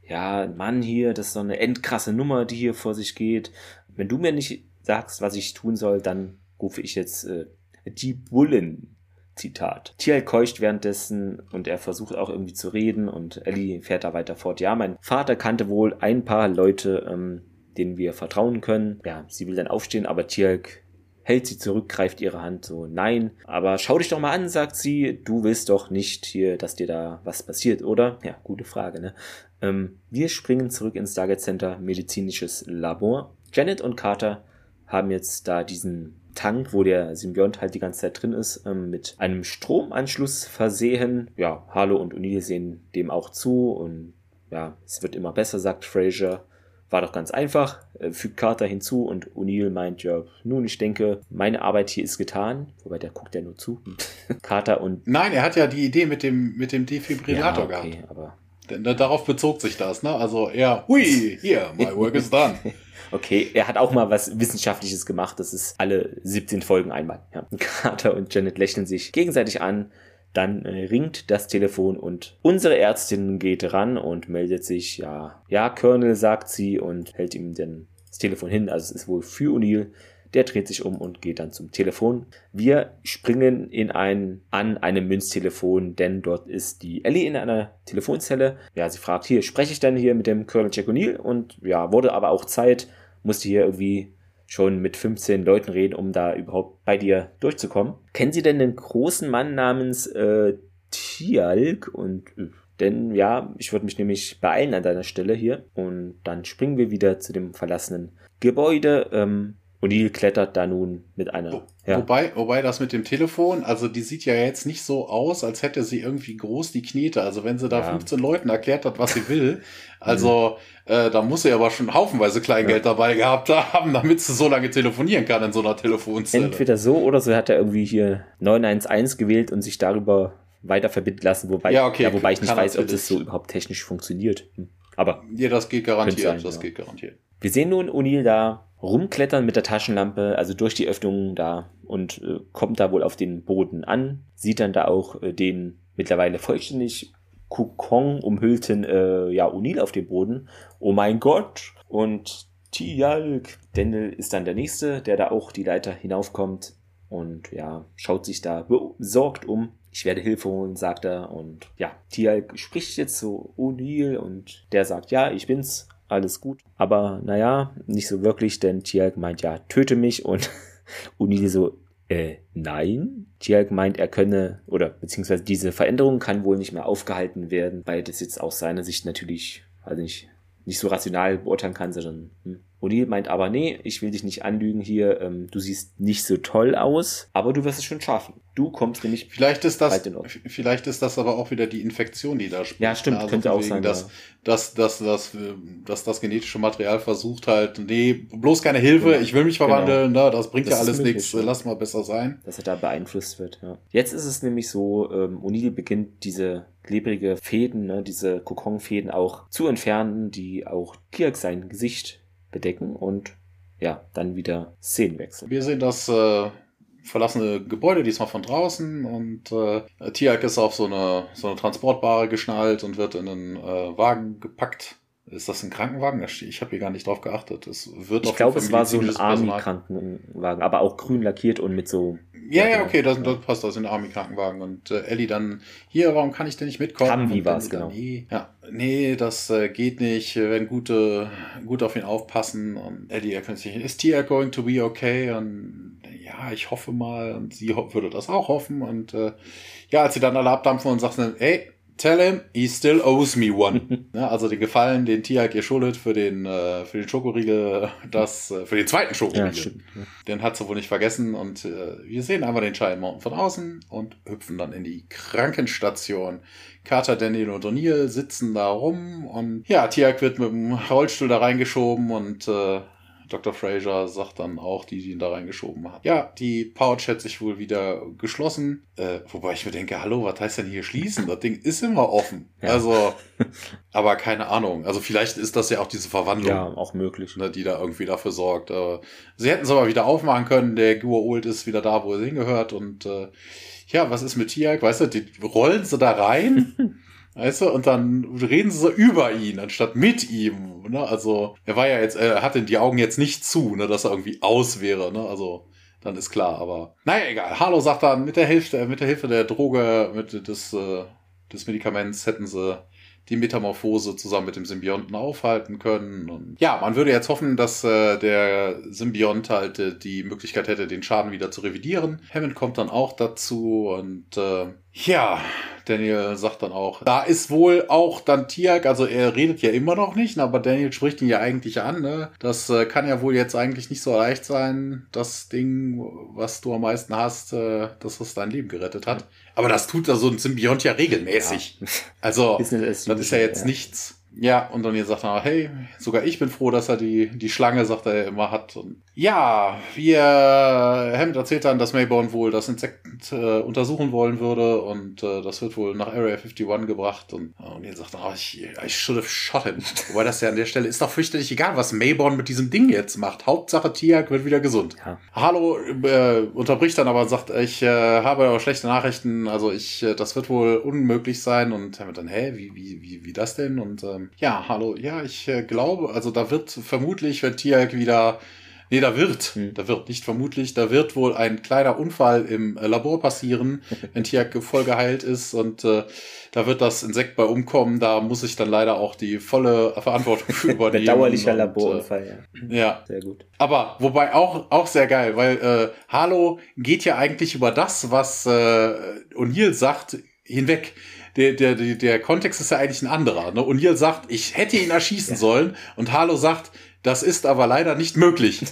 Speaker 1: ja, Mann hier, das ist so eine endkrasse Nummer, die hier vor sich geht. Wenn du mir nicht sagst, was ich tun soll, dann rufe ich jetzt äh, die Bullen. Zitat. Tiel keucht währenddessen und er versucht auch irgendwie zu reden und Ellie fährt da weiter fort. Ja, mein Vater kannte wohl ein paar Leute, ähm, denen wir vertrauen können. Ja, sie will dann aufstehen, aber Tierk hält sie zurück, greift ihre Hand so, nein, aber schau dich doch mal an, sagt sie, du willst doch nicht hier, dass dir da was passiert, oder? Ja, gute Frage, ne? Ähm, wir springen zurück ins Stargate Center, medizinisches Labor. Janet und Carter haben jetzt da diesen Tank, wo der Symbiont halt die ganze Zeit drin ist, ähm, mit einem Stromanschluss versehen. Ja, Harlow und O'Neill sehen dem auch zu und ja, es wird immer besser, sagt Fraser. War doch ganz einfach, äh, fügt Carter hinzu und O'Neill meint, ja, nun, ich denke, meine Arbeit hier ist getan. Wobei, der guckt ja nur zu. <laughs> Carter und...
Speaker 2: Nein, er hat ja die Idee mit dem, mit dem Defibrillator ja, okay, gehabt. aber... Denn darauf bezog sich das, ne? Also er, hui, hier, my work is done. <laughs>
Speaker 1: okay, er hat auch mal was Wissenschaftliches gemacht. Das ist alle 17 Folgen einmal. Ja. <laughs> Carter und Janet lächeln sich gegenseitig an dann äh, ringt das Telefon und unsere Ärztin geht ran und meldet sich, ja, ja, Colonel sagt sie und hält ihm dann das Telefon hin. Also es ist wohl für O'Neill. Der dreht sich um und geht dann zum Telefon. Wir springen in ein, an einem Münztelefon, denn dort ist die Ellie in einer Telefonzelle. Ja, sie fragt hier, spreche ich denn hier mit dem Colonel Jack O'Neill? Und ja, wurde aber auch Zeit, musste hier irgendwie schon mit 15 Leuten reden, um da überhaupt bei dir durchzukommen. Kennen Sie denn einen großen Mann namens äh, Tialk? Und äh, denn ja, ich würde mich nämlich beeilen an deiner Stelle hier. Und dann springen wir wieder zu dem verlassenen Gebäude. Ähm, O'Neill klettert da nun mit einer. Wo,
Speaker 2: ja. Wobei, wobei das mit dem Telefon, also die sieht ja jetzt nicht so aus, als hätte sie irgendwie groß die Knete. Also wenn sie da ja. 15 Leuten erklärt hat, was sie will, <laughs> also mhm. äh, da muss sie aber schon haufenweise Kleingeld ja. dabei gehabt haben, damit sie so lange telefonieren kann in so einer Telefonzelle.
Speaker 1: Entweder so oder so hat er irgendwie hier 911 gewählt und sich darüber weiter verbinden lassen, wobei, ja, okay, ja, wobei ich nicht weiß, ob das so überhaupt technisch funktioniert. Hm. Aber.
Speaker 2: Ja, das geht garantiert, sein, das geht garantiert.
Speaker 1: Wir sehen nun O'Neill da rumklettern mit der Taschenlampe, also durch die Öffnungen da und äh, kommt da wohl auf den Boden an, sieht dann da auch äh, den mittlerweile vollständig Kokon umhüllten äh, ja, O'Neill auf dem Boden. Oh mein Gott! Und Tialk. Daniel ist dann der Nächste, der da auch die Leiter hinaufkommt und ja, schaut sich da besorgt um. Ich werde Hilfe holen, sagt er. Und ja, Tialk spricht jetzt zu O'Neill und der sagt, ja, ich bin's, alles gut. Aber naja, nicht so wirklich, denn Tialk meint ja, töte mich und <laughs> O'Neill so, äh, nein. Tialk meint, er könne, oder beziehungsweise diese Veränderung kann wohl nicht mehr aufgehalten werden, weil das jetzt aus seiner Sicht natürlich, also nicht, nicht so rational beurteilen kann, sondern hm. O'Neill meint aber, nee, ich will dich nicht anlügen hier, ähm, du siehst nicht so toll aus, aber du wirst es schon schaffen. Du kommst nämlich.
Speaker 2: Vielleicht ist das, vielleicht ist das aber auch wieder die Infektion, die da
Speaker 1: spielt. Ja, stimmt, also könnte auch sein.
Speaker 2: Dass, ja. dass, dass, dass, dass, das genetische Material versucht halt, nee, bloß keine Hilfe, genau. ich will mich verwandeln, genau. ne, das bringt das ja alles nichts, lass mal besser sein.
Speaker 1: Dass er da beeinflusst wird, ja. Jetzt ist es nämlich so, ähm, O'Neill beginnt diese klebrige Fäden, ne, diese Kokon-Fäden auch zu entfernen, die auch Kirk sein Gesicht bedecken und ja, dann wieder Szenenwechsel.
Speaker 2: Wir sehen das äh, verlassene Gebäude, diesmal von draußen und äh, Tiak ist auf so eine, so eine Transportbare geschnallt und wird in einen äh, Wagen gepackt. Ist das ein Krankenwagen? Ich habe hier gar nicht drauf geachtet. Es wird
Speaker 1: ich glaube, es war so ein Army-Krankenwagen, aber auch grün lackiert und mit so
Speaker 2: ja, ja, okay, das, das passt, das sind Army-Krankenwagen. Und äh, Ellie dann, hier, warum kann ich denn nicht mitkommen?
Speaker 1: wie war es, genau.
Speaker 2: Nee, ja, nee, das äh, geht nicht, wir werden gute, gut auf ihn aufpassen. Und Ellie erkennt sich, is Tia going to be okay? Und ja, ich hoffe mal. Und sie würde das auch hoffen. Und äh, ja, als sie dann alle abdampfen und sagt, ey, Tell him he still owes me one. <laughs> ja, also den Gefallen, den Tiag ihr schuldet für den, äh, für den Schokoriegel, das, äh, für den zweiten Schokoriegel. Ja, den hat sie wohl nicht vergessen und äh, wir sehen einfach den Giant Mountain von außen und hüpfen dann in die Krankenstation. Carter, Daniel und O'Neill sitzen da rum und ja, Tiag wird mit dem Rollstuhl da reingeschoben und äh, Dr. Fraser sagt dann auch, die, die ihn da reingeschoben hat. Ja, die Pouch hat sich wohl wieder geschlossen. Äh, wobei ich mir denke, hallo, was heißt denn hier schließen? Das Ding ist immer offen. Ja. Also, <laughs> aber keine Ahnung. Also vielleicht ist das ja auch diese Verwandlung.
Speaker 1: Ja, auch möglich.
Speaker 2: Ne, die da irgendwie dafür sorgt. Äh, sie hätten es aber wieder aufmachen können. Der Guault ist wieder da, wo er hingehört. Und äh, ja, was ist mit Tiag? Weißt du, die rollen sie da rein. <laughs> Weißt du, und dann reden sie so über ihn, anstatt mit ihm. Ne? Also, er war ja jetzt, er hatte die Augen jetzt nicht zu, ne, dass er irgendwie aus wäre, ne? Also, dann ist klar, aber. Naja, egal. Harlow sagt dann, mit der Hilfe, mit der Hilfe der Droge, mit des, äh, des Medikaments hätten sie die Metamorphose zusammen mit dem Symbionten aufhalten können. Und ja, man würde jetzt hoffen, dass äh, der Symbiont halt äh, die Möglichkeit hätte, den Schaden wieder zu revidieren. Hammond kommt dann auch dazu und äh, ja, Daniel sagt dann auch, da ist wohl auch dann Tiag, also er redet ja immer noch nicht, aber Daniel spricht ihn ja eigentlich an, ne? Das äh, kann ja wohl jetzt eigentlich nicht so leicht sein, das Ding, was du am meisten hast, äh, dass es dein Leben gerettet hat. Aber das tut da so ein Symbiont ja regelmäßig. Ja. <laughs> Also, das ist ja jetzt ja. nichts ja, und dann sagt er, hey, sogar ich bin froh, dass er die, die Schlange, sagt er, immer hat. Und ja, wir, Hammond erzählt dann, dass Mayborn wohl das Insekt äh, untersuchen wollen würde und äh, das wird wohl nach Area 51 gebracht. Und, und er sagt, oh, ich, I should have shot him. <laughs> Wobei das ja an der Stelle ist doch fürchterlich egal, was Mayborn mit diesem Ding jetzt macht. Hauptsache Tiag wird wieder gesund. Ja. Hallo äh, unterbricht dann aber und sagt, ich äh, habe aber schlechte Nachrichten, also ich, äh, das wird wohl unmöglich sein. Und Hammond dann, hä, wie, wie, wie, wie das denn? Und ähm, ja, hallo. Ja, ich äh, glaube, also da wird vermutlich, wenn Tiag wieder Nee, da wird, hm. da wird nicht vermutlich, da wird wohl ein kleiner Unfall im äh, Labor passieren, <laughs> wenn Tiak voll geheilt ist und äh, da wird das Insekt bei umkommen. Da muss ich dann leider auch die volle Verantwortung für <laughs> übernehmen.
Speaker 1: Bedauerlicher Laborunfall,
Speaker 2: ja. Ja.
Speaker 1: Sehr gut.
Speaker 2: Aber wobei auch, auch sehr geil, weil äh, Halo geht ja eigentlich über das, was äh, O'Neill sagt, hinweg der, der, der, der Kontext ist ja eigentlich ein anderer. Ne? O'Neill sagt, ich hätte ihn erschießen ja. sollen und Harlow sagt, das ist aber leider nicht möglich.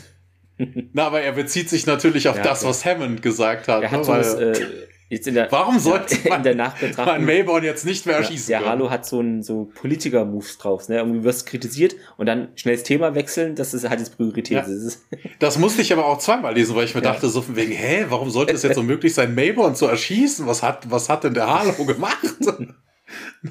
Speaker 2: <laughs> Na, aber er bezieht sich natürlich auf ja, das, was Hammond gesagt hat.
Speaker 1: Er hat ne? so Weil, äh, der,
Speaker 2: Warum sollte
Speaker 1: ja, <laughs> in der Nachbetrachtung,
Speaker 2: man Mayborn jetzt nicht mehr erschießen
Speaker 1: ja, Der Halo hat so ein so Politiker-Moves drauf. Ne? Irgendwie wirst kritisiert und dann schnell das Thema wechseln, das ist halt jetzt Priorität.
Speaker 2: Ja. <laughs> Das musste ich aber auch zweimal lesen, weil ich mir dachte, so von wegen, hä, warum sollte es jetzt so möglich sein, Mayborn zu erschießen? Was hat, was hat denn der Halo gemacht?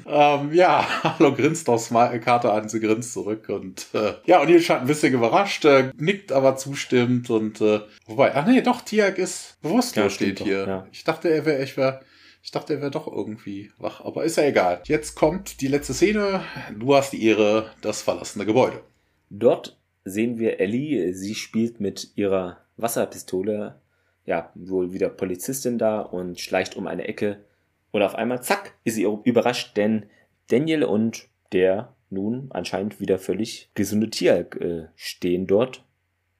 Speaker 2: Ähm, ja, <laughs> hallo grinst aus Karte an, sie grinst zurück und äh, ja, und ihr scheint ein bisschen überrascht, äh, nickt aber zustimmt und äh, wobei, ach nee, doch, Tiag ist bewusstlos ja, steht hier. Doch, ja. Ich dachte, er wäre, ich wäre ich dachte, er wäre doch irgendwie wach, aber ist ja egal. Jetzt kommt die letzte Szene. Du hast die Ehre, das verlassene Gebäude.
Speaker 1: Dort sehen wir Ellie. Sie spielt mit ihrer Wasserpistole, ja, wohl wieder Polizistin da und schleicht um eine Ecke. Und auf einmal, zack, ist sie überrascht, denn Daniel und der nun anscheinend wieder völlig gesunde Tialk äh, stehen dort.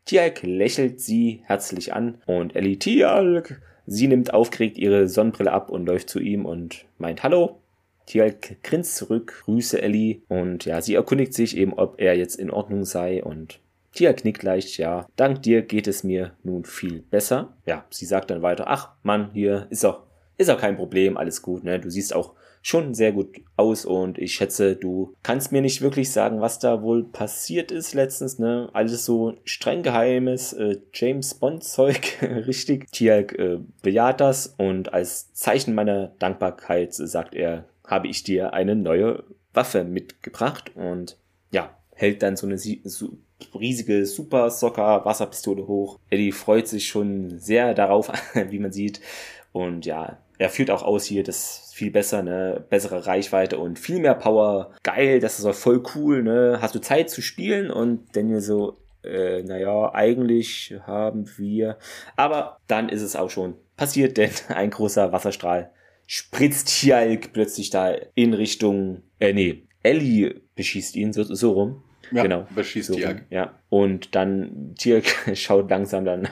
Speaker 1: Tialk lächelt sie herzlich an und Ellie, Tialk, Sie nimmt aufgeregt ihre Sonnenbrille ab und läuft zu ihm und meint Hallo. Tialk grinst zurück, grüße Ellie und ja, sie erkundigt sich eben, ob er jetzt in Ordnung sei und Tialk nickt leicht, ja, dank dir geht es mir nun viel besser. Ja, sie sagt dann weiter, ach Mann, hier ist auch, ist auch kein Problem, alles gut, ne, du siehst auch schon sehr gut aus und ich schätze, du kannst mir nicht wirklich sagen, was da wohl passiert ist letztens, ne? Alles so streng geheimes äh, James Bond Zeug, <laughs> richtig. Tialk äh, bejaht das und als Zeichen meiner Dankbarkeit sagt er, habe ich dir eine neue Waffe mitgebracht und ja, hält dann so eine so riesige Super Socker Wasserpistole hoch. Eddie freut sich schon sehr darauf, <laughs> wie man sieht. Und ja, er führt auch aus hier das viel besser, ne, bessere Reichweite und viel mehr Power. Geil, das ist auch voll cool, ne. Hast du Zeit zu spielen? Und Daniel so, äh, naja, eigentlich haben wir. Aber dann ist es auch schon passiert, <laughs> denn ein großer Wasserstrahl spritzt Hjalk plötzlich da in Richtung, äh, nee, Ellie beschießt ihn so, so rum.
Speaker 2: Ja, genau. Beschießt so Tialk.
Speaker 1: Ja. Und dann Tialk <laughs> schaut langsam dann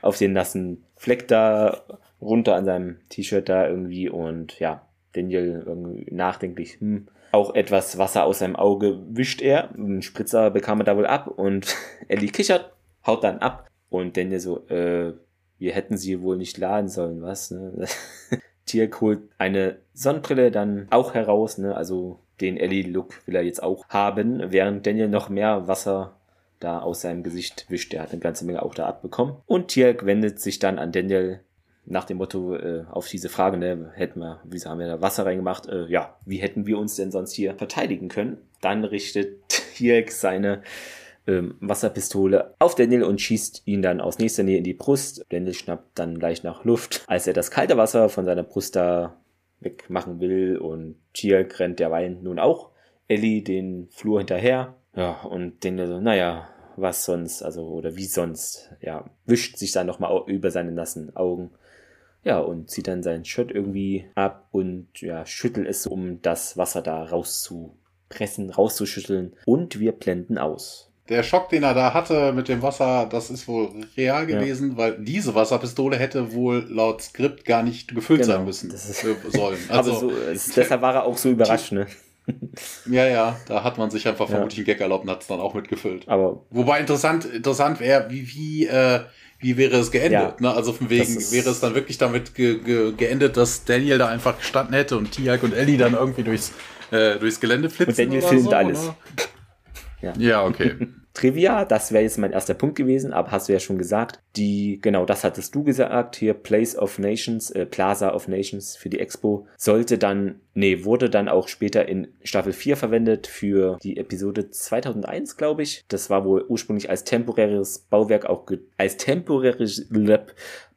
Speaker 1: auf den nassen Fleck da runter an seinem T-Shirt da irgendwie und ja, Daniel irgendwie nachdenklich, hm, auch etwas Wasser aus seinem Auge wischt er. Ein Spritzer bekam er da wohl ab und <laughs> Ellie kichert, haut dann ab und Daniel so, äh, wir hätten sie wohl nicht laden sollen, was? Ne? <laughs> Tirk holt eine Sonnenbrille dann auch heraus, ne? also den Ellie-Look will er jetzt auch haben, während Daniel noch mehr Wasser da aus seinem Gesicht wischt. Er hat eine ganze Menge auch da abbekommen. Und Tirk wendet sich dann an Daniel nach dem Motto äh, auf diese Frage, ne, hätten wir, wieso haben wir da Wasser reingemacht? Äh, ja, wie hätten wir uns denn sonst hier verteidigen können? Dann richtet Tirk seine ähm, Wasserpistole auf Daniel und schießt ihn dann aus nächster Nähe in die Brust. Daniel schnappt dann gleich nach Luft, <laughs> als er das kalte Wasser von seiner Brust da wegmachen will und Tirk rennt derweil nun auch Ellie den Flur hinterher. Ja, und Daniel so, naja, was sonst, also, oder wie sonst, ja, wischt sich dann nochmal über seine nassen Augen ja, und zieht dann sein Shirt irgendwie ab und ja, schüttelt es, um das Wasser da rauszupressen, rauszuschütteln. Und wir blenden aus.
Speaker 2: Der Schock, den er da hatte mit dem Wasser, das ist wohl real gewesen, ja. weil diese Wasserpistole hätte wohl laut Skript gar nicht gefüllt genau, sein müssen. Das ist, sollen. <laughs>
Speaker 1: Also, Aber so, deshalb war er auch so überrascht, ne? <laughs>
Speaker 2: Ja, ja, da hat man sich einfach vermutlich einen Gag erlaubt und hat es dann auch mitgefüllt. Aber Wobei interessant, interessant wäre, wie, wie äh, wie wäre es geendet? Ja, ne? Also von wegen wäre es dann wirklich damit ge ge geendet, dass Daniel da einfach gestanden hätte und Tiag und Ellie dann irgendwie durchs, äh, durchs Gelände flitzen. Und
Speaker 1: Daniel filmt so, alles.
Speaker 2: Ja. ja, okay.
Speaker 1: Trivia, das wäre jetzt mein erster Punkt gewesen, aber hast du ja schon gesagt. Die, genau, das hattest du gesagt, hier Place of Nations, äh, Plaza of Nations für die Expo, sollte dann, nee, wurde dann auch später in Staffel 4 verwendet für die Episode 2001, glaube ich. Das war wohl ursprünglich als temporäres Bauwerk auch, als temporäres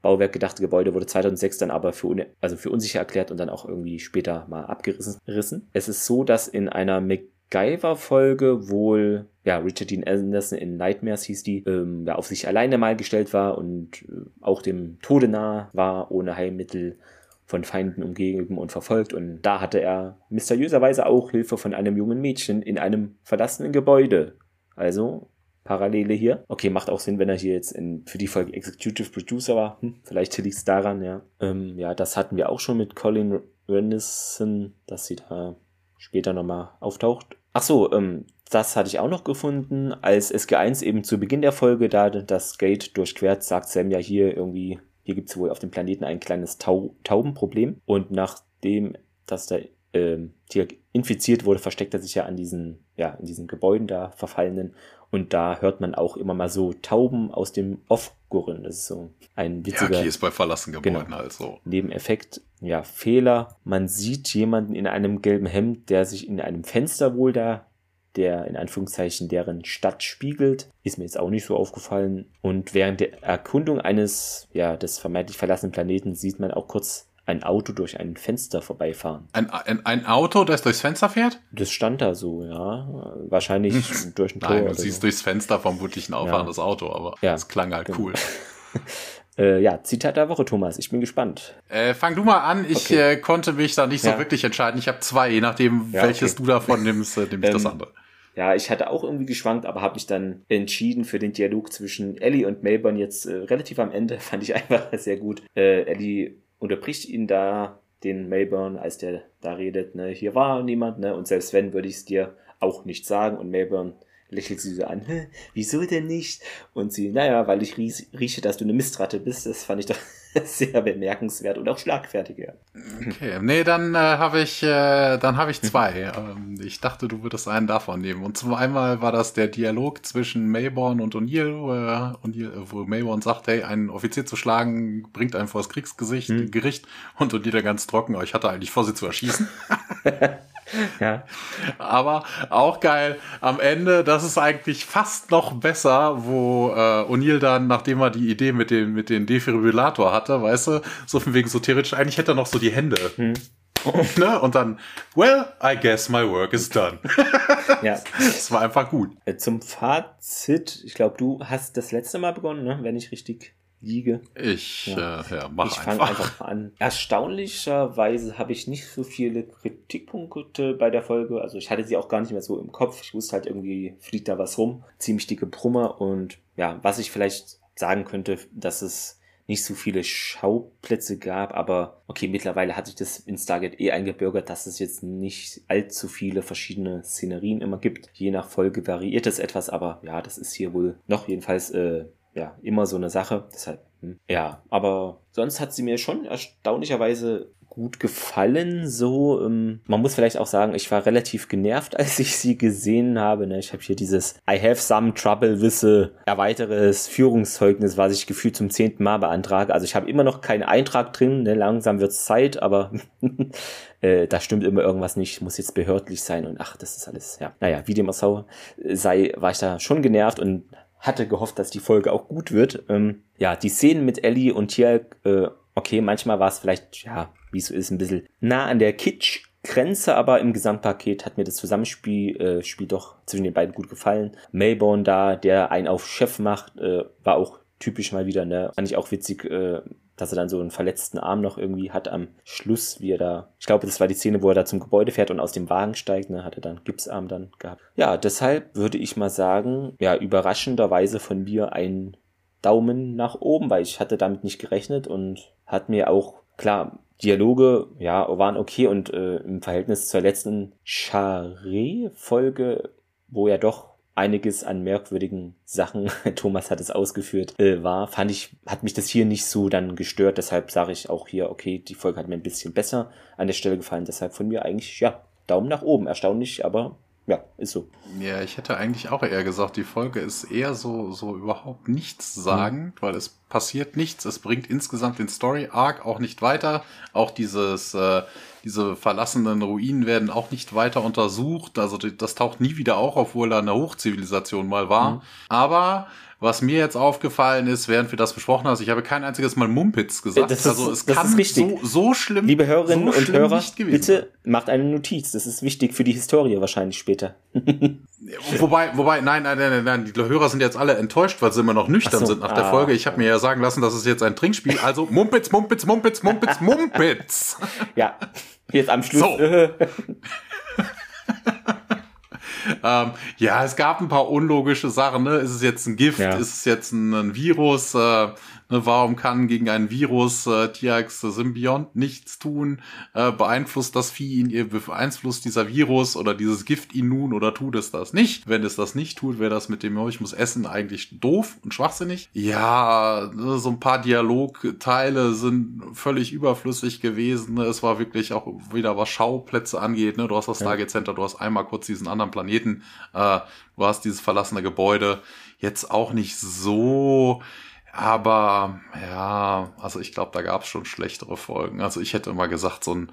Speaker 1: Bauwerk gedachte Gebäude wurde 2006 dann aber für, also für unsicher erklärt und dann auch irgendwie später mal abgerissen. Es ist so, dass in einer MacGyver-Folge wohl ja, Richard Dean Anderson in Nightmares hieß die, ähm, ja, auf sich alleine mal gestellt war und äh, auch dem Tode nah war, ohne Heilmittel von Feinden umgeben und verfolgt. Und da hatte er mysteriöserweise auch Hilfe von einem jungen Mädchen in einem verlassenen Gebäude. Also Parallele hier. Okay, macht auch Sinn, wenn er hier jetzt in, für die Folge Executive Producer war. Hm, vielleicht liegt es daran, ja. Ähm, ja, das hatten wir auch schon mit Colin Renison, dass sie da später nochmal auftaucht. Ach so, ähm, das hatte ich auch noch gefunden, als SG1 eben zu Beginn der Folge da das Gate durchquert, sagt Sam ja hier irgendwie, hier gibt es wohl auf dem Planeten ein kleines Tau Taubenproblem. Und nachdem dass der ähm, Tier infiziert wurde, versteckt er sich ja an diesen, ja, in diesen Gebäuden da verfallenen Und da hört man auch immer mal so Tauben aus dem Off gurren. Das ist so ein witziger.
Speaker 2: Ja, okay, ist bei verlassenen Gebäuden genau, halt so.
Speaker 1: Nebeneffekt. Ja, Fehler. Man sieht jemanden in einem gelben Hemd, der sich in einem Fenster wohl da der in Anführungszeichen deren Stadt spiegelt. Ist mir jetzt auch nicht so aufgefallen. Und während der Erkundung eines, ja, des vermeintlich verlassenen Planeten sieht man auch kurz ein Auto durch ein Fenster vorbeifahren.
Speaker 2: Ein, ein, ein Auto, das durchs Fenster fährt?
Speaker 1: Das stand da so, ja. Wahrscheinlich durch ein
Speaker 2: Tor. Nein, du siehst so. durchs Fenster vermutlich ein auffahrendes ja. Auto, aber ja. das klang halt genau. cool. <laughs>
Speaker 1: Äh, ja, Zitat der Woche, Thomas. Ich bin gespannt.
Speaker 2: Äh, fang du mal an. Ich okay. äh, konnte mich da nicht so ja. wirklich entscheiden. Ich habe zwei, je nachdem, welches okay. du davon nimmst, äh, nehme ich ähm, das andere.
Speaker 1: Ja, ich hatte auch irgendwie geschwankt, aber habe mich dann entschieden für den Dialog zwischen Ellie und Melbourne jetzt äh, relativ am Ende. <laughs> Fand ich einfach sehr gut. Äh, Ellie unterbricht ihn da, den Melbourne, als der da redet, ne, hier war niemand, ne, und selbst wenn, würde ich es dir auch nicht sagen. Und Melbourne lächelt sie so an, wieso denn nicht? Und sie, naja, weil ich rieche, dass du eine Mistratte bist, das fand ich doch <laughs> sehr bemerkenswert und auch schlagfertig, ja.
Speaker 2: Okay, nee, dann äh, habe ich, äh, dann habe ich zwei. <laughs> ähm, ich dachte, du würdest einen davon nehmen. Und zum einmal war das der Dialog zwischen Mayborn und O'Neill, äh, wo Mayborn sagt, hey, einen Offizier zu schlagen bringt einen vor das Kriegsgesicht, hm. Gericht und O'Neill ganz trocken, aber ich hatte eigentlich vor, sie zu erschießen. <laughs> <laughs> ja. Aber auch geil. Am Ende, das ist eigentlich fast noch besser, wo äh, O'Neill dann, nachdem er die Idee mit dem, mit dem Defibrillator hatte, weißt du, so von wegen so theoretisch, eigentlich hätte er noch so die Hände. Hm. <laughs> ne? Und dann, well, I guess my work is done. <laughs> ja. Das war einfach gut.
Speaker 1: Zum Fazit, ich glaube, du hast das letzte Mal begonnen, ne? wenn ich richtig liege.
Speaker 2: Ich, ja, äh, ja mach
Speaker 1: ich fange einfach. an. Erstaunlicherweise habe ich nicht so viele Kritikpunkte bei der Folge. Also ich hatte sie auch gar nicht mehr so im Kopf. Ich wusste halt irgendwie, fliegt da was rum. Ziemlich dicke Brummer. Und ja, was ich vielleicht sagen könnte, dass es nicht so viele Schauplätze gab, aber okay, mittlerweile hat sich das in Stargate eh eingebürgert, dass es jetzt nicht allzu viele verschiedene Szenerien immer gibt. Je nach Folge variiert es etwas, aber ja, das ist hier wohl noch jedenfalls äh, ja, immer so eine Sache. Deshalb, hm. ja, aber sonst hat sie mir schon erstaunlicherweise gut gefallen. So, ähm, man muss vielleicht auch sagen, ich war relativ genervt, <laughs> als ich sie gesehen habe. Ne? Ich habe hier dieses I have some trouble wisse erweiteres Führungszeugnis, was ich gefühlt zum zehnten Mal beantrage. Also ich habe immer noch keinen Eintrag drin. Ne? Langsam wird's Zeit, aber <laughs> äh, da stimmt immer irgendwas nicht. Muss jetzt behördlich sein und ach, das ist alles. Ja, naja, wie dem auch sei, war ich da schon genervt und hatte gehofft, dass die Folge auch gut wird. Ähm, ja, die Szenen mit Ellie und Tjalk, äh, okay, manchmal war es vielleicht, ja, wie es so ist, ein bisschen nah an der Kitsch-Grenze, aber im Gesamtpaket hat mir das Zusammenspiel äh, Spiel doch zwischen den beiden gut gefallen. Melbourne da, der einen auf Chef macht, äh, war auch typisch mal wieder, ne? Fand ich auch witzig, äh, dass er dann so einen verletzten Arm noch irgendwie hat am Schluss, wie er da, ich glaube, das war die Szene, wo er da zum Gebäude fährt und aus dem Wagen steigt, ne, hat er dann Gipsarm dann gehabt. Ja, deshalb würde ich mal sagen, ja, überraschenderweise von mir ein Daumen nach oben, weil ich hatte damit nicht gerechnet und hat mir auch, klar, Dialoge, ja, waren okay und äh, im Verhältnis zur letzten Charé-Folge, wo ja doch einiges an merkwürdigen Sachen, <laughs> Thomas hat es ausgeführt, äh, war, fand ich, hat mich das hier nicht so dann gestört. Deshalb sage ich auch hier, okay, die Folge hat mir ein bisschen besser an der Stelle gefallen. Deshalb von mir eigentlich, ja, Daumen nach oben. Erstaunlich, aber ja, ist so.
Speaker 2: Ja, ich hätte eigentlich auch eher gesagt, die Folge ist eher so, so überhaupt nichts sagend, mhm. weil es passiert nichts. Es bringt insgesamt den Story Arc auch nicht weiter. Auch dieses, äh, diese verlassenen Ruinen werden auch nicht weiter untersucht. Also das taucht nie wieder auf, obwohl da eine Hochzivilisation mal war. Mhm. Aber was mir jetzt aufgefallen ist, während wir das besprochen haben, ich habe kein einziges Mal Mumpitz gesagt.
Speaker 1: Das ist, also es das kann ist so, so schlimm. Liebe Hörerinnen so und Hörer, bitte macht eine Notiz. Das ist wichtig für die Historie wahrscheinlich später.
Speaker 2: wobei, wobei, nein, nein, nein, nein, die Hörer sind jetzt alle enttäuscht, weil sie immer noch nüchtern so, sind nach ah, der Folge. Ich habe mir ja sagen lassen, das ist jetzt ein Trinkspiel. Also Mumpitz, Mumpitz, Mumpitz, Mumpitz, <laughs> Mumpitz.
Speaker 1: ja, jetzt am Schluss. So. <laughs>
Speaker 2: ähm, ja, es gab ein paar unlogische Sachen. Ne? Ist es jetzt ein Gift? Ja. Ist es jetzt ein, ein Virus? Äh, Ne, warum kann gegen ein Virus äh, Tiax Symbiont nichts tun? Äh, beeinflusst das Vieh ihn, beeinflusst dieser Virus oder dieses Gift ihn nun oder tut es das nicht? Wenn es das nicht tut, wäre das mit dem, ich muss essen, eigentlich doof und schwachsinnig. Ja, ne, so ein paar Dialogteile sind völlig überflüssig gewesen. Ne? Es war wirklich auch wieder was Schauplätze angeht. Ne? Du hast das Stargate Center, du hast einmal kurz diesen anderen Planeten, äh, du hast dieses verlassene Gebäude. Jetzt auch nicht so aber ja, also ich glaube, da gab es schon schlechtere Folgen. Also ich hätte mal gesagt, so ein,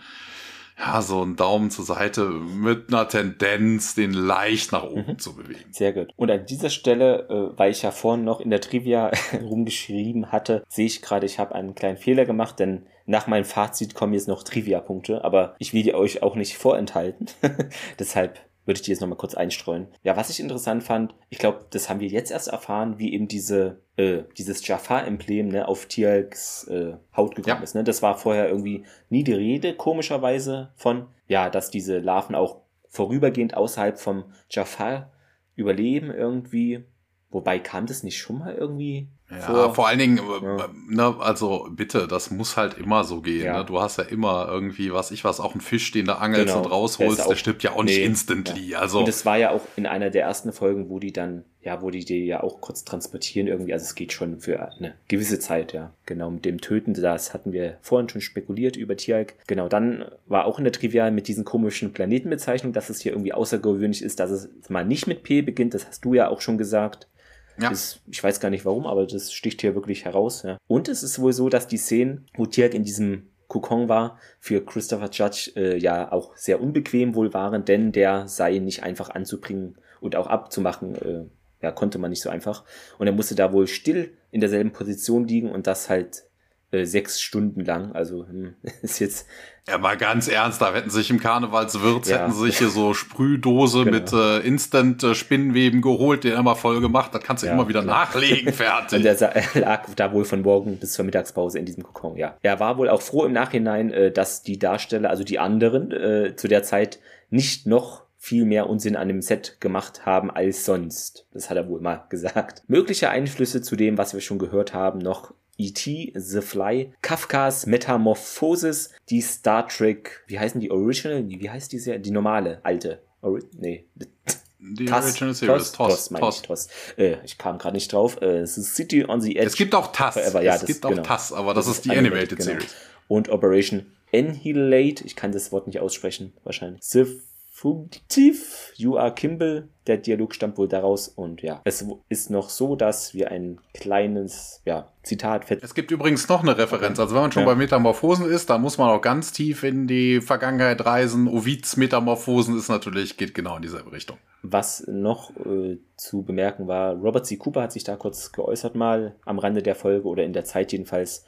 Speaker 2: ja, so ein Daumen zur Seite mit einer Tendenz, den leicht nach oben mhm. zu bewegen.
Speaker 1: Sehr gut. Und an dieser Stelle, äh, weil ich ja vorhin noch in der Trivia <laughs> rumgeschrieben hatte, sehe ich gerade, ich habe einen kleinen Fehler gemacht, denn nach meinem Fazit kommen jetzt noch Trivia-Punkte, aber ich will die euch auch nicht vorenthalten. <laughs> Deshalb würde ich die jetzt nochmal kurz einstreuen. Ja, was ich interessant fand, ich glaube, das haben wir jetzt erst erfahren, wie eben diese, äh, dieses Jafar-Emblem ne, auf Tialks äh, Haut gekommen ja. ist. Ne? Das war vorher irgendwie nie die Rede, komischerweise, von, ja, dass diese Larven auch vorübergehend außerhalb vom Jafar überleben irgendwie. Wobei kam das nicht schon mal irgendwie
Speaker 2: ja, vor, vor allen Dingen, ja. Äh, ne, also bitte, das muss halt immer so gehen. Ja. Ne? Du hast ja immer irgendwie, was ich was, auch ein Fisch, den du angelst genau. und rausholst, der, der stirbt ja auch nee, nicht instantly. Ja. Also
Speaker 1: und es war ja auch in einer der ersten Folgen, wo die dann, ja, wo die die ja auch kurz transportieren irgendwie. Also es geht schon für eine gewisse Zeit, ja. Genau, mit dem Töten, das hatten wir vorhin schon spekuliert über Tierk. Genau, dann war auch in der Trivia mit diesen komischen Planetenbezeichnungen, dass es hier irgendwie außergewöhnlich ist, dass es mal nicht mit P beginnt. Das hast du ja auch schon gesagt. Ja. Das, ich weiß gar nicht warum, aber das sticht hier wirklich heraus. Ja. Und es ist wohl so, dass die Szenen, wo Tirk in diesem Kokon war, für Christopher Judge äh, ja auch sehr unbequem wohl waren, denn der sei nicht einfach anzubringen und auch abzumachen. Äh, ja, konnte man nicht so einfach. Und er musste da wohl still in derselben Position liegen und das halt äh, sechs Stunden lang. Also hm, <laughs> ist jetzt.
Speaker 2: Ja, mal ganz ernst, da hätten sich im Karnevalswirts, ja. hätten sich hier so Sprühdose genau. mit äh, Instant-Spinnenweben geholt, den immer voll gemacht. Das kannst du ja, immer wieder klar. nachlegen, <laughs> fertig.
Speaker 1: Und der <laughs> lag da wohl von morgen bis zur Mittagspause in diesem Kokon, ja. Er war wohl auch froh im Nachhinein, äh, dass die Darsteller, also die anderen, äh, zu der Zeit nicht noch viel mehr Unsinn an dem Set gemacht haben als sonst. Das hat er wohl mal gesagt. Mögliche Einflüsse zu dem, was wir schon gehört haben, noch E.T., The Fly, Kafkas Metamorphosis, die Star Trek, wie heißen die Original? Wie heißt die Serie? Die normale, alte. Ori nee.
Speaker 2: Die Tass, Original Series,
Speaker 1: Toss, Toss, Toss. Ich, Toss. Äh, ich kam gerade nicht drauf. Äh, City on the Edge.
Speaker 2: Es gibt auch Tass. Forever. Ja, es das, gibt auch genau. Tass, aber das, das ist die Animated, Animated genau. Series.
Speaker 1: Und Operation Annihilate, ich kann das Wort nicht aussprechen, wahrscheinlich. The Fugitiv, You are Kimball. Der Dialog stammt wohl daraus und ja, es ist noch so, dass wir ein kleines, ja, Zitat.
Speaker 2: Es gibt übrigens noch eine Referenz. Also wenn man schon ja. bei Metamorphosen ist, da muss man auch ganz tief in die Vergangenheit reisen. Ovids Metamorphosen ist natürlich, geht genau in dieselbe Richtung.
Speaker 1: Was noch äh, zu bemerken war, Robert C. Cooper hat sich da kurz geäußert mal am Rande der Folge oder in der Zeit jedenfalls,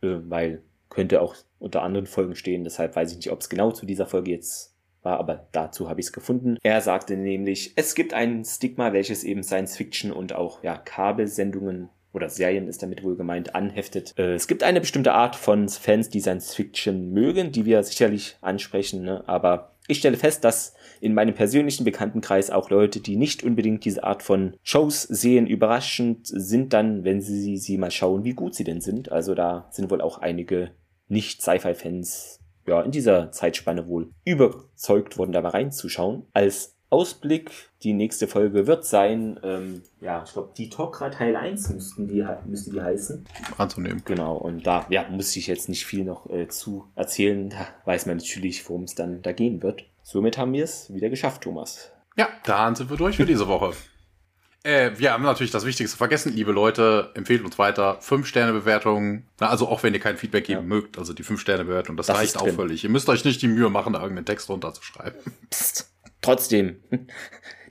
Speaker 1: äh, weil könnte auch unter anderen Folgen stehen. Deshalb weiß ich nicht, ob es genau zu dieser Folge jetzt war, aber dazu habe ich es gefunden. Er sagte nämlich, es gibt ein Stigma, welches eben Science Fiction und auch ja, Kabelsendungen oder Serien ist damit wohl gemeint, anheftet. Äh, es gibt eine bestimmte Art von Fans, die Science Fiction mögen, die wir sicherlich ansprechen, ne? aber ich stelle fest, dass in meinem persönlichen Bekanntenkreis auch Leute, die nicht unbedingt diese Art von Shows sehen, überraschend sind dann, wenn sie sie mal schauen, wie gut sie denn sind. Also da sind wohl auch einige Nicht-Sci-Fi-Fans ja, in dieser Zeitspanne wohl überzeugt worden, da mal reinzuschauen. Als Ausblick, die nächste Folge wird sein, ähm, ja, ich glaube, die Tokra Teil 1 müssten die, müsste die heißen.
Speaker 2: Anzunehmen.
Speaker 1: Genau, und da ja, muss ich jetzt nicht viel noch äh, zu erzählen. Da weiß man natürlich, worum es dann da gehen wird. Somit haben wir es wieder geschafft, Thomas.
Speaker 2: Ja, dann sind wir durch für diese Woche. Äh, wir haben natürlich das Wichtigste vergessen, liebe Leute, empfehlt uns weiter. Fünf-Sterne-Bewertungen. Also auch wenn ihr kein Feedback geben ja. mögt, also die Fünf-Sterne-Bewertung, das, das reicht auch völlig. Ihr müsst euch nicht die Mühe machen, da irgendeinen Text runterzuschreiben. <laughs>
Speaker 1: Psst. Trotzdem.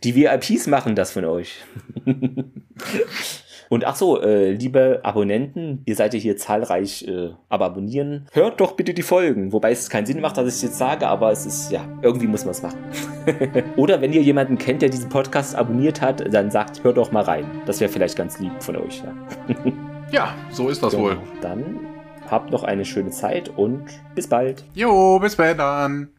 Speaker 1: Die VIPs machen das von euch. <laughs> Und ach so, äh, liebe Abonnenten, ihr seid ja hier zahlreich, äh, aber abonnieren. Hört doch bitte die Folgen. Wobei es keinen Sinn macht, dass ich es jetzt sage, aber es ist, ja, irgendwie muss man es machen. <laughs> Oder wenn ihr jemanden kennt, der diesen Podcast abonniert hat, dann sagt, hört doch mal rein. Das wäre vielleicht ganz lieb von euch.
Speaker 2: Ja, <laughs> ja so ist das genau. wohl.
Speaker 1: Dann habt noch eine schöne Zeit und bis bald.
Speaker 2: Jo, bis bald dann.